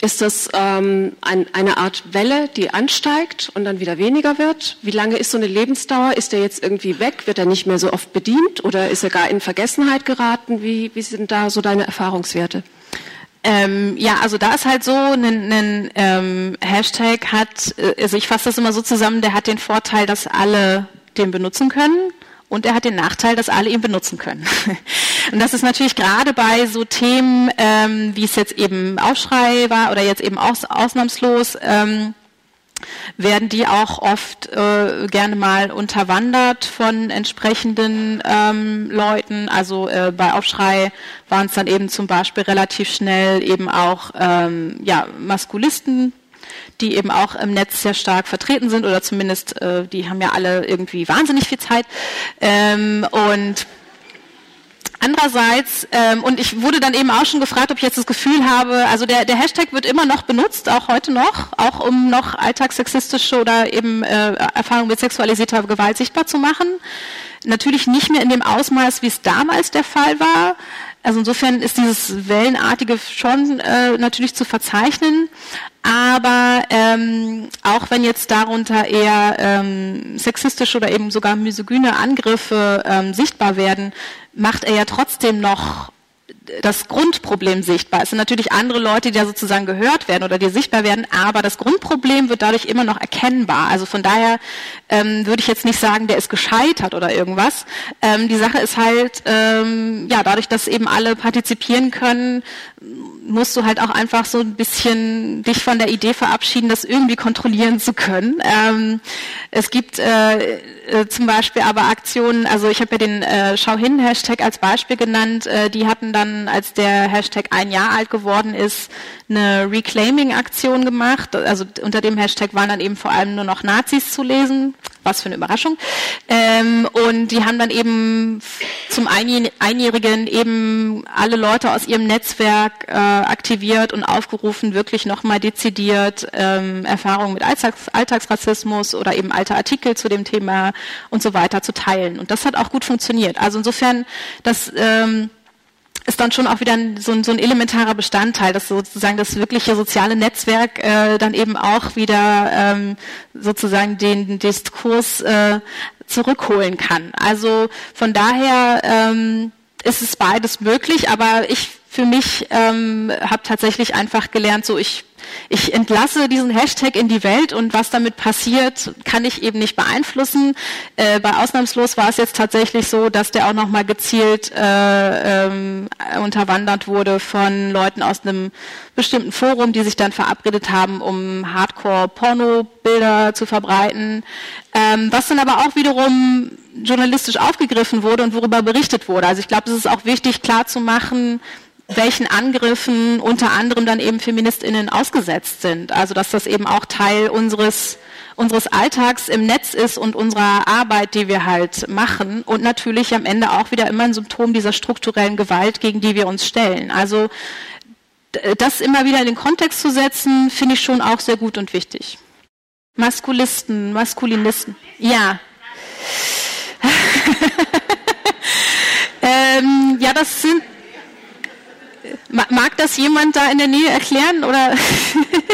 ist das ähm, ein, eine Art Welle, die ansteigt und dann wieder weniger wird? Wie lange ist so eine Lebensdauer? Ist der jetzt irgendwie weg? Wird er nicht mehr so oft bedient oder ist er gar in Vergessenheit geraten? Wie, wie sind da so deine Erfahrungswerte? Ähm, ja, also da ist halt so, ein, ähm, Hashtag hat, äh, also ich fasse das immer so zusammen, der hat den Vorteil, dass alle den benutzen können und er hat den Nachteil, dass alle ihn benutzen können. Und das ist natürlich gerade bei so Themen, ähm, wie es jetzt eben Aufschrei war oder jetzt eben aus, ausnahmslos, ähm, werden die auch oft äh, gerne mal unterwandert von entsprechenden ähm, Leuten. Also äh, bei Aufschrei waren es dann eben zum Beispiel relativ schnell eben auch ähm, ja, Maskulisten, die eben auch im Netz sehr stark vertreten sind oder zumindest, äh, die haben ja alle irgendwie wahnsinnig viel Zeit. Ähm, und Andererseits, ähm, und ich wurde dann eben auch schon gefragt, ob ich jetzt das Gefühl habe, also der, der Hashtag wird immer noch benutzt, auch heute noch, auch um noch alltagssexistische oder eben äh, Erfahrungen mit sexualisierter Gewalt sichtbar zu machen. Natürlich nicht mehr in dem Ausmaß, wie es damals der Fall war. Also insofern ist dieses Wellenartige schon äh, natürlich zu verzeichnen. Aber ähm, auch wenn jetzt darunter eher ähm, sexistische oder eben sogar misogyne Angriffe ähm, sichtbar werden, macht er ja trotzdem noch das Grundproblem sichtbar. Es sind natürlich andere Leute, die da sozusagen gehört werden oder die sichtbar werden, aber das Grundproblem wird dadurch immer noch erkennbar. Also von daher ähm, würde ich jetzt nicht sagen, der ist gescheitert oder irgendwas. Ähm, die Sache ist halt, ähm, ja, dadurch, dass eben alle partizipieren können, musst du halt auch einfach so ein bisschen dich von der Idee verabschieden, das irgendwie kontrollieren zu können. Ähm, es gibt äh, äh, zum Beispiel aber Aktionen, also ich habe ja den äh, Schau hin Hashtag als Beispiel genannt, äh, die hatten dann, als der Hashtag ein Jahr alt geworden ist, eine Reclaiming-Aktion gemacht. Also unter dem Hashtag waren dann eben vor allem nur noch Nazis zu lesen. Was für eine Überraschung. Ähm, und die haben dann eben zum Einjährigen eben alle Leute aus ihrem Netzwerk äh, aktiviert und aufgerufen, wirklich nochmal dezidiert ähm, Erfahrungen mit Alltags Alltagsrassismus oder eben alte Artikel zu dem Thema und so weiter zu teilen. Und das hat auch gut funktioniert. Also insofern, das ähm, ist dann schon auch wieder so ein, so ein elementarer Bestandteil, dass sozusagen das wirkliche soziale Netzwerk äh, dann eben auch wieder ähm, sozusagen den Diskurs äh, zurückholen kann. Also von daher ähm, ist es beides möglich, aber ich für mich ähm, habe tatsächlich einfach gelernt, so ich ich entlasse diesen Hashtag in die Welt und was damit passiert, kann ich eben nicht beeinflussen. Äh, bei Ausnahmslos war es jetzt tatsächlich so, dass der auch nochmal gezielt äh, ähm, unterwandert wurde von Leuten aus einem bestimmten Forum, die sich dann verabredet haben, um Hardcore-Porno-Bilder zu verbreiten, ähm, was dann aber auch wiederum journalistisch aufgegriffen wurde und worüber berichtet wurde. Also ich glaube, es ist auch wichtig, klarzumachen, welchen Angriffen unter anderem dann eben Feministinnen ausgesetzt sind. Also dass das eben auch Teil unseres unseres Alltags im Netz ist und unserer Arbeit, die wir halt machen und natürlich am Ende auch wieder immer ein Symptom dieser strukturellen Gewalt, gegen die wir uns stellen. Also das immer wieder in den Kontext zu setzen, finde ich schon auch sehr gut und wichtig. Maskulisten, Maskulinisten. Ja. ähm, ja, das sind Mag das jemand da in der Nähe erklären oder?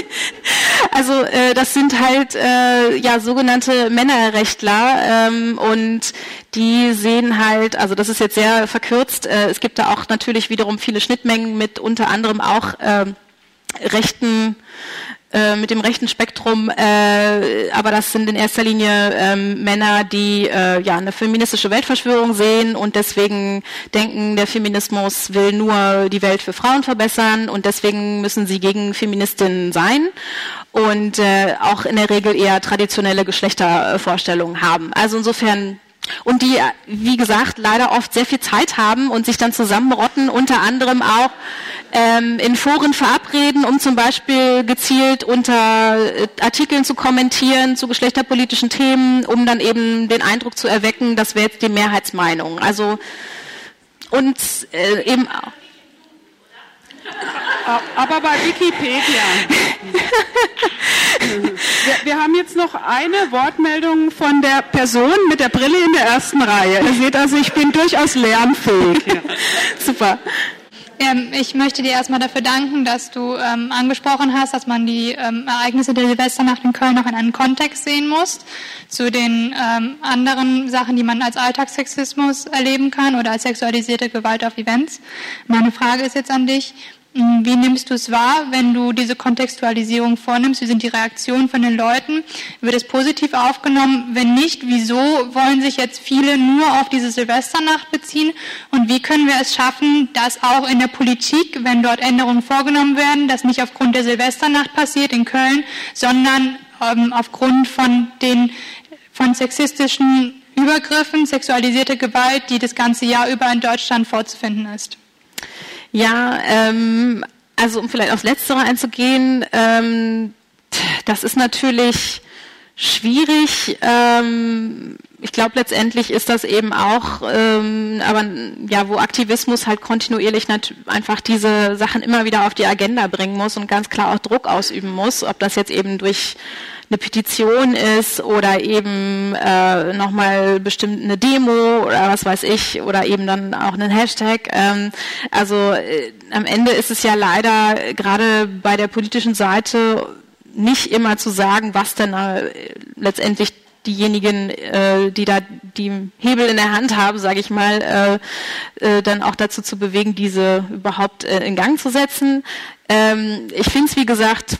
also äh, das sind halt äh, ja sogenannte Männerrechtler ähm, und die sehen halt, also das ist jetzt sehr verkürzt. Äh, es gibt da auch natürlich wiederum viele Schnittmengen mit unter anderem auch äh, rechten äh, mit dem rechten Spektrum, äh, aber das sind in erster Linie ähm, Männer, die äh, ja eine feministische Weltverschwörung sehen und deswegen denken, der Feminismus will nur die Welt für Frauen verbessern und deswegen müssen sie gegen Feministinnen sein und äh, auch in der Regel eher traditionelle Geschlechtervorstellungen haben. Also insofern und die, wie gesagt, leider oft sehr viel Zeit haben und sich dann zusammenrotten, unter anderem auch ähm, in Foren verabreden, um zum Beispiel gezielt unter äh, Artikeln zu kommentieren zu geschlechterpolitischen Themen, um dann eben den Eindruck zu erwecken, das wäre jetzt die Mehrheitsmeinung. Also und äh, eben auch aber bei Wikipedia. wir, wir, haben jetzt noch eine Wortmeldung von der Person mit der Brille in der ersten Reihe. Ihr seht also, ich bin durchaus lernfähig. Super. Ähm, ich möchte dir erstmal dafür danken, dass du ähm, angesprochen hast, dass man die ähm, Ereignisse der Silvesternacht in Köln noch in einem Kontext sehen muss zu den ähm, anderen Sachen, die man als Alltagssexismus erleben kann oder als sexualisierte Gewalt auf Events. Meine Frage ist jetzt an dich, wie nimmst du es wahr, wenn du diese Kontextualisierung vornimmst? Wie sind die Reaktionen von den Leuten? Wird es positiv aufgenommen? Wenn nicht, wieso wollen sich jetzt viele nur auf diese Silvesternacht beziehen? Und wie können wir es schaffen, dass auch in der Politik, wenn dort Änderungen vorgenommen werden, das nicht aufgrund der Silvesternacht passiert in Köln, sondern ähm, aufgrund von den von sexistischen Übergriffen, sexualisierte Gewalt, die das ganze Jahr über in Deutschland vorzufinden ist? Ja, ähm, also um vielleicht aufs Letztere einzugehen, ähm, das ist natürlich schwierig. Ähm, ich glaube, letztendlich ist das eben auch, ähm, aber ja, wo Aktivismus halt kontinuierlich einfach diese Sachen immer wieder auf die Agenda bringen muss und ganz klar auch Druck ausüben muss, ob das jetzt eben durch eine Petition ist oder eben äh, nochmal bestimmt eine Demo oder was weiß ich oder eben dann auch einen Hashtag. Ähm, also äh, am Ende ist es ja leider gerade bei der politischen Seite nicht immer zu sagen, was denn äh, letztendlich diejenigen, äh, die da die Hebel in der Hand haben, sage ich mal, äh, äh, dann auch dazu zu bewegen, diese überhaupt äh, in Gang zu setzen. Ähm, ich finde es, wie gesagt,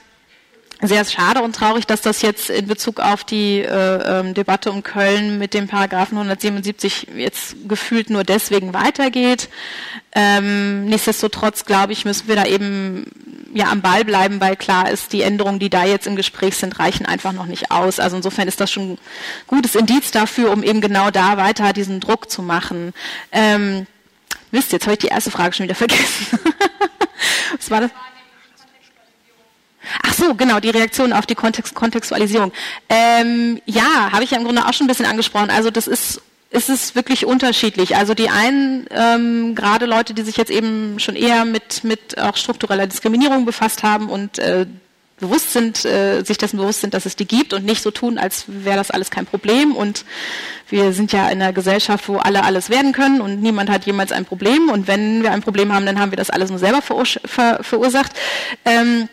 sehr schade und traurig, dass das jetzt in Bezug auf die äh, ähm, Debatte um Köln mit dem Paragraphen 177 jetzt gefühlt nur deswegen weitergeht. Ähm, nichtsdestotrotz, glaube ich, müssen wir da eben ja am Ball bleiben, weil klar ist, die Änderungen, die da jetzt im Gespräch sind, reichen einfach noch nicht aus. Also insofern ist das schon ein gutes Indiz dafür, um eben genau da weiter diesen Druck zu machen. Ähm, Mist, jetzt habe ich die erste Frage schon wieder vergessen. Was war das? Ach so, genau, die Reaktion auf die Kontext Kontextualisierung. Ähm, ja, habe ich ja im Grunde auch schon ein bisschen angesprochen. Also das ist ist es wirklich unterschiedlich. Also die einen, ähm, gerade Leute, die sich jetzt eben schon eher mit, mit auch struktureller Diskriminierung befasst haben und äh, bewusst sind, äh, sich dessen bewusst sind, dass es die gibt und nicht so tun, als wäre das alles kein Problem. Und wir sind ja in einer Gesellschaft, wo alle alles werden können und niemand hat jemals ein Problem. Und wenn wir ein Problem haben, dann haben wir das alles nur selber verur ver verursacht. Ähm,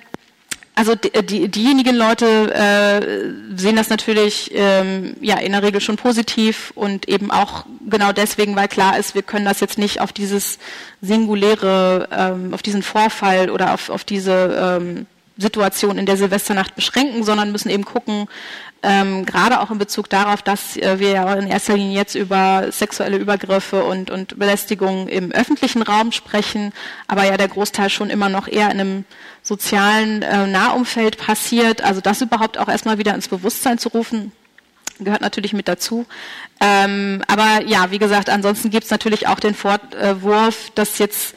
also äh, die, diejenigen Leute äh, sehen das natürlich ähm, ja in der Regel schon positiv und eben auch genau deswegen, weil klar ist, wir können das jetzt nicht auf dieses singuläre, ähm, auf diesen Vorfall oder auf, auf diese ähm, Situation in der Silvesternacht beschränken, sondern müssen eben gucken, ähm, gerade auch in Bezug darauf, dass äh, wir ja in erster Linie jetzt über sexuelle Übergriffe und, und Belästigung im öffentlichen Raum sprechen, aber ja der Großteil schon immer noch eher in einem sozialen äh, Nahumfeld passiert. Also das überhaupt auch erstmal wieder ins Bewusstsein zu rufen, gehört natürlich mit dazu. Ähm, aber ja, wie gesagt, ansonsten gibt es natürlich auch den Vorwurf, dass jetzt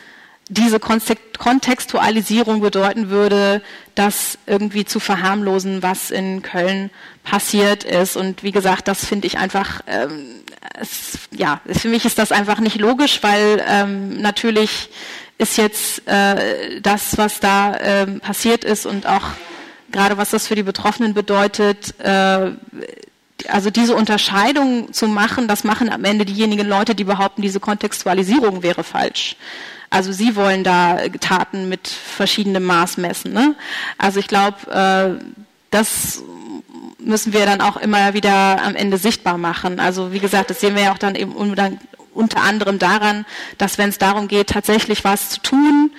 diese Kontextualisierung bedeuten würde, das irgendwie zu verharmlosen, was in Köln passiert ist. Und wie gesagt, das finde ich einfach, ähm, es, ja, für mich ist das einfach nicht logisch, weil ähm, natürlich ist jetzt äh, das, was da ähm, passiert ist und auch gerade was das für die Betroffenen bedeutet, äh, also diese Unterscheidung zu machen, das machen am Ende diejenigen Leute, die behaupten, diese Kontextualisierung wäre falsch. Also sie wollen da Taten mit verschiedenem Maß messen. Ne? Also ich glaube, äh, das müssen wir dann auch immer wieder am Ende sichtbar machen. Also wie gesagt, das sehen wir ja auch dann eben unter anderem daran, dass wenn es darum geht, tatsächlich was zu tun,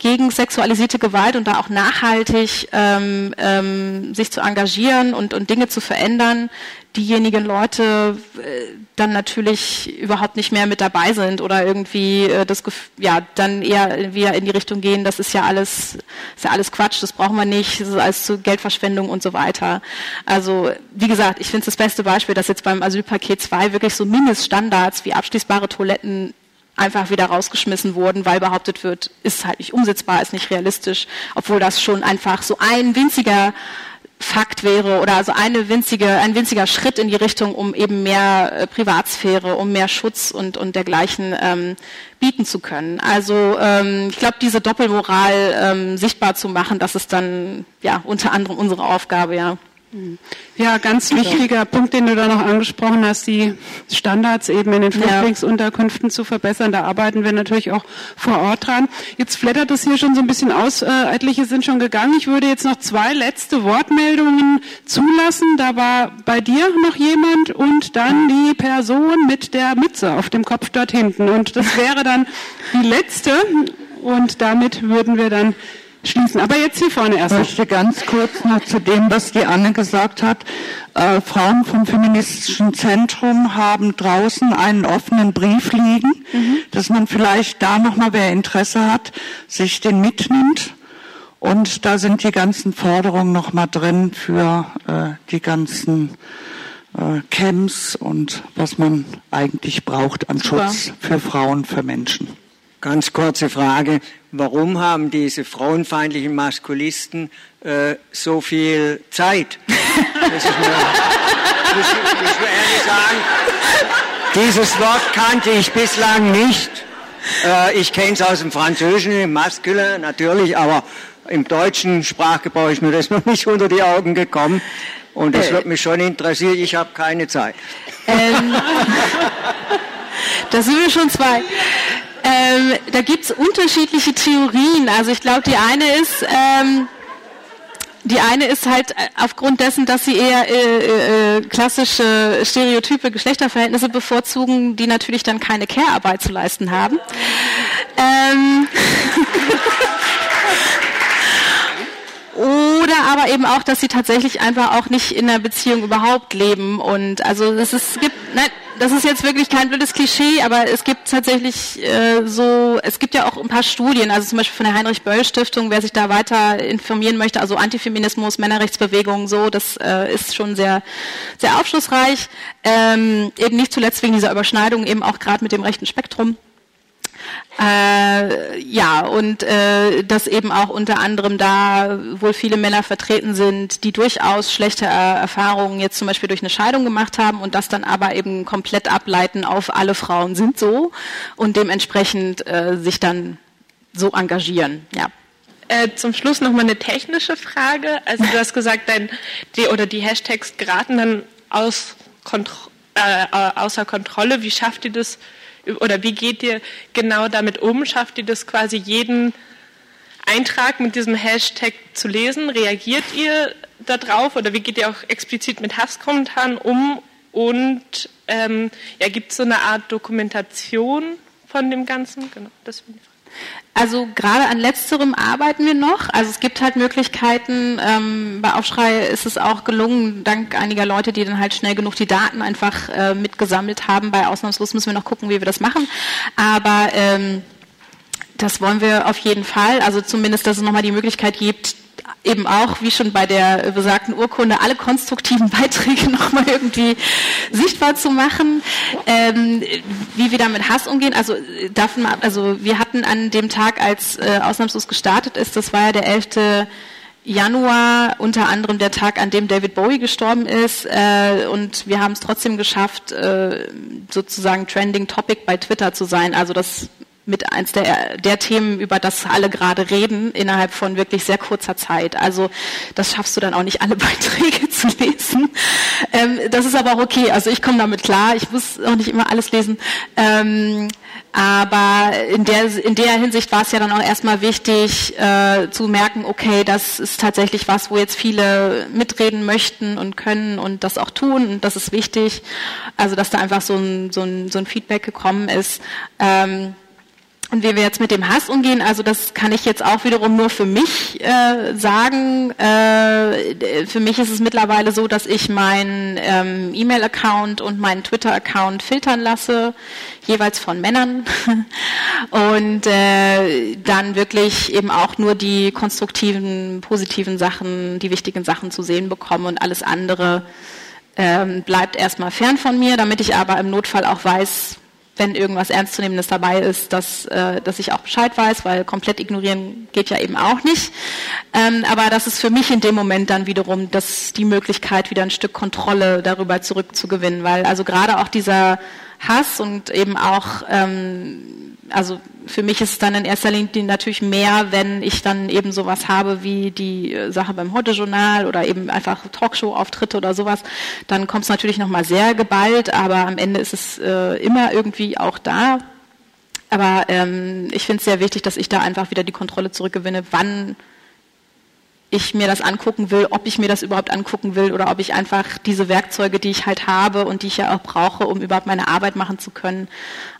gegen sexualisierte Gewalt und da auch nachhaltig ähm, ähm, sich zu engagieren und, und Dinge zu verändern, diejenigen Leute äh, dann natürlich überhaupt nicht mehr mit dabei sind oder irgendwie äh, das ja dann eher wieder in die Richtung gehen, das ist ja alles ist ja alles Quatsch, das brauchen wir nicht, das ist alles zu Geldverschwendung und so weiter. Also wie gesagt, ich finde es das beste Beispiel, dass jetzt beim Asylpaket 2 wirklich so Mindeststandards wie abschließbare Toiletten einfach wieder rausgeschmissen wurden, weil behauptet wird, ist halt nicht umsetzbar, ist nicht realistisch, obwohl das schon einfach so ein winziger Fakt wäre oder also eine winzige, ein winziger Schritt in die Richtung, um eben mehr äh, Privatsphäre, um mehr Schutz und, und dergleichen ähm, bieten zu können. Also ähm, ich glaube, diese Doppelmoral ähm, sichtbar zu machen, das ist dann ja unter anderem unsere Aufgabe, ja. Ja, ganz wichtiger Punkt, den du da noch angesprochen hast, die Standards eben in den Flüchtlingsunterkünften zu verbessern. Da arbeiten wir natürlich auch vor Ort dran. Jetzt flattert es hier schon so ein bisschen aus. Äh, etliche sind schon gegangen. Ich würde jetzt noch zwei letzte Wortmeldungen zulassen. Da war bei dir noch jemand und dann die Person mit der Mütze auf dem Kopf dort hinten. Und das wäre dann die letzte. Und damit würden wir dann schließen. Aber jetzt hier vorne erst. Ich möchte ganz kurz noch zu dem, was die Anne gesagt hat. Äh, Frauen vom Feministischen Zentrum haben draußen einen offenen Brief liegen, mhm. dass man vielleicht da nochmal, wer Interesse hat, sich den mitnimmt. Und da sind die ganzen Forderungen nochmal drin für äh, die ganzen äh, Camps und was man eigentlich braucht an Super. Schutz für Frauen, für Menschen. Ganz kurze Frage. Warum haben diese frauenfeindlichen Maskulisten äh, so viel Zeit? Das ist mir, muss, muss mir ehrlich sagen, dieses Wort kannte ich bislang nicht. Äh, ich kenne es aus dem Französischen, im Maskulin natürlich, aber im deutschen Sprachgebrauch ist mir das noch nicht unter die Augen gekommen. Und das äh, wird mich schon interessieren. Ich habe keine Zeit. Ähm, da sind wir schon zwei. Ähm, da gibt es unterschiedliche Theorien. Also ich glaube, die eine ist, ähm, die eine ist halt äh, aufgrund dessen, dass sie eher äh, äh, klassische stereotype Geschlechterverhältnisse bevorzugen, die natürlich dann keine Care-Arbeit zu leisten haben. Ähm Oder aber eben auch, dass sie tatsächlich einfach auch nicht in einer Beziehung überhaupt leben. Und also es, ist, es gibt, ne, das ist jetzt wirklich kein blödes Klischee, aber es gibt tatsächlich äh, so, es gibt ja auch ein paar Studien, also zum Beispiel von der Heinrich-Böll-Stiftung, wer sich da weiter informieren möchte, also Antifeminismus, Männerrechtsbewegung, so, das äh, ist schon sehr, sehr aufschlussreich. Ähm, eben nicht zuletzt wegen dieser Überschneidung eben auch gerade mit dem rechten Spektrum. Äh, ja, und äh, dass eben auch unter anderem da wohl viele Männer vertreten sind, die durchaus schlechte Erfahrungen jetzt zum Beispiel durch eine Scheidung gemacht haben und das dann aber eben komplett ableiten auf alle Frauen sind so und dementsprechend äh, sich dann so engagieren. Ja. Äh, zum Schluss noch mal eine technische Frage. Also du hast gesagt, dein, die oder die Hashtags geraten dann aus Kontro äh, außer Kontrolle. Wie schafft ihr das? Oder wie geht ihr genau damit um? Schafft ihr das quasi jeden Eintrag mit diesem Hashtag zu lesen? Reagiert ihr darauf oder wie geht ihr auch explizit mit Hasskommentaren um? Und ähm, ja, gibt es so eine Art Dokumentation von dem Ganzen? Genau, das Also gerade an letzterem arbeiten wir noch. Also es gibt halt Möglichkeiten. Ähm, bei Aufschrei ist es auch gelungen, dank einiger Leute, die dann halt schnell genug die Daten einfach äh, mitgesammelt haben. Bei Ausnahmslos müssen wir noch gucken, wie wir das machen. Aber ähm, das wollen wir auf jeden Fall. Also zumindest, dass es nochmal die Möglichkeit gibt, eben auch, wie schon bei der besagten Urkunde, alle konstruktiven Beiträge nochmal irgendwie sichtbar zu machen. Ähm, wie wir da mit Hass umgehen, also davon also wir hatten an dem Tag, als äh, ausnahmslos gestartet ist, das war ja der 11. Januar, unter anderem der Tag, an dem David Bowie gestorben ist. Äh, und wir haben es trotzdem geschafft, äh, sozusagen Trending Topic bei Twitter zu sein. Also das mit eins der, der Themen, über das alle gerade reden, innerhalb von wirklich sehr kurzer Zeit. Also das schaffst du dann auch nicht alle Beiträge zu lesen. Ähm, das ist aber auch okay. Also ich komme damit klar. Ich muss auch nicht immer alles lesen. Ähm, aber in der, in der Hinsicht war es ja dann auch erstmal wichtig äh, zu merken, okay, das ist tatsächlich was, wo jetzt viele mitreden möchten und können und das auch tun und das ist wichtig. Also dass da einfach so ein, so ein, so ein Feedback gekommen ist. Ähm, und wie wir jetzt mit dem Hass umgehen, also das kann ich jetzt auch wiederum nur für mich äh, sagen. Äh, für mich ist es mittlerweile so, dass ich meinen ähm, E-Mail-Account und meinen Twitter-Account filtern lasse, jeweils von Männern. und äh, dann wirklich eben auch nur die konstruktiven, positiven Sachen, die wichtigen Sachen zu sehen bekomme und alles andere ähm, bleibt erstmal fern von mir, damit ich aber im Notfall auch weiß, wenn irgendwas Ernstzunehmendes dabei ist, dass, äh, dass ich auch Bescheid weiß, weil komplett ignorieren geht ja eben auch nicht. Ähm, aber das ist für mich in dem Moment dann wiederum das, die Möglichkeit, wieder ein Stück Kontrolle darüber zurückzugewinnen, weil also gerade auch dieser Hass und eben auch ähm, also für mich ist es dann in erster Linie natürlich mehr, wenn ich dann eben sowas habe wie die äh, Sache beim Heute-Journal oder eben einfach Talkshow-Auftritte oder sowas, dann kommt es natürlich nochmal sehr geballt, aber am Ende ist es äh, immer irgendwie auch da. Aber ähm, ich finde es sehr wichtig, dass ich da einfach wieder die Kontrolle zurückgewinne, wann ich mir das angucken will, ob ich mir das überhaupt angucken will oder ob ich einfach diese Werkzeuge, die ich halt habe und die ich ja auch brauche, um überhaupt meine Arbeit machen zu können,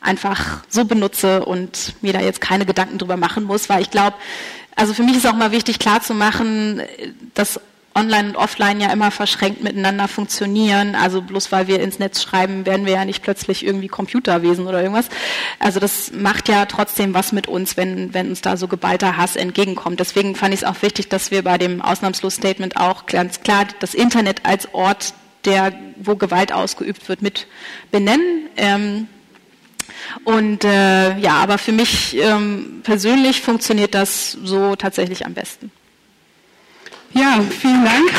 einfach so benutze und mir da jetzt keine Gedanken drüber machen muss, weil ich glaube, also für mich ist auch mal wichtig klarzumachen, dass online und offline ja immer verschränkt miteinander funktionieren. Also bloß weil wir ins Netz schreiben, werden wir ja nicht plötzlich irgendwie Computerwesen oder irgendwas. Also das macht ja trotzdem was mit uns, wenn, wenn uns da so geballter Hass entgegenkommt. Deswegen fand ich es auch wichtig, dass wir bei dem Ausnahmslos-Statement auch ganz klar das Internet als Ort, der, wo Gewalt ausgeübt wird, mit benennen. Ähm, und äh, ja, aber für mich ähm, persönlich funktioniert das so tatsächlich am besten. Ja, vielen Dank.